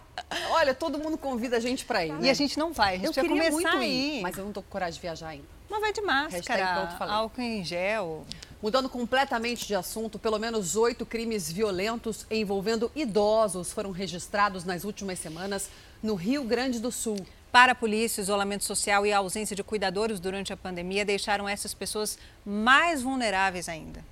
Olha, todo mundo convida a gente pra ir. Né? E a gente não vai. A gente eu vai começar muito a ir. Mas eu não tô com coragem de viajar ainda. Mas vai de máscara, álcool em gel. Mudando completamente de assunto, pelo menos oito crimes violentos envolvendo idosos foram registrados nas últimas semanas no Rio Grande do Sul. Para a polícia, isolamento social e a ausência de cuidadores durante a pandemia deixaram essas pessoas mais vulneráveis ainda.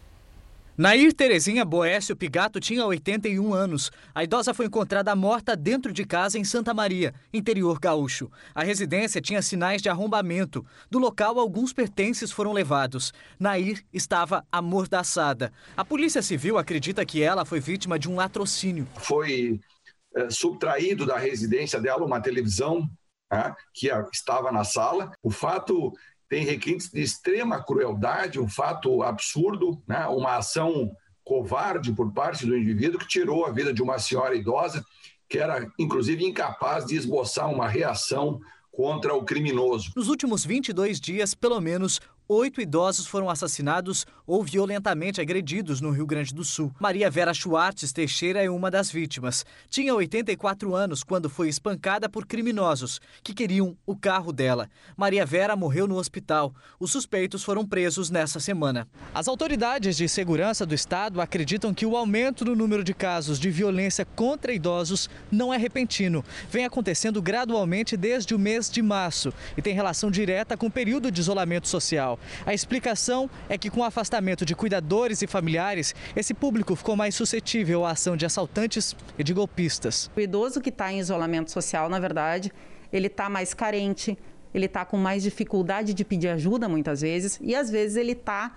Nair Terezinha Boécio Pigato tinha 81 anos. A idosa foi encontrada morta dentro de casa em Santa Maria, interior gaúcho. A residência tinha sinais de arrombamento. Do local, alguns pertences foram levados. Nair estava amordaçada. A Polícia Civil acredita que ela foi vítima de um latrocínio. Foi é, subtraído da residência dela uma televisão né, que estava na sala. O fato tem requintes de extrema crueldade, um fato absurdo, né? uma ação covarde por parte do indivíduo que tirou a vida de uma senhora idosa que era, inclusive, incapaz de esboçar uma reação contra o criminoso. Nos últimos 22 dias, pelo menos Oito idosos foram assassinados ou violentamente agredidos no Rio Grande do Sul. Maria Vera Schwartz Teixeira é uma das vítimas. Tinha 84 anos quando foi espancada por criminosos que queriam o carro dela. Maria Vera morreu no hospital. Os suspeitos foram presos nessa semana. As autoridades de segurança do estado acreditam que o aumento no número de casos de violência contra idosos não é repentino. Vem acontecendo gradualmente desde o mês de março e tem relação direta com o período de isolamento social. A explicação é que, com o afastamento de cuidadores e familiares, esse público ficou mais suscetível à ação de assaltantes e de golpistas. O idoso que está em isolamento social, na verdade, ele está mais carente, ele está com mais dificuldade de pedir ajuda muitas vezes e às vezes ele está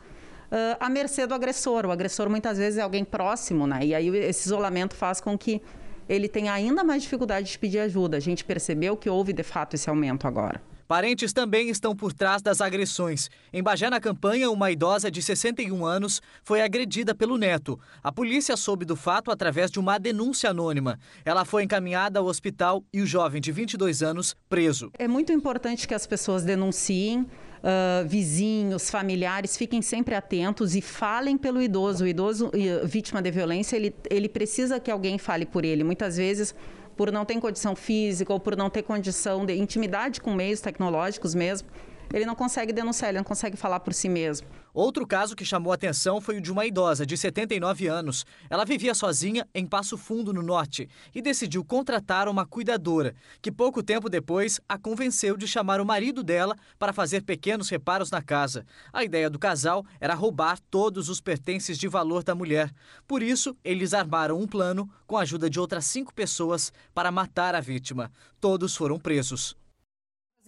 uh, à mercê do agressor. O agressor muitas vezes é alguém próximo, né? E aí esse isolamento faz com que ele tenha ainda mais dificuldade de pedir ajuda. A gente percebeu que houve de fato esse aumento agora. Parentes também estão por trás das agressões. Em Bagé, na campanha, uma idosa de 61 anos foi agredida pelo neto. A polícia soube do fato através de uma denúncia anônima. Ela foi encaminhada ao hospital e o jovem de 22 anos preso. É muito importante que as pessoas denunciem. Uh, vizinhos, familiares, fiquem sempre atentos e falem pelo idoso. O idoso vítima de violência, ele, ele precisa que alguém fale por ele. Muitas vezes por não ter condição física ou por não ter condição de intimidade com meios tecnológicos mesmo, ele não consegue denunciar, ele não consegue falar por si mesmo. Outro caso que chamou atenção foi o de uma idosa de 79 anos. Ela vivia sozinha em Passo Fundo, no norte, e decidiu contratar uma cuidadora, que pouco tempo depois a convenceu de chamar o marido dela para fazer pequenos reparos na casa. A ideia do casal era roubar todos os pertences de valor da mulher. Por isso, eles armaram um plano com a ajuda de outras cinco pessoas para matar a vítima. Todos foram presos.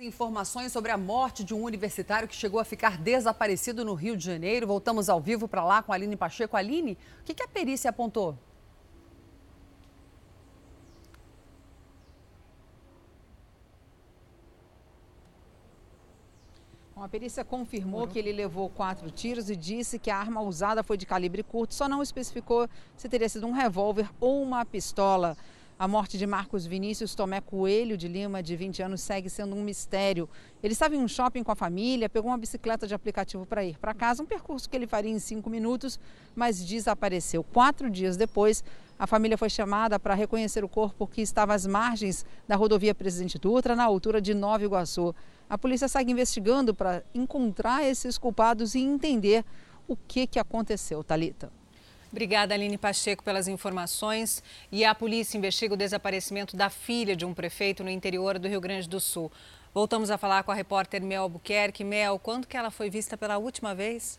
Informações sobre a morte de um universitário que chegou a ficar desaparecido no Rio de Janeiro. Voltamos ao vivo para lá com a Aline Pacheco. Aline, o que, que a perícia apontou? A perícia confirmou que ele levou quatro tiros e disse que a arma usada foi de calibre curto, só não especificou se teria sido um revólver ou uma pistola. A morte de Marcos Vinícius Tomé Coelho de Lima, de 20 anos, segue sendo um mistério. Ele estava em um shopping com a família, pegou uma bicicleta de aplicativo para ir para casa, um percurso que ele faria em cinco minutos, mas desapareceu. Quatro dias depois, a família foi chamada para reconhecer o corpo que estava às margens da rodovia Presidente Dutra, na altura de Nova Iguaçu. A polícia segue investigando para encontrar esses culpados e entender o que, que aconteceu, Talita. Obrigada, Aline Pacheco, pelas informações. E a polícia investiga o desaparecimento da filha de um prefeito no interior do Rio Grande do Sul. Voltamos a falar com a repórter Mel Albuquerque. Mel, quando que ela foi vista pela última vez?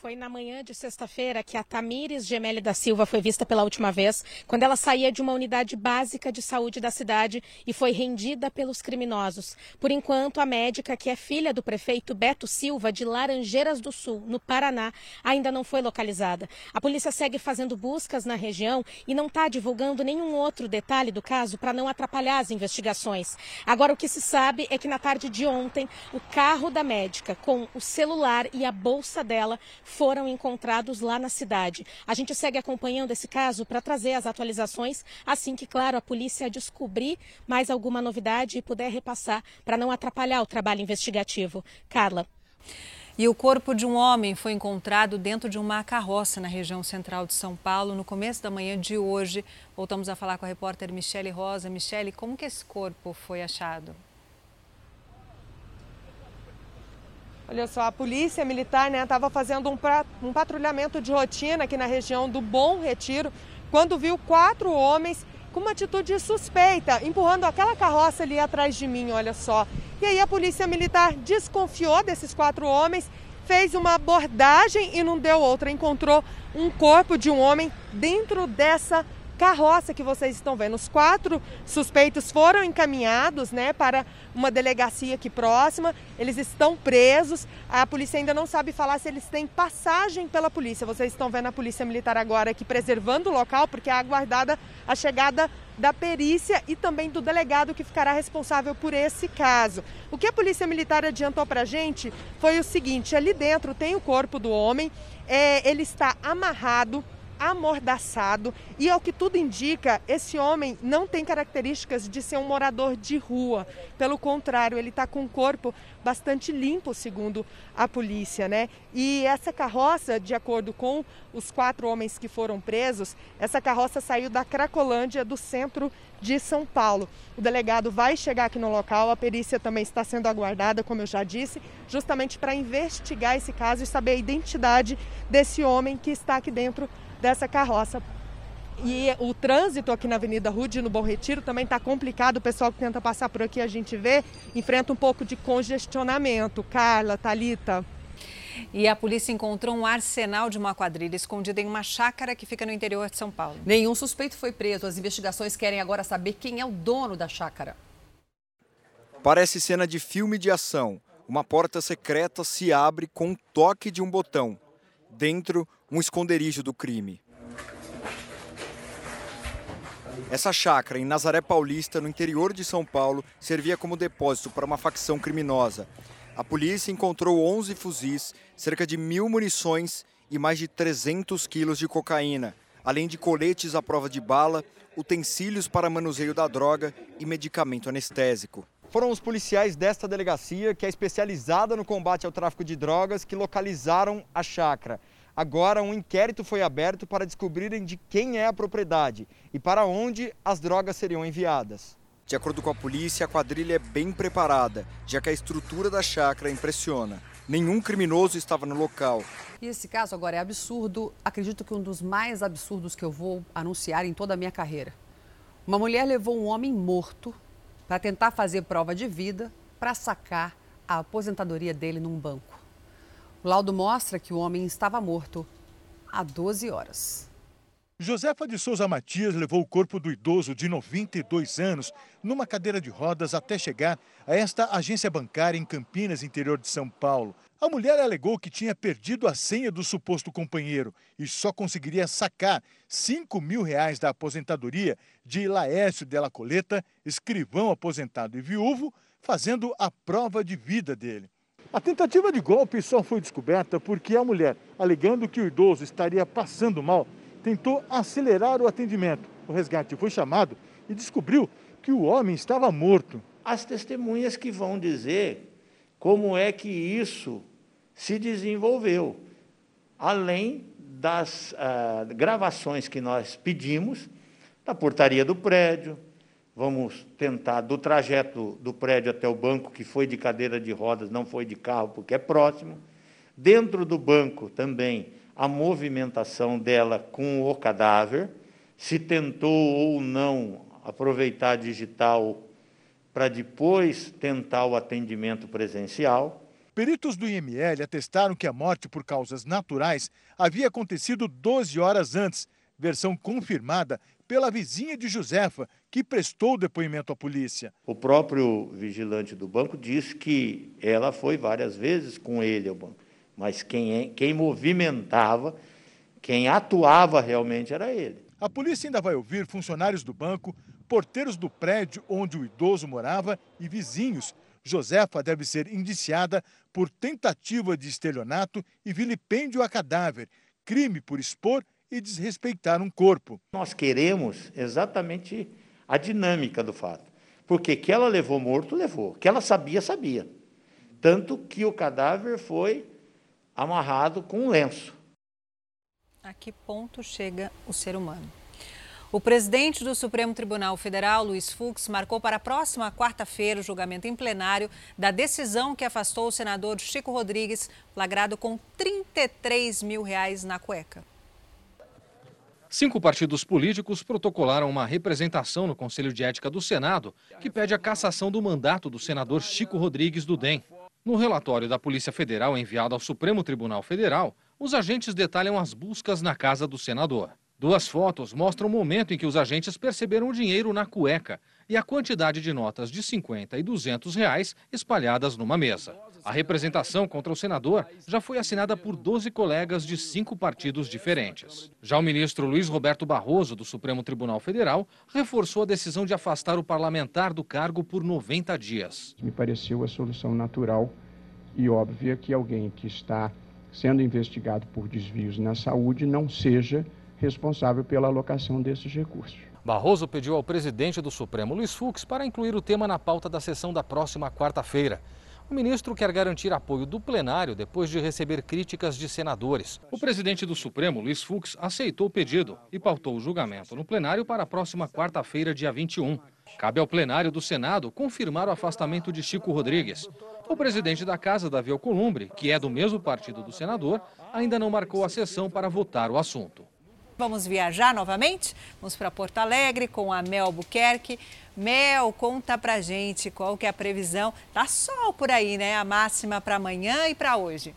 Foi na manhã de sexta-feira que a Tamires Gemelli da Silva foi vista pela última vez, quando ela saía de uma unidade básica de saúde da cidade e foi rendida pelos criminosos. Por enquanto, a médica, que é filha do prefeito Beto Silva, de Laranjeiras do Sul, no Paraná, ainda não foi localizada. A polícia segue fazendo buscas na região e não está divulgando nenhum outro detalhe do caso para não atrapalhar as investigações. Agora, o que se sabe é que na tarde de ontem, o carro da médica, com o celular e a bolsa dela, foram encontrados lá na cidade. A gente segue acompanhando esse caso para trazer as atualizações assim que, claro, a polícia descobrir mais alguma novidade e puder repassar para não atrapalhar o trabalho investigativo. Carla. E o corpo de um homem foi encontrado dentro de uma carroça na região central de São Paulo no começo da manhã de hoje. Voltamos a falar com a repórter Michele Rosa. Michele, como que esse corpo foi achado? Olha só, a polícia militar estava né, fazendo um, pra, um patrulhamento de rotina aqui na região do Bom Retiro, quando viu quatro homens com uma atitude suspeita, empurrando aquela carroça ali atrás de mim, olha só. E aí a polícia militar desconfiou desses quatro homens, fez uma abordagem e não deu outra. Encontrou um corpo de um homem dentro dessa carroça que vocês estão vendo. Os quatro suspeitos foram encaminhados né, para uma delegacia aqui próxima. Eles estão presos. A polícia ainda não sabe falar se eles têm passagem pela polícia. Vocês estão vendo a polícia militar agora aqui preservando o local, porque é aguardada a chegada da perícia e também do delegado que ficará responsável por esse caso. O que a polícia militar adiantou para a gente foi o seguinte: ali dentro tem o corpo do homem, é, ele está amarrado amordaçado e, ao que tudo indica, esse homem não tem características de ser um morador de rua. Pelo contrário, ele está com o corpo bastante limpo, segundo a polícia, né? E essa carroça, de acordo com os quatro homens que foram presos, essa carroça saiu da Cracolândia, do centro de São Paulo. O delegado vai chegar aqui no local, a perícia também está sendo aguardada, como eu já disse, justamente para investigar esse caso e saber a identidade desse homem que está aqui dentro dessa carroça. E o trânsito aqui na Avenida Rude, no Bom Retiro, também está complicado. O pessoal que tenta passar por aqui, a gente vê, enfrenta um pouco de congestionamento. Carla, Talita. E a polícia encontrou um arsenal de uma quadrilha escondida em uma chácara que fica no interior de São Paulo. Nenhum suspeito foi preso. As investigações querem agora saber quem é o dono da chácara. Parece cena de filme de ação. Uma porta secreta se abre com um toque de um botão. Dentro, um esconderijo do crime. Essa chácara em Nazaré Paulista, no interior de São Paulo, servia como depósito para uma facção criminosa. A polícia encontrou 11 fuzis, cerca de mil munições e mais de 300 quilos de cocaína, além de coletes à prova de bala, utensílios para manuseio da droga e medicamento anestésico. Foram os policiais desta delegacia, que é especializada no combate ao tráfico de drogas, que localizaram a chácara. Agora, um inquérito foi aberto para descobrirem de quem é a propriedade e para onde as drogas seriam enviadas. De acordo com a polícia, a quadrilha é bem preparada, já que a estrutura da chácara impressiona. Nenhum criminoso estava no local. E esse caso agora é absurdo, acredito que um dos mais absurdos que eu vou anunciar em toda a minha carreira. Uma mulher levou um homem morto para tentar fazer prova de vida para sacar a aposentadoria dele num banco. O laudo mostra que o homem estava morto há 12 horas. Josefa de Souza Matias levou o corpo do idoso de 92 anos numa cadeira de rodas até chegar a esta agência bancária em Campinas, interior de São Paulo. A mulher alegou que tinha perdido a senha do suposto companheiro e só conseguiria sacar 5 mil reais da aposentadoria de Laércio Della Coleta, escrivão aposentado e viúvo, fazendo a prova de vida dele. A tentativa de golpe só foi descoberta porque a mulher, alegando que o idoso estaria passando mal, tentou acelerar o atendimento. O resgate foi chamado e descobriu que o homem estava morto. As testemunhas que vão dizer como é que isso se desenvolveu, além das uh, gravações que nós pedimos da portaria do prédio, vamos tentar do trajeto do prédio até o banco, que foi de cadeira de rodas, não foi de carro, porque é próximo. Dentro do banco também a movimentação dela com o cadáver, se tentou ou não aproveitar digital para depois tentar o atendimento presencial. Peritos do IML atestaram que a morte por causas naturais havia acontecido 12 horas antes, versão confirmada pela vizinha de Josefa, que prestou depoimento à polícia. O próprio vigilante do banco disse que ela foi várias vezes com ele ao banco, mas quem, é, quem movimentava, quem atuava realmente era ele. A polícia ainda vai ouvir funcionários do banco, porteiros do prédio onde o idoso morava e vizinhos Josefa deve ser indiciada por tentativa de estelionato e vilipêndio a cadáver, crime por expor e desrespeitar um corpo. Nós queremos exatamente a dinâmica do fato. Porque que ela levou morto, levou. Que ela sabia, sabia. Tanto que o cadáver foi amarrado com um lenço. A que ponto chega o ser humano? O presidente do Supremo Tribunal Federal, Luiz Fux, marcou para a próxima quarta-feira o julgamento em plenário da decisão que afastou o senador Chico Rodrigues, flagrado com 33 mil reais na cueca. Cinco partidos políticos protocolaram uma representação no Conselho de Ética do Senado que pede a cassação do mandato do senador Chico Rodrigues do DEM. No relatório da Polícia Federal enviado ao Supremo Tribunal Federal, os agentes detalham as buscas na casa do senador. Duas fotos mostram o momento em que os agentes perceberam o dinheiro na cueca e a quantidade de notas de 50 e 200 reais espalhadas numa mesa. A representação contra o senador já foi assinada por 12 colegas de cinco partidos diferentes. Já o ministro Luiz Roberto Barroso, do Supremo Tribunal Federal, reforçou a decisão de afastar o parlamentar do cargo por 90 dias. Me pareceu a solução natural e óbvia que alguém que está sendo investigado por desvios na saúde não seja responsável pela alocação desses recursos. Barroso pediu ao presidente do Supremo, Luiz Fux, para incluir o tema na pauta da sessão da próxima quarta-feira. O ministro quer garantir apoio do plenário depois de receber críticas de senadores. O presidente do Supremo, Luiz Fux, aceitou o pedido e pautou o julgamento no plenário para a próxima quarta-feira, dia 21. Cabe ao plenário do Senado confirmar o afastamento de Chico Rodrigues. O presidente da Casa, Davi Alcolumbre, que é do mesmo partido do senador, ainda não marcou a sessão para votar o assunto. Vamos viajar novamente? Vamos para Porto Alegre com a Mel Buquerque. Mel, conta pra gente qual que é a previsão. Tá sol por aí, né? A máxima para amanhã e para hoje.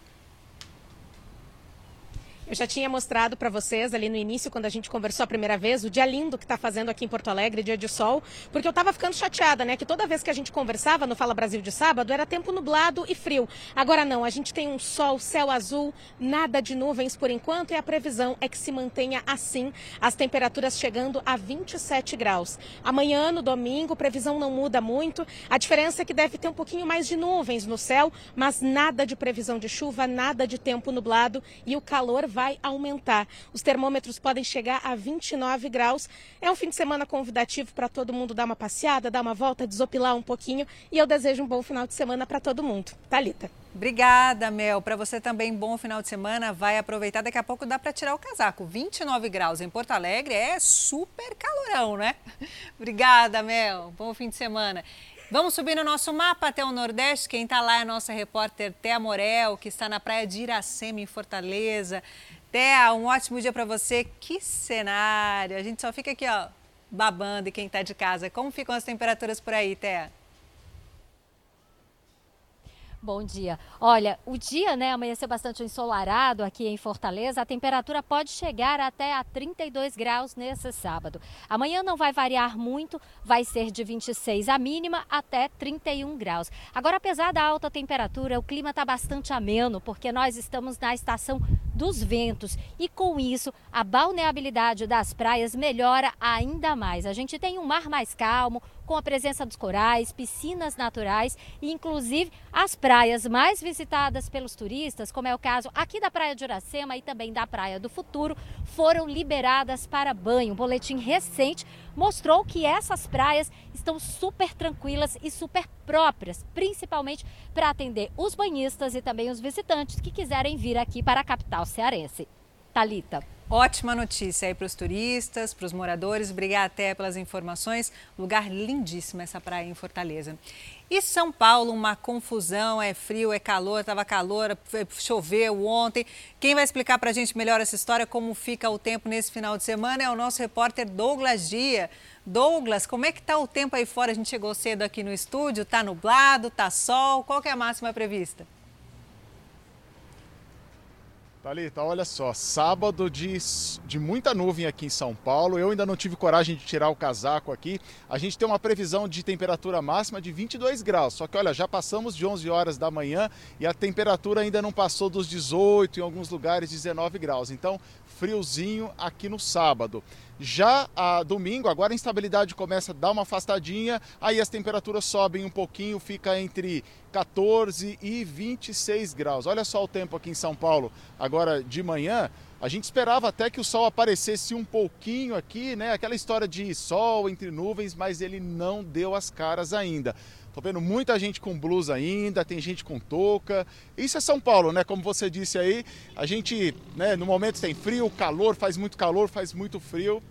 Eu já tinha mostrado para vocês ali no início, quando a gente conversou a primeira vez, o dia lindo que está fazendo aqui em Porto Alegre, dia de sol, porque eu estava ficando chateada, né? Que toda vez que a gente conversava no Fala Brasil de sábado era tempo nublado e frio. Agora não, a gente tem um sol, céu azul, nada de nuvens por enquanto e a previsão é que se mantenha assim, as temperaturas chegando a 27 graus. Amanhã, no domingo, previsão não muda muito. A diferença é que deve ter um pouquinho mais de nuvens no céu, mas nada de previsão de chuva, nada de tempo nublado e o calor vai aumentar. Os termômetros podem chegar a 29 graus. É um fim de semana convidativo para todo mundo dar uma passeada, dar uma volta, desopilar um pouquinho. E eu desejo um bom final de semana para todo mundo. Talita. Obrigada, Mel. Para você também, bom final de semana. Vai aproveitar. Daqui a pouco dá para tirar o casaco. 29 graus em Porto Alegre é super calorão, né? Obrigada, Mel. Bom fim de semana. Vamos subir no nosso mapa até o Nordeste. Quem está lá é a nossa repórter Thea Morel, que está na praia de Iracema, em Fortaleza. Thea, um ótimo dia para você. Que cenário! A gente só fica aqui, ó, babando e quem está de casa. Como ficam as temperaturas por aí, Thea? Bom dia. Olha, o dia né, amanheceu bastante ensolarado aqui em Fortaleza. A temperatura pode chegar até a 32 graus nesse sábado. Amanhã não vai variar muito, vai ser de 26 a mínima até 31 graus. Agora, apesar da alta temperatura, o clima está bastante ameno, porque nós estamos na estação dos ventos e com isso a balneabilidade das praias melhora ainda mais. A gente tem um mar mais calmo, com a presença dos corais, piscinas naturais e inclusive as praias mais visitadas pelos turistas, como é o caso aqui da Praia de Uracema e também da Praia do Futuro, foram liberadas para banho. Um boletim recente mostrou que essas praias estão super tranquilas e super próprias, principalmente para atender os banhistas e também os visitantes que quiserem vir aqui para a capital cearense. Talita. Ótima notícia aí para os turistas, para os moradores. Obrigada até pelas informações. Lugar lindíssimo essa praia em Fortaleza. E São Paulo, uma confusão, é frio, é calor, estava calor, choveu ontem. Quem vai explicar para a gente melhor essa história, como fica o tempo nesse final de semana, é o nosso repórter Douglas Dia. Douglas, como é que está o tempo aí fora? A gente chegou cedo aqui no estúdio, está nublado, está sol, qual que é a máxima prevista? Thalita, olha só, sábado de, de muita nuvem aqui em São Paulo. Eu ainda não tive coragem de tirar o casaco aqui. A gente tem uma previsão de temperatura máxima de 22 graus. Só que olha, já passamos de 11 horas da manhã e a temperatura ainda não passou dos 18, em alguns lugares 19 graus. Então, friozinho aqui no sábado. Já a domingo, agora a instabilidade começa a dar uma afastadinha, aí as temperaturas sobem um pouquinho, fica entre 14 e 26 graus. Olha só o tempo aqui em São Paulo, agora de manhã. A gente esperava até que o sol aparecesse um pouquinho aqui, né? Aquela história de sol entre nuvens, mas ele não deu as caras ainda. Tô vendo muita gente com blusa ainda, tem gente com touca. Isso é São Paulo, né? Como você disse aí, a gente, né, no momento tem frio, calor, faz muito calor, faz muito frio.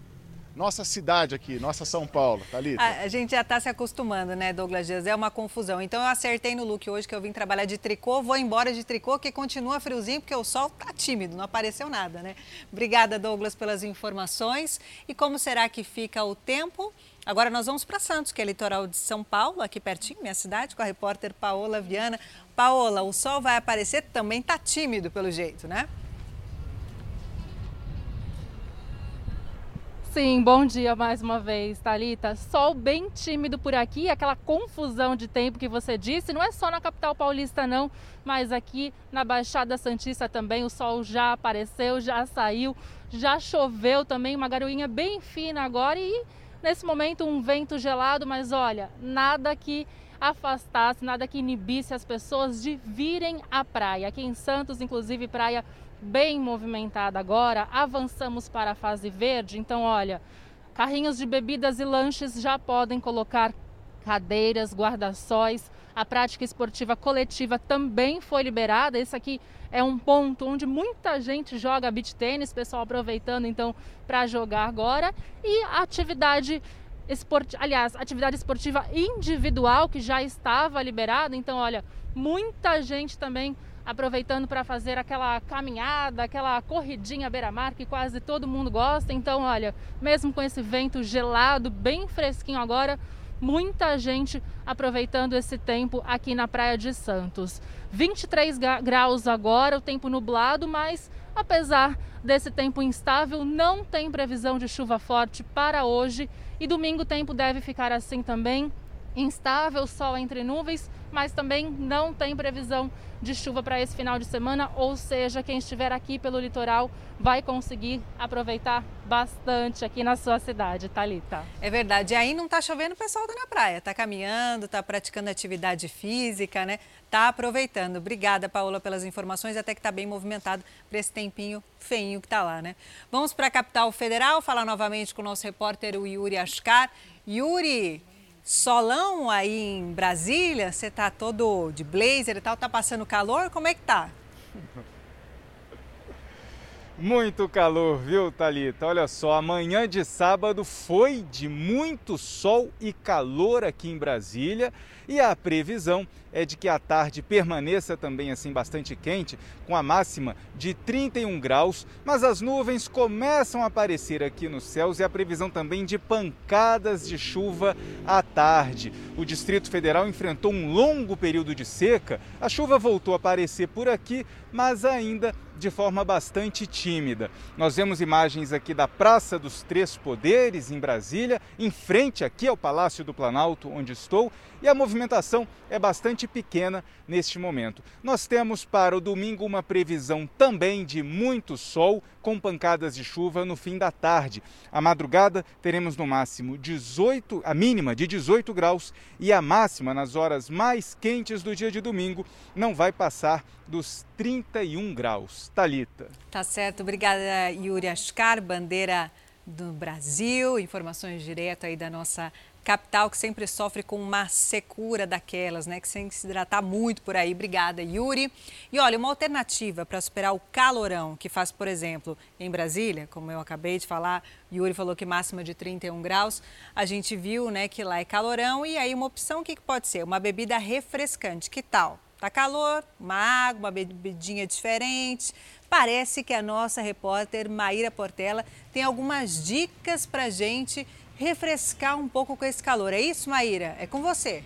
Nossa cidade aqui, nossa São Paulo, Thalita. A, a gente já está se acostumando, né, Douglas Dias? É uma confusão. Então eu acertei no look hoje que eu vim trabalhar de tricô, vou embora de tricô, que continua friozinho, porque o sol tá tímido, não apareceu nada, né? Obrigada, Douglas, pelas informações. E como será que fica o tempo? Agora nós vamos para Santos, que é litoral de São Paulo, aqui pertinho, minha cidade, com a repórter Paola Viana. Paola, o sol vai aparecer, também tá tímido pelo jeito, né? Sim, bom dia mais uma vez, Talita. Sol bem tímido por aqui, aquela confusão de tempo que você disse, não é só na capital paulista não, mas aqui na Baixada Santista também o sol já apareceu, já saiu, já choveu também, uma garoinha bem fina agora e nesse momento um vento gelado, mas olha, nada que afastasse, nada que inibisse as pessoas de virem à praia. Aqui em Santos, inclusive, praia bem movimentada agora. Avançamos para a fase verde, então olha, carrinhos de bebidas e lanches já podem colocar cadeiras, guarda-sóis. A prática esportiva coletiva também foi liberada. Esse aqui é um ponto onde muita gente joga beach tênis, pessoal aproveitando então para jogar agora. E a atividade esportiva, aliás, atividade esportiva individual que já estava liberada. Então, olha, muita gente também aproveitando para fazer aquela caminhada, aquela corridinha beira-mar que quase todo mundo gosta. Então, olha, mesmo com esse vento gelado, bem fresquinho agora, muita gente aproveitando esse tempo aqui na Praia de Santos. 23 graus agora, o tempo nublado, mas apesar desse tempo instável, não tem previsão de chuva forte para hoje e domingo o tempo deve ficar assim também, instável, sol entre nuvens, mas também não tem previsão de chuva para esse final de semana, ou seja, quem estiver aqui pelo litoral vai conseguir aproveitar bastante aqui na sua cidade, Talita. É verdade. E aí não está chovendo, o pessoal está na praia, está caminhando, está praticando atividade física, né? Está aproveitando. Obrigada, Paola, pelas informações, até que está bem movimentado para esse tempinho feinho que está lá, né? Vamos para a capital federal, falar novamente com o nosso repórter, o Yuri Ascar. Yuri, solão aí em Brasília, você tá todo de blazer e tal, tá passando calor, como é que tá? Muito calor, viu, Talita? Olha só, amanhã de sábado foi de muito sol e calor aqui em Brasília e a previsão é de que a tarde permaneça também assim bastante quente, com a máxima de 31 graus, mas as nuvens começam a aparecer aqui nos céus e a previsão também de pancadas de chuva à tarde. O Distrito Federal enfrentou um longo período de seca, a chuva voltou a aparecer por aqui, mas ainda de forma bastante tímida. Nós vemos imagens aqui da Praça dos Três Poderes, em Brasília, em frente aqui ao Palácio do Planalto, onde estou, e a movimentação é bastante pequena neste momento. Nós temos para o domingo uma previsão também de muito sol, com pancadas de chuva no fim da tarde. A madrugada teremos no máximo 18, a mínima de 18 graus e a máxima nas horas mais quentes do dia de domingo não vai passar dos 31 graus. Talita. Tá certo. Obrigada, Yuri Ascar, bandeira do Brasil, informações direto aí da nossa capital que sempre sofre com uma secura daquelas, né? Que tem que se hidratar muito por aí. Obrigada, Yuri. E olha, uma alternativa para superar o calorão que faz, por exemplo, em Brasília, como eu acabei de falar, Yuri falou que máxima de 31 graus. A gente viu, né, que lá é calorão e aí uma opção o que, que pode ser? Uma bebida refrescante. Que tal? Tá calor, uma água, uma bebidinha diferente. Parece que a nossa repórter Maíra Portela tem algumas dicas para gente gente refrescar um pouco com esse calor. É isso, Maíra? É com você.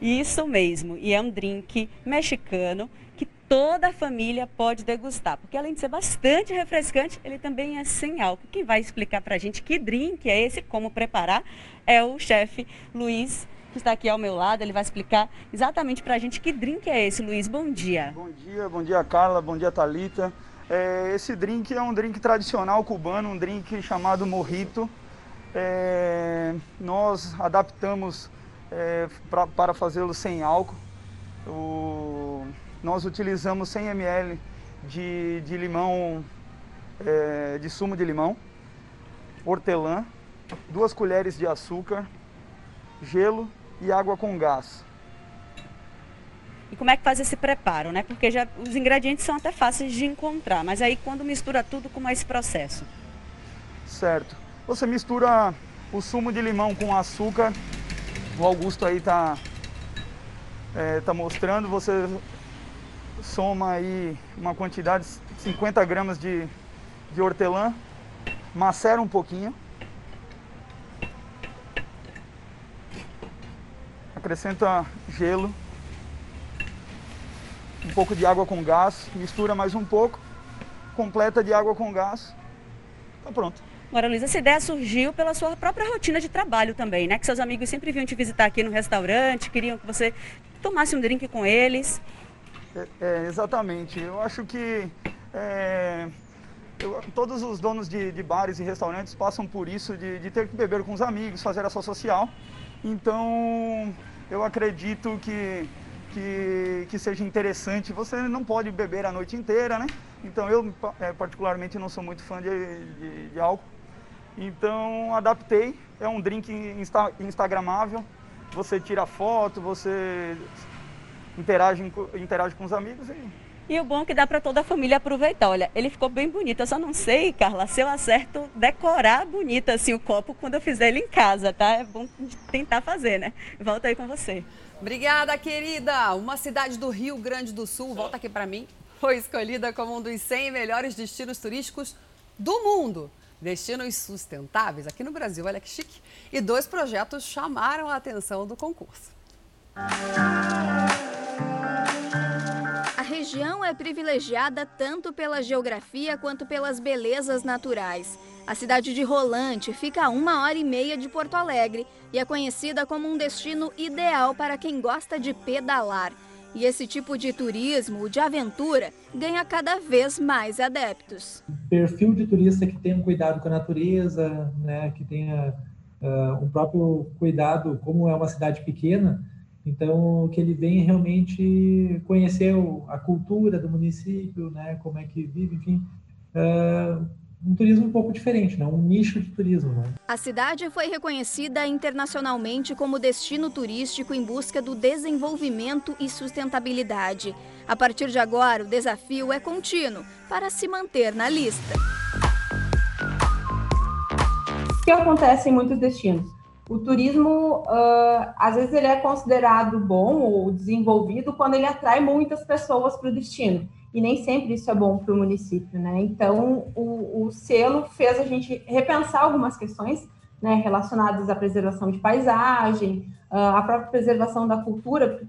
Isso mesmo. E é um drink mexicano que toda a família pode degustar. Porque além de ser bastante refrescante, ele também é sem álcool. Quem vai explicar para a gente que drink é esse, como preparar, é o chefe Luiz que está aqui ao meu lado. Ele vai explicar exatamente para a gente que drink é esse. Luiz, bom dia. Bom dia, bom dia Carla, bom dia Talita. É, esse drink é um drink tradicional cubano, um drink chamado morrito. É, nós adaptamos é, pra, para fazê-lo sem álcool. O, nós utilizamos 100 ml de, de limão, é, de sumo de limão, hortelã, duas colheres de açúcar, gelo e água com gás. E como é que faz esse preparo, né? Porque já, os ingredientes são até fáceis de encontrar, mas aí quando mistura tudo, como é esse processo? Certo. Você mistura o sumo de limão com açúcar. O Augusto aí tá, é, tá mostrando. Você soma aí uma quantidade de 50 gramas de, de hortelã, macera um pouquinho. Acrescenta gelo, pouco de água com gás, mistura mais um pouco, completa de água com gás. Tá pronto. Agora, Luiz, essa ideia surgiu pela sua própria rotina de trabalho também, né? Que seus amigos sempre vinham te visitar aqui no restaurante, queriam que você tomasse um drink com eles. É, é, exatamente. Eu acho que é, eu, todos os donos de, de, bares e restaurantes passam por isso, de, de, ter que beber com os amigos, fazer ação social. Então, eu acredito que, que, que, seja interessante. Você não pode beber a noite inteira, né? Então, eu é, particularmente não sou muito fã de, de, de álcool. Então adaptei, é um drink insta instagramável, você tira foto, você interage, interage com os amigos e... E o bom é que dá para toda a família aproveitar. Olha, ele ficou bem bonito. Eu só não sei, Carla, se eu acerto decorar bonito assim o copo quando eu fizer ele em casa, tá? É bom tentar fazer, né? Volta aí com você. Obrigada, querida. Uma cidade do Rio Grande do Sul, volta aqui para mim, foi escolhida como um dos 100 melhores destinos turísticos do mundo destinos sustentáveis aqui no Brasil. Olha que chique. E dois projetos chamaram a atenção do concurso. A região é privilegiada tanto pela geografia quanto pelas belezas naturais. A cidade de Rolante fica a uma hora e meia de Porto Alegre e é conhecida como um destino ideal para quem gosta de pedalar. E esse tipo de turismo, de aventura, ganha cada vez mais adeptos. Perfil de turista que tenha um cuidado com a natureza, né, que tenha uh, próprio cuidado, como é uma cidade pequena, então que ele venha realmente conhecer a cultura do município, né, como é que vive, enfim, uh, um turismo um pouco diferente, né? um nicho de turismo. Né? A cidade foi reconhecida internacionalmente como destino turístico em busca do desenvolvimento e sustentabilidade. A partir de agora, o desafio é contínuo para se manter na lista. O que acontece em muitos destinos? O turismo, uh, às vezes, ele é considerado bom ou desenvolvido quando ele atrai muitas pessoas para o destino e nem sempre isso é bom para o município, né? Então, o, o, selo fez a gente repensar algumas questões né, relacionadas à preservação de paisagem, a própria preservação da cultura.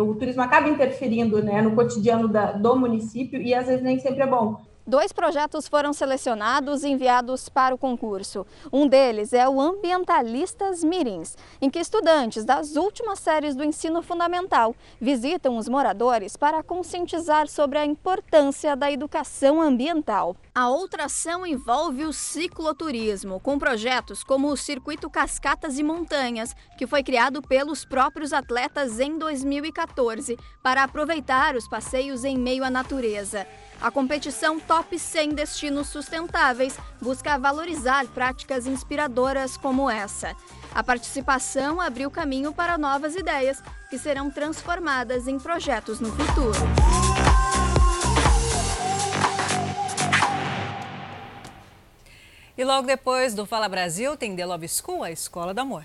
O turismo acaba interferindo né, no cotidiano da, do município e às vezes nem sempre é bom. Dois projetos foram selecionados e enviados para o concurso. Um deles é o Ambientalistas Mirins, em que estudantes das últimas séries do ensino fundamental visitam os moradores para conscientizar sobre a importância da educação ambiental. A outra ação envolve o cicloturismo, com projetos como o Circuito Cascatas e Montanhas, que foi criado pelos próprios atletas em 2014 para aproveitar os passeios em meio à natureza. A competição Top 100 Destinos Sustentáveis busca valorizar práticas inspiradoras como essa. A participação abriu caminho para novas ideias que serão transformadas em projetos no futuro. E logo depois do Fala Brasil tem The Love School, a escola do amor.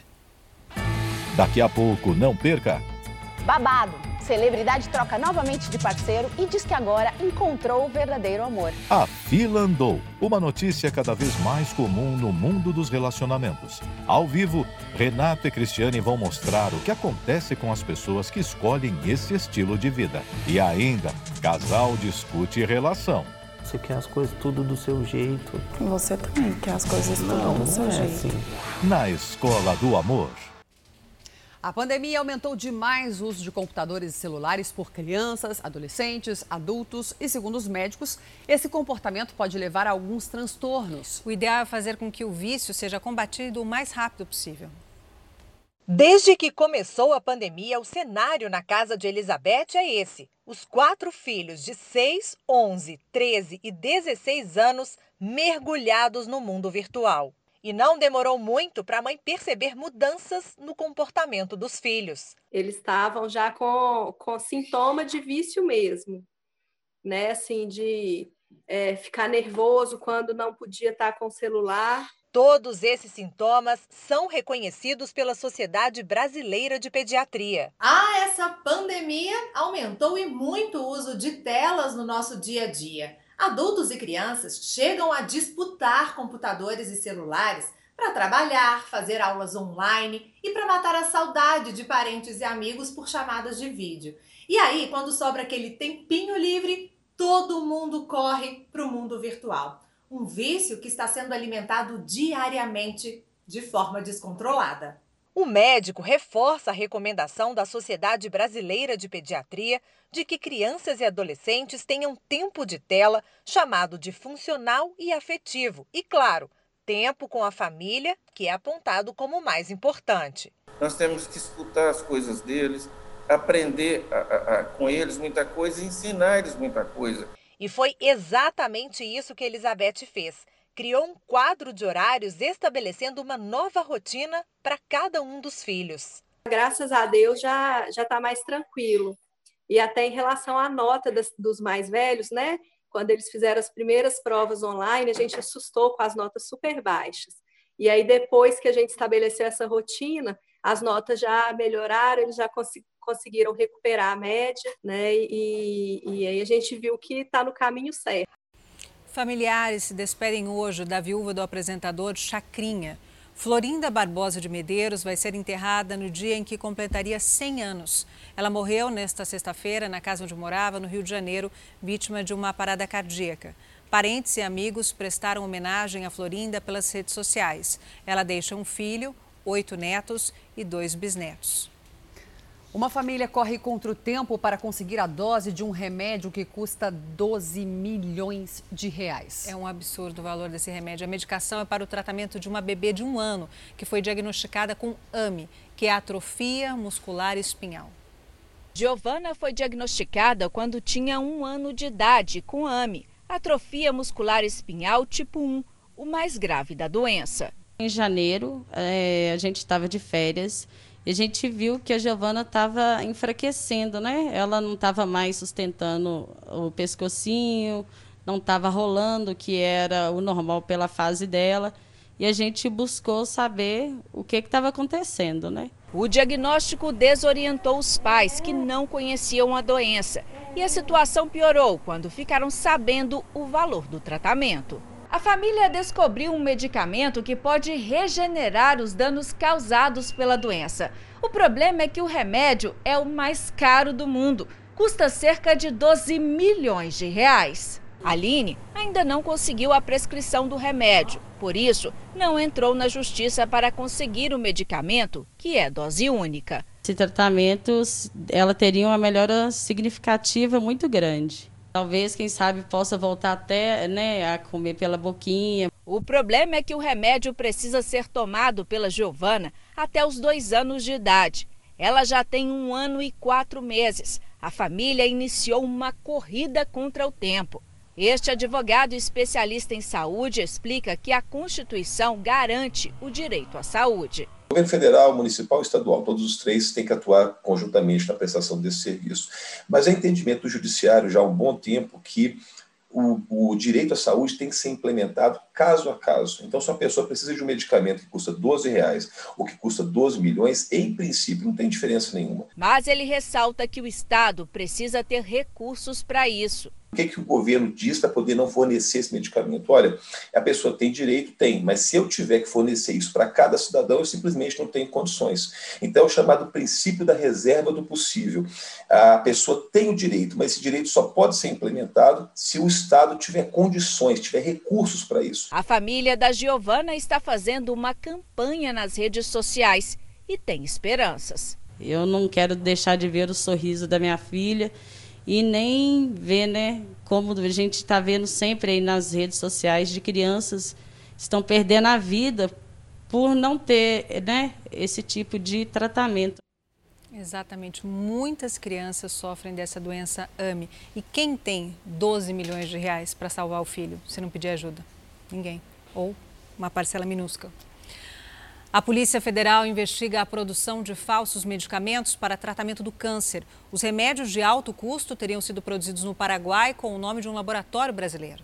Daqui a pouco, não perca. Babado celebridade troca novamente de parceiro e diz que agora encontrou o verdadeiro amor. A fila andou. Uma notícia cada vez mais comum no mundo dos relacionamentos. Ao vivo, Renato e Cristiane vão mostrar o que acontece com as pessoas que escolhem esse estilo de vida. E ainda, casal discute relação. Você quer as coisas tudo do seu jeito. Você também quer as coisas tudo não, do seu é jeito. Assim. Na Escola do Amor. A pandemia aumentou demais o uso de computadores e celulares por crianças, adolescentes, adultos e, segundo os médicos, esse comportamento pode levar a alguns transtornos. O ideal é fazer com que o vício seja combatido o mais rápido possível. Desde que começou a pandemia, o cenário na casa de Elizabeth é esse: os quatro filhos de 6, 11, 13 e 16 anos mergulhados no mundo virtual. E não demorou muito para a mãe perceber mudanças no comportamento dos filhos. Eles estavam já com, com sintoma de vício mesmo, né? Assim, de é, ficar nervoso quando não podia estar com o celular. Todos esses sintomas são reconhecidos pela Sociedade Brasileira de Pediatria. Ah, essa pandemia aumentou e muito o uso de telas no nosso dia a dia. Adultos e crianças chegam a disputar computadores e celulares para trabalhar, fazer aulas online e para matar a saudade de parentes e amigos por chamadas de vídeo. E aí, quando sobra aquele tempinho livre, todo mundo corre para o mundo virtual um vício que está sendo alimentado diariamente de forma descontrolada. O médico reforça a recomendação da Sociedade Brasileira de Pediatria de que crianças e adolescentes tenham tempo de tela chamado de funcional e afetivo. E, claro, tempo com a família, que é apontado como o mais importante. Nós temos que escutar as coisas deles, aprender a, a, a, com eles muita coisa e ensinar eles muita coisa. E foi exatamente isso que Elizabeth fez. Criou um quadro de horários estabelecendo uma nova rotina para cada um dos filhos. Graças a Deus já já está mais tranquilo. E até em relação à nota das, dos mais velhos, né? Quando eles fizeram as primeiras provas online, a gente assustou com as notas super baixas. E aí, depois que a gente estabeleceu essa rotina, as notas já melhoraram, eles já cons conseguiram recuperar a média, né? E, e aí a gente viu que está no caminho certo. Familiares se despedem hoje da viúva do apresentador Chacrinha. Florinda Barbosa de Medeiros vai ser enterrada no dia em que completaria 100 anos. Ela morreu nesta sexta-feira na casa onde morava, no Rio de Janeiro, vítima de uma parada cardíaca. Parentes e amigos prestaram homenagem a Florinda pelas redes sociais. Ela deixa um filho, oito netos e dois bisnetos. Uma família corre contra o tempo para conseguir a dose de um remédio que custa 12 milhões de reais. É um absurdo o valor desse remédio. A medicação é para o tratamento de uma bebê de um ano que foi diagnosticada com AMI, que é atrofia muscular espinhal. Giovana foi diagnosticada quando tinha um ano de idade com AMI, atrofia muscular espinhal tipo 1, o mais grave da doença. Em janeiro, é, a gente estava de férias e a gente viu que a Giovana estava enfraquecendo, né? Ela não estava mais sustentando o pescocinho, não estava rolando, que era o normal pela fase dela. E a gente buscou saber o que estava acontecendo, né? O diagnóstico desorientou os pais que não conheciam a doença. E a situação piorou quando ficaram sabendo o valor do tratamento. A família descobriu um medicamento que pode regenerar os danos causados pela doença. O problema é que o remédio é o mais caro do mundo, custa cerca de 12 milhões de reais. Aline ainda não conseguiu a prescrição do remédio, por isso não entrou na justiça para conseguir o medicamento, que é dose única. Esse tratamento, ela teria uma melhora significativa muito grande. Talvez, quem sabe, possa voltar até né, a comer pela boquinha. O problema é que o remédio precisa ser tomado pela Giovana até os dois anos de idade. Ela já tem um ano e quatro meses. A família iniciou uma corrida contra o tempo. Este advogado especialista em saúde explica que a Constituição garante o direito à saúde. Governo federal, municipal e estadual, todos os três têm que atuar conjuntamente na prestação desse serviço. Mas é entendimento do judiciário já há um bom tempo que o, o, direito à saúde tem que ser implementado caso a caso. Então, se uma pessoa precisa de um medicamento que custa 12 reais ou que custa 12 milhões, em princípio não tem diferença nenhuma. Mas ele ressalta que o Estado precisa ter recursos para isso. O que, que o governo diz para poder não fornecer esse medicamento? Olha, a pessoa tem direito? Tem, mas se eu tiver que fornecer isso para cada cidadão, eu simplesmente não tenho condições. Então, é o chamado princípio da reserva do possível. A pessoa tem o direito, mas esse direito só pode ser implementado se o Estado tiver condições, tiver recursos para isso. A família da Giovana está fazendo uma campanha nas redes sociais e tem esperanças. Eu não quero deixar de ver o sorriso da minha filha e nem ver, né, como a gente está vendo sempre aí nas redes sociais de crianças estão perdendo a vida por não ter, né, esse tipo de tratamento. Exatamente. Muitas crianças sofrem dessa doença AME. E quem tem 12 milhões de reais para salvar o filho se não pedir ajuda? Ninguém. Ou uma parcela minúscula. A Polícia Federal investiga a produção de falsos medicamentos para tratamento do câncer. Os remédios de alto custo teriam sido produzidos no Paraguai com o nome de um laboratório brasileiro.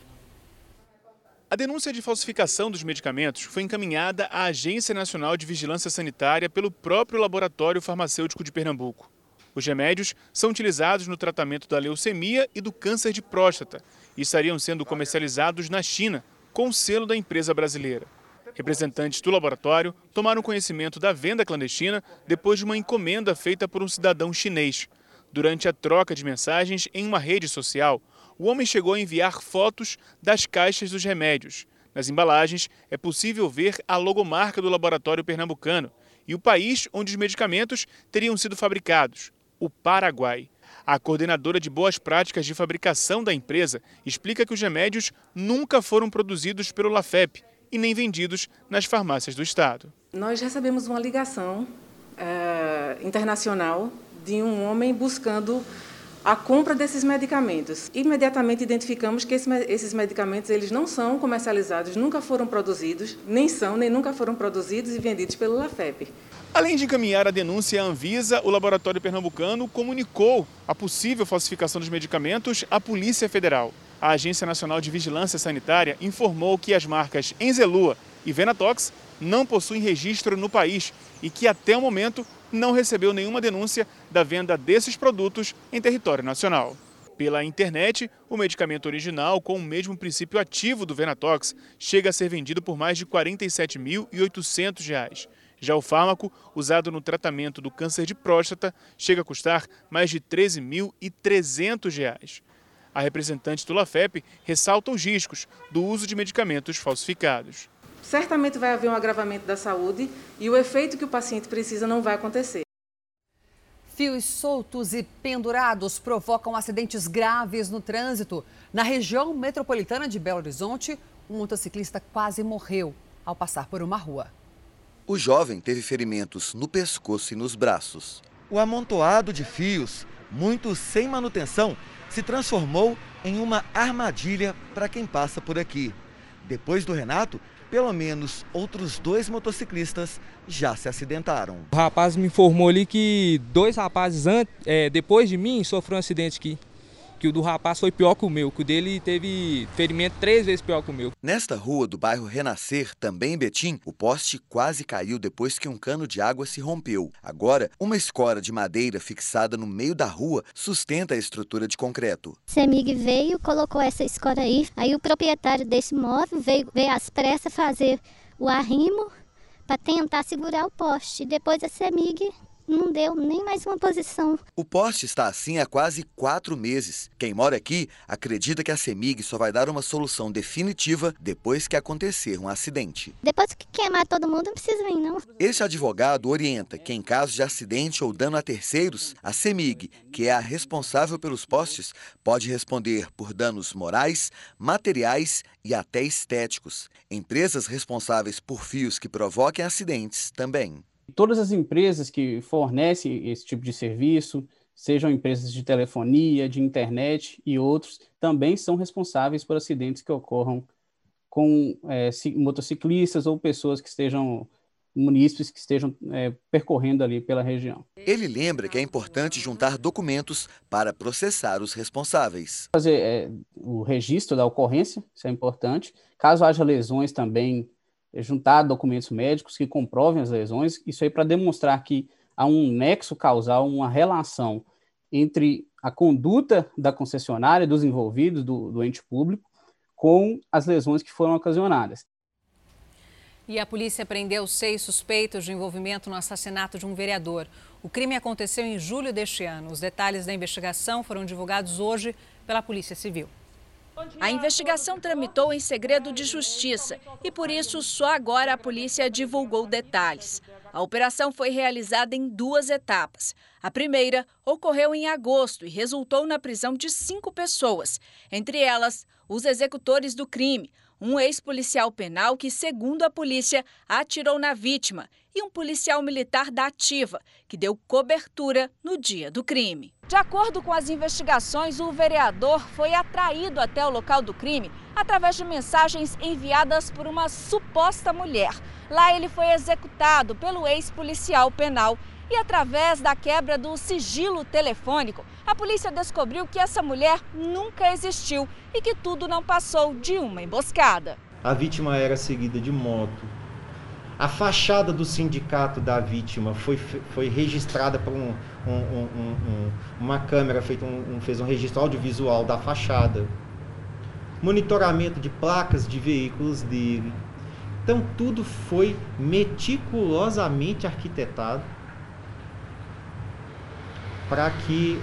A denúncia de falsificação dos medicamentos foi encaminhada à Agência Nacional de Vigilância Sanitária pelo próprio Laboratório Farmacêutico de Pernambuco. Os remédios são utilizados no tratamento da leucemia e do câncer de próstata e estariam sendo comercializados na China, com selo da empresa brasileira. Representantes do laboratório tomaram conhecimento da venda clandestina depois de uma encomenda feita por um cidadão chinês. Durante a troca de mensagens em uma rede social, o homem chegou a enviar fotos das caixas dos remédios. Nas embalagens é possível ver a logomarca do laboratório pernambucano e o país onde os medicamentos teriam sido fabricados, o Paraguai. A coordenadora de boas práticas de fabricação da empresa explica que os remédios nunca foram produzidos pelo LAFEP e nem vendidos nas farmácias do Estado. Nós recebemos uma ligação é, internacional de um homem buscando a compra desses medicamentos. Imediatamente identificamos que esses medicamentos eles não são comercializados, nunca foram produzidos, nem são, nem nunca foram produzidos e vendidos pelo LAFEP. Além de encaminhar a denúncia à Anvisa, o laboratório pernambucano comunicou a possível falsificação dos medicamentos à Polícia Federal a Agência Nacional de Vigilância Sanitária informou que as marcas Enzelua e Venatox não possuem registro no país e que até o momento não recebeu nenhuma denúncia da venda desses produtos em território nacional. Pela internet, o medicamento original, com o mesmo princípio ativo do Venatox, chega a ser vendido por mais de R$ 47.800. Já o fármaco, usado no tratamento do câncer de próstata, chega a custar mais de R$ 13.300. A representante do LAFEP ressalta os riscos do uso de medicamentos falsificados. Certamente vai haver um agravamento da saúde e o efeito que o paciente precisa não vai acontecer. Fios soltos e pendurados provocam acidentes graves no trânsito. Na região metropolitana de Belo Horizonte, um motociclista quase morreu ao passar por uma rua. O jovem teve ferimentos no pescoço e nos braços. O amontoado de fios, muitos sem manutenção, se transformou em uma armadilha para quem passa por aqui. Depois do Renato, pelo menos outros dois motociclistas já se acidentaram. O rapaz me informou ali que dois rapazes antes, é, depois de mim sofreram um acidente aqui que o do rapaz foi pior que o meu, que o dele teve ferimento três vezes pior que o meu. Nesta rua do bairro Renascer, também em Betim, o poste quase caiu depois que um cano de água se rompeu. Agora, uma escora de madeira fixada no meio da rua sustenta a estrutura de concreto. CEMIG veio, colocou essa escora aí, aí o proprietário desse móvel veio, veio às pressas fazer o arrimo para tentar segurar o poste. Depois a CEMIG não deu nem mais uma posição. O poste está assim há quase quatro meses. Quem mora aqui acredita que a CEMIG só vai dar uma solução definitiva depois que acontecer um acidente. Depois que queimar todo mundo, não precisa vir, não. Este advogado orienta que, em caso de acidente ou dano a terceiros, a CEMIG, que é a responsável pelos postes, pode responder por danos morais, materiais e até estéticos. Empresas responsáveis por fios que provoquem acidentes também. Todas as empresas que fornecem esse tipo de serviço, sejam empresas de telefonia, de internet e outros, também são responsáveis por acidentes que ocorram com é, motociclistas ou pessoas que estejam munícipes que estejam é, percorrendo ali pela região. Ele lembra que é importante juntar documentos para processar os responsáveis. Fazer é, o registro da ocorrência, isso é importante. Caso haja lesões também, juntar documentos médicos que comprovem as lesões, isso aí para demonstrar que há um nexo causal, uma relação entre a conduta da concessionária, dos envolvidos, do, do ente público, com as lesões que foram ocasionadas. E a polícia prendeu seis suspeitos de envolvimento no assassinato de um vereador. O crime aconteceu em julho deste ano. Os detalhes da investigação foram divulgados hoje pela Polícia Civil. A investigação tramitou em segredo de justiça e, por isso, só agora a polícia divulgou detalhes. A operação foi realizada em duas etapas. A primeira ocorreu em agosto e resultou na prisão de cinco pessoas, entre elas os executores do crime, um ex-policial penal que, segundo a polícia, atirou na vítima e um policial militar da Ativa, que deu cobertura no dia do crime. De acordo com as investigações, o vereador foi atraído até o local do crime através de mensagens enviadas por uma suposta mulher. Lá ele foi executado pelo ex-policial penal e através da quebra do sigilo telefônico, a polícia descobriu que essa mulher nunca existiu e que tudo não passou de uma emboscada. A vítima era seguida de moto. A fachada do sindicato da vítima foi, foi registrada por um, um, um, uma câmera, feita um, fez um registro audiovisual da fachada. Monitoramento de placas de veículos dele. Então, tudo foi meticulosamente arquitetado para que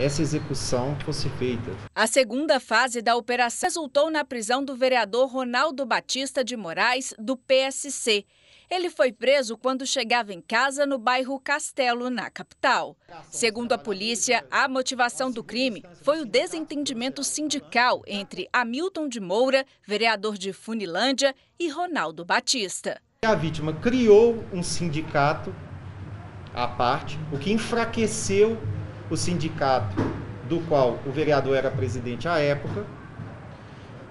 essa execução fosse feita. A segunda fase da operação resultou na prisão do vereador Ronaldo Batista de Moraes, do PSC. Ele foi preso quando chegava em casa no bairro Castelo, na capital. Segundo a polícia, a motivação do crime foi o desentendimento sindical entre Hamilton de Moura, vereador de Funilândia, e Ronaldo Batista. A vítima criou um sindicato à parte, o que enfraqueceu o sindicato do qual o vereador era presidente à época,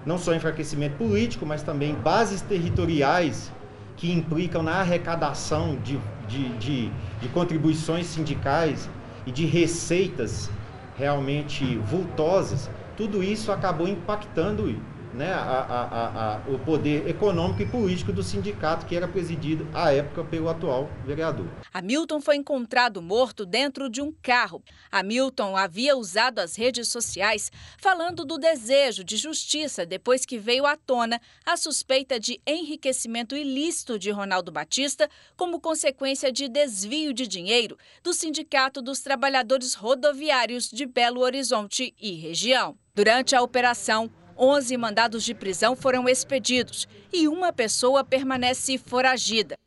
não só enfraquecimento político, mas também bases territoriais que implicam na arrecadação de, de, de, de contribuições sindicais e de receitas realmente vultosas, tudo isso acabou impactando né, a, a, a, o poder econômico e político do sindicato que era presidido à época pelo atual vereador. Hamilton foi encontrado morto dentro de um carro. Hamilton havia usado as redes sociais falando do desejo de justiça depois que veio à tona a suspeita de enriquecimento ilícito de Ronaldo Batista como consequência de desvio de dinheiro do Sindicato dos Trabalhadores Rodoviários de Belo Horizonte e região. Durante a operação, 11 mandados de prisão foram expedidos e uma pessoa permanece foragida.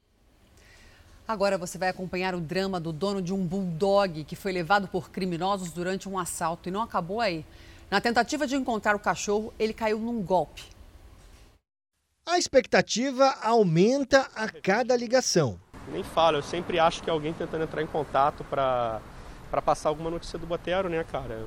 Agora você vai acompanhar o drama do dono de um bulldog que foi levado por criminosos durante um assalto e não acabou aí. Na tentativa de encontrar o cachorro, ele caiu num golpe. A expectativa aumenta a cada ligação. Nem falo, eu sempre acho que é alguém tentando entrar em contato para passar alguma notícia do Botero, né, cara?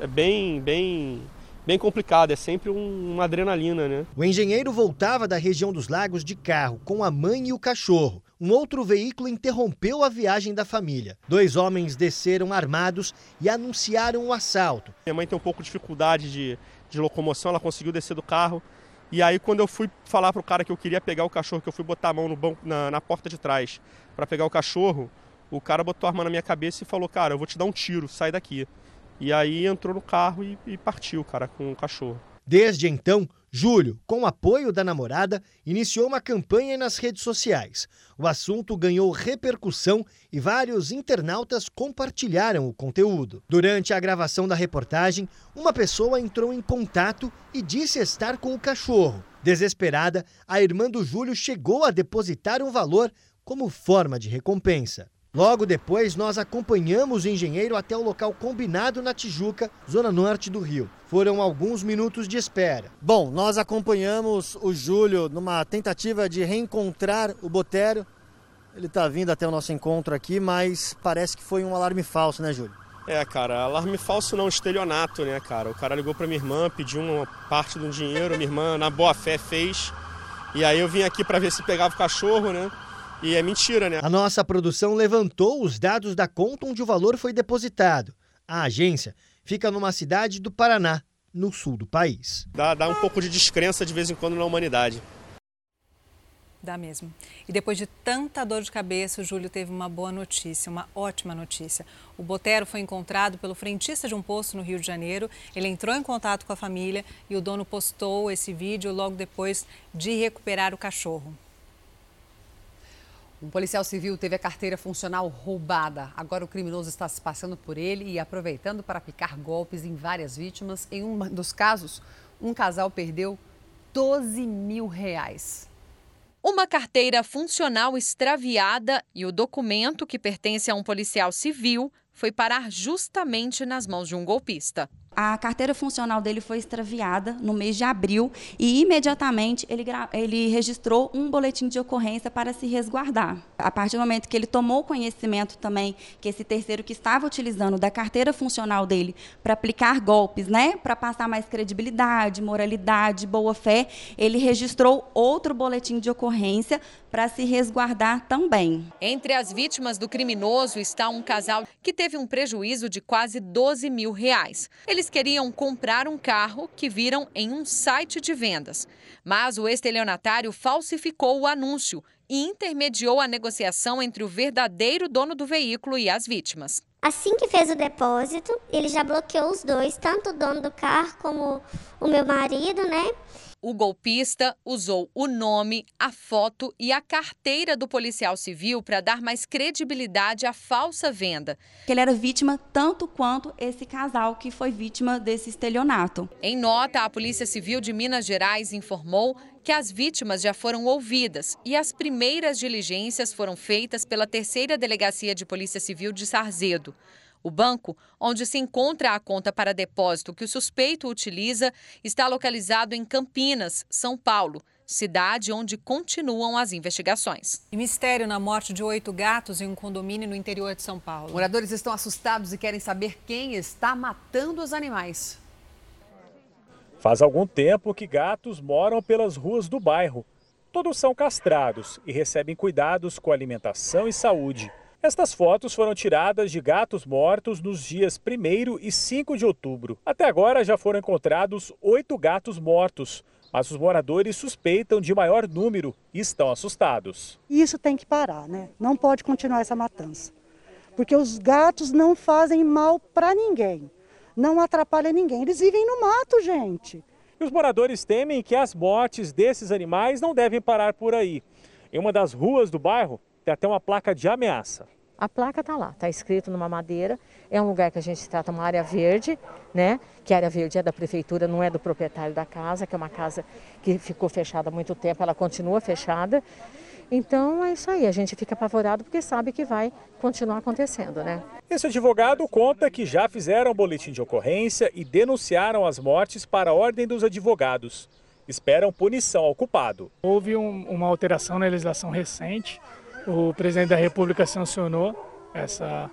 É, é bem, bem bem complicado, é sempre um, uma adrenalina, né? O engenheiro voltava da região dos lagos de carro com a mãe e o cachorro. Um outro veículo interrompeu a viagem da família. Dois homens desceram armados e anunciaram o assalto. Minha mãe tem um pouco de dificuldade de, de locomoção, ela conseguiu descer do carro. E aí, quando eu fui falar pro cara que eu queria pegar o cachorro, que eu fui botar a mão no banco, na, na porta de trás para pegar o cachorro, o cara botou a arma na minha cabeça e falou: Cara, eu vou te dar um tiro, sai daqui. E aí entrou no carro e, e partiu, cara, com o cachorro. Desde então, Júlio, com o apoio da namorada, iniciou uma campanha nas redes sociais. O assunto ganhou repercussão e vários internautas compartilharam o conteúdo. Durante a gravação da reportagem, uma pessoa entrou em contato e disse estar com o cachorro. Desesperada, a irmã do Júlio chegou a depositar um valor como forma de recompensa. Logo depois, nós acompanhamos o engenheiro até o local combinado na Tijuca, zona norte do Rio. Foram alguns minutos de espera. Bom, nós acompanhamos o Júlio numa tentativa de reencontrar o Botério. Ele está vindo até o nosso encontro aqui, mas parece que foi um alarme falso, né, Júlio? É, cara, alarme falso não, estelionato, né, cara? O cara ligou para minha irmã, pediu uma parte do dinheiro, minha irmã, na boa fé, fez. E aí eu vim aqui para ver se pegava o cachorro, né? E é mentira, né? A nossa produção levantou os dados da conta onde o valor foi depositado. A agência fica numa cidade do Paraná, no sul do país. Dá, dá um pouco de descrença de vez em quando na humanidade. Dá mesmo. E depois de tanta dor de cabeça, o Júlio teve uma boa notícia, uma ótima notícia. O Botero foi encontrado pelo frentista de um posto no Rio de Janeiro. Ele entrou em contato com a família e o dono postou esse vídeo logo depois de recuperar o cachorro. Um policial civil teve a carteira funcional roubada. Agora o criminoso está se passando por ele e aproveitando para aplicar golpes em várias vítimas. Em um dos casos, um casal perdeu 12 mil reais. Uma carteira funcional extraviada e o documento que pertence a um policial civil foi parar justamente nas mãos de um golpista. A carteira funcional dele foi extraviada no mês de abril e imediatamente ele, ele registrou um boletim de ocorrência para se resguardar. A partir do momento que ele tomou conhecimento também que esse terceiro que estava utilizando da carteira funcional dele para aplicar golpes, né, para passar mais credibilidade, moralidade, boa fé, ele registrou outro boletim de ocorrência para se resguardar também. Entre as vítimas do criminoso está um casal que teve um prejuízo de quase 12 mil reais. Eles queriam comprar um carro que viram em um site de vendas. Mas o estelionatário falsificou o anúncio e intermediou a negociação entre o verdadeiro dono do veículo e as vítimas. Assim que fez o depósito, ele já bloqueou os dois, tanto o dono do carro como o meu marido, né? O golpista usou o nome, a foto e a carteira do policial civil para dar mais credibilidade à falsa venda. Ele era vítima tanto quanto esse casal que foi vítima desse estelionato. Em nota, a Polícia Civil de Minas Gerais informou que as vítimas já foram ouvidas e as primeiras diligências foram feitas pela terceira Delegacia de Polícia Civil de Sarzedo. O banco, onde se encontra a conta para depósito que o suspeito utiliza, está localizado em Campinas, São Paulo, cidade onde continuam as investigações. E mistério na morte de oito gatos em um condomínio no interior de São Paulo. Moradores estão assustados e querem saber quem está matando os animais. Faz algum tempo que gatos moram pelas ruas do bairro. Todos são castrados e recebem cuidados com alimentação e saúde. Estas fotos foram tiradas de gatos mortos nos dias 1 e 5 de outubro. Até agora já foram encontrados oito gatos mortos, mas os moradores suspeitam de maior número e estão assustados. Isso tem que parar, né? Não pode continuar essa matança. Porque os gatos não fazem mal para ninguém, não atrapalham ninguém. Eles vivem no mato, gente. E os moradores temem que as mortes desses animais não devem parar por aí. Em uma das ruas do bairro, tem até uma placa de ameaça. A placa está lá, está escrito numa madeira. É um lugar que a gente trata uma área verde, né? Que a área verde é da prefeitura, não é do proprietário da casa, que é uma casa que ficou fechada há muito tempo, ela continua fechada. Então é isso aí, a gente fica apavorado porque sabe que vai continuar acontecendo, né? Esse advogado conta que já fizeram boletim de ocorrência e denunciaram as mortes para a Ordem dos Advogados. Esperam punição ao culpado. Houve um, uma alteração na legislação recente o presidente da República sancionou essa,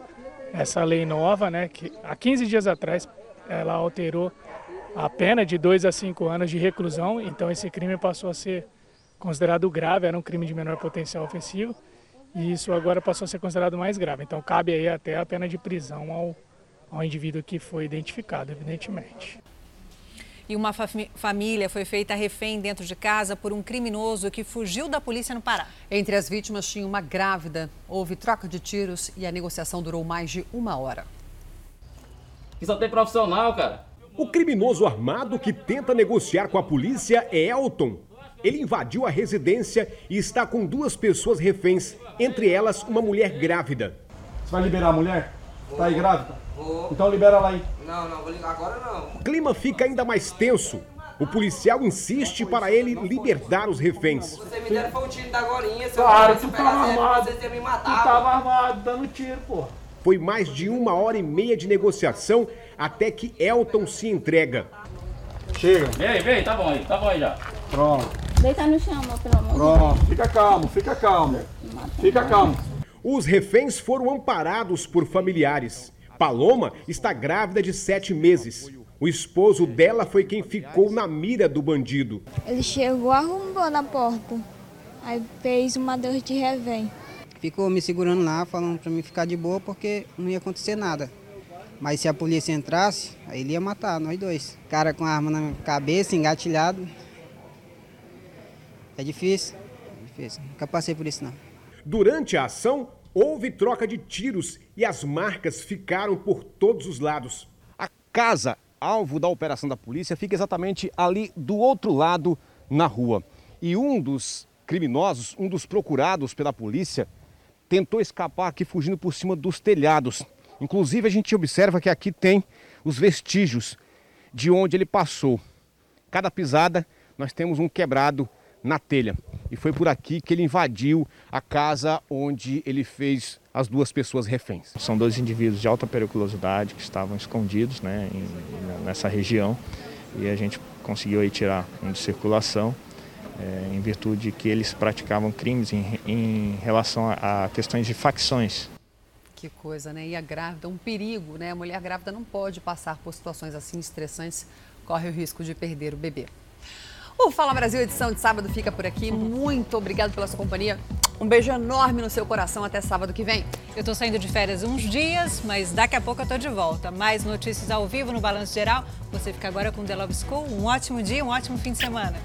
essa lei nova, né, que há 15 dias atrás ela alterou a pena de 2 a 5 anos de reclusão, então esse crime passou a ser considerado grave, era um crime de menor potencial ofensivo, e isso agora passou a ser considerado mais grave. Então cabe aí até a pena de prisão ao, ao indivíduo que foi identificado, evidentemente e uma fa família foi feita refém dentro de casa por um criminoso que fugiu da polícia no Pará. Entre as vítimas tinha uma grávida. Houve troca de tiros e a negociação durou mais de uma hora. Que só tem profissional, cara. O criminoso armado que tenta negociar com a polícia é Elton. Ele invadiu a residência e está com duas pessoas reféns, entre elas uma mulher grávida. Você vai liberar a mulher? Tá aí grávida? Vou. Então libera lá aí. Não, não, vou ligar agora não. O clima fica ainda mais tenso. O policial insiste para ele libertar os reféns. Você me deram foi um tiro da gorinha, seu Claro, tu tava armado. Você me matar. Tu tava armado, dando tiro, pô. Foi mais de uma hora e meia de negociação até que Elton se entrega. Chega. Vem, vem, tá bom aí, tá bom aí já. Pronto. Deita no chão, pelo amor de Deus. Pronto, fica calmo, fica calmo. Fica calmo. Os reféns foram amparados por familiares. Paloma está grávida de sete meses. O esposo dela foi quem ficou na mira do bandido. Ele chegou, arrombou na porta. Aí fez uma dor de revém. Ficou me segurando lá, falando para mim ficar de boa porque não ia acontecer nada. Mas se a polícia entrasse, aí ele ia matar nós dois. Cara com a arma na cabeça, engatilhado. É difícil, é difícil. Nunca passei por isso não. Durante a ação, Houve troca de tiros e as marcas ficaram por todos os lados. A casa, alvo da operação da polícia, fica exatamente ali do outro lado na rua. E um dos criminosos, um dos procurados pela polícia, tentou escapar aqui fugindo por cima dos telhados. Inclusive, a gente observa que aqui tem os vestígios de onde ele passou. Cada pisada, nós temos um quebrado na telha. E foi por aqui que ele invadiu a casa onde ele fez as duas pessoas reféns. São dois indivíduos de alta periculosidade que estavam escondidos né, em, nessa região e a gente conseguiu aí tirar um de circulação é, em virtude de que eles praticavam crimes em, em relação a, a questões de facções. Que coisa, né? E a grávida, um perigo, né? A mulher grávida não pode passar por situações assim estressantes, corre o risco de perder o bebê. O Fala Brasil, edição de sábado, fica por aqui. Muito obrigado pela sua companhia. Um beijo enorme no seu coração. Até sábado que vem. Eu tô saindo de férias uns dias, mas daqui a pouco eu tô de volta. Mais notícias ao vivo no Balanço Geral. Você fica agora com The Love School. Um ótimo dia, um ótimo fim de semana.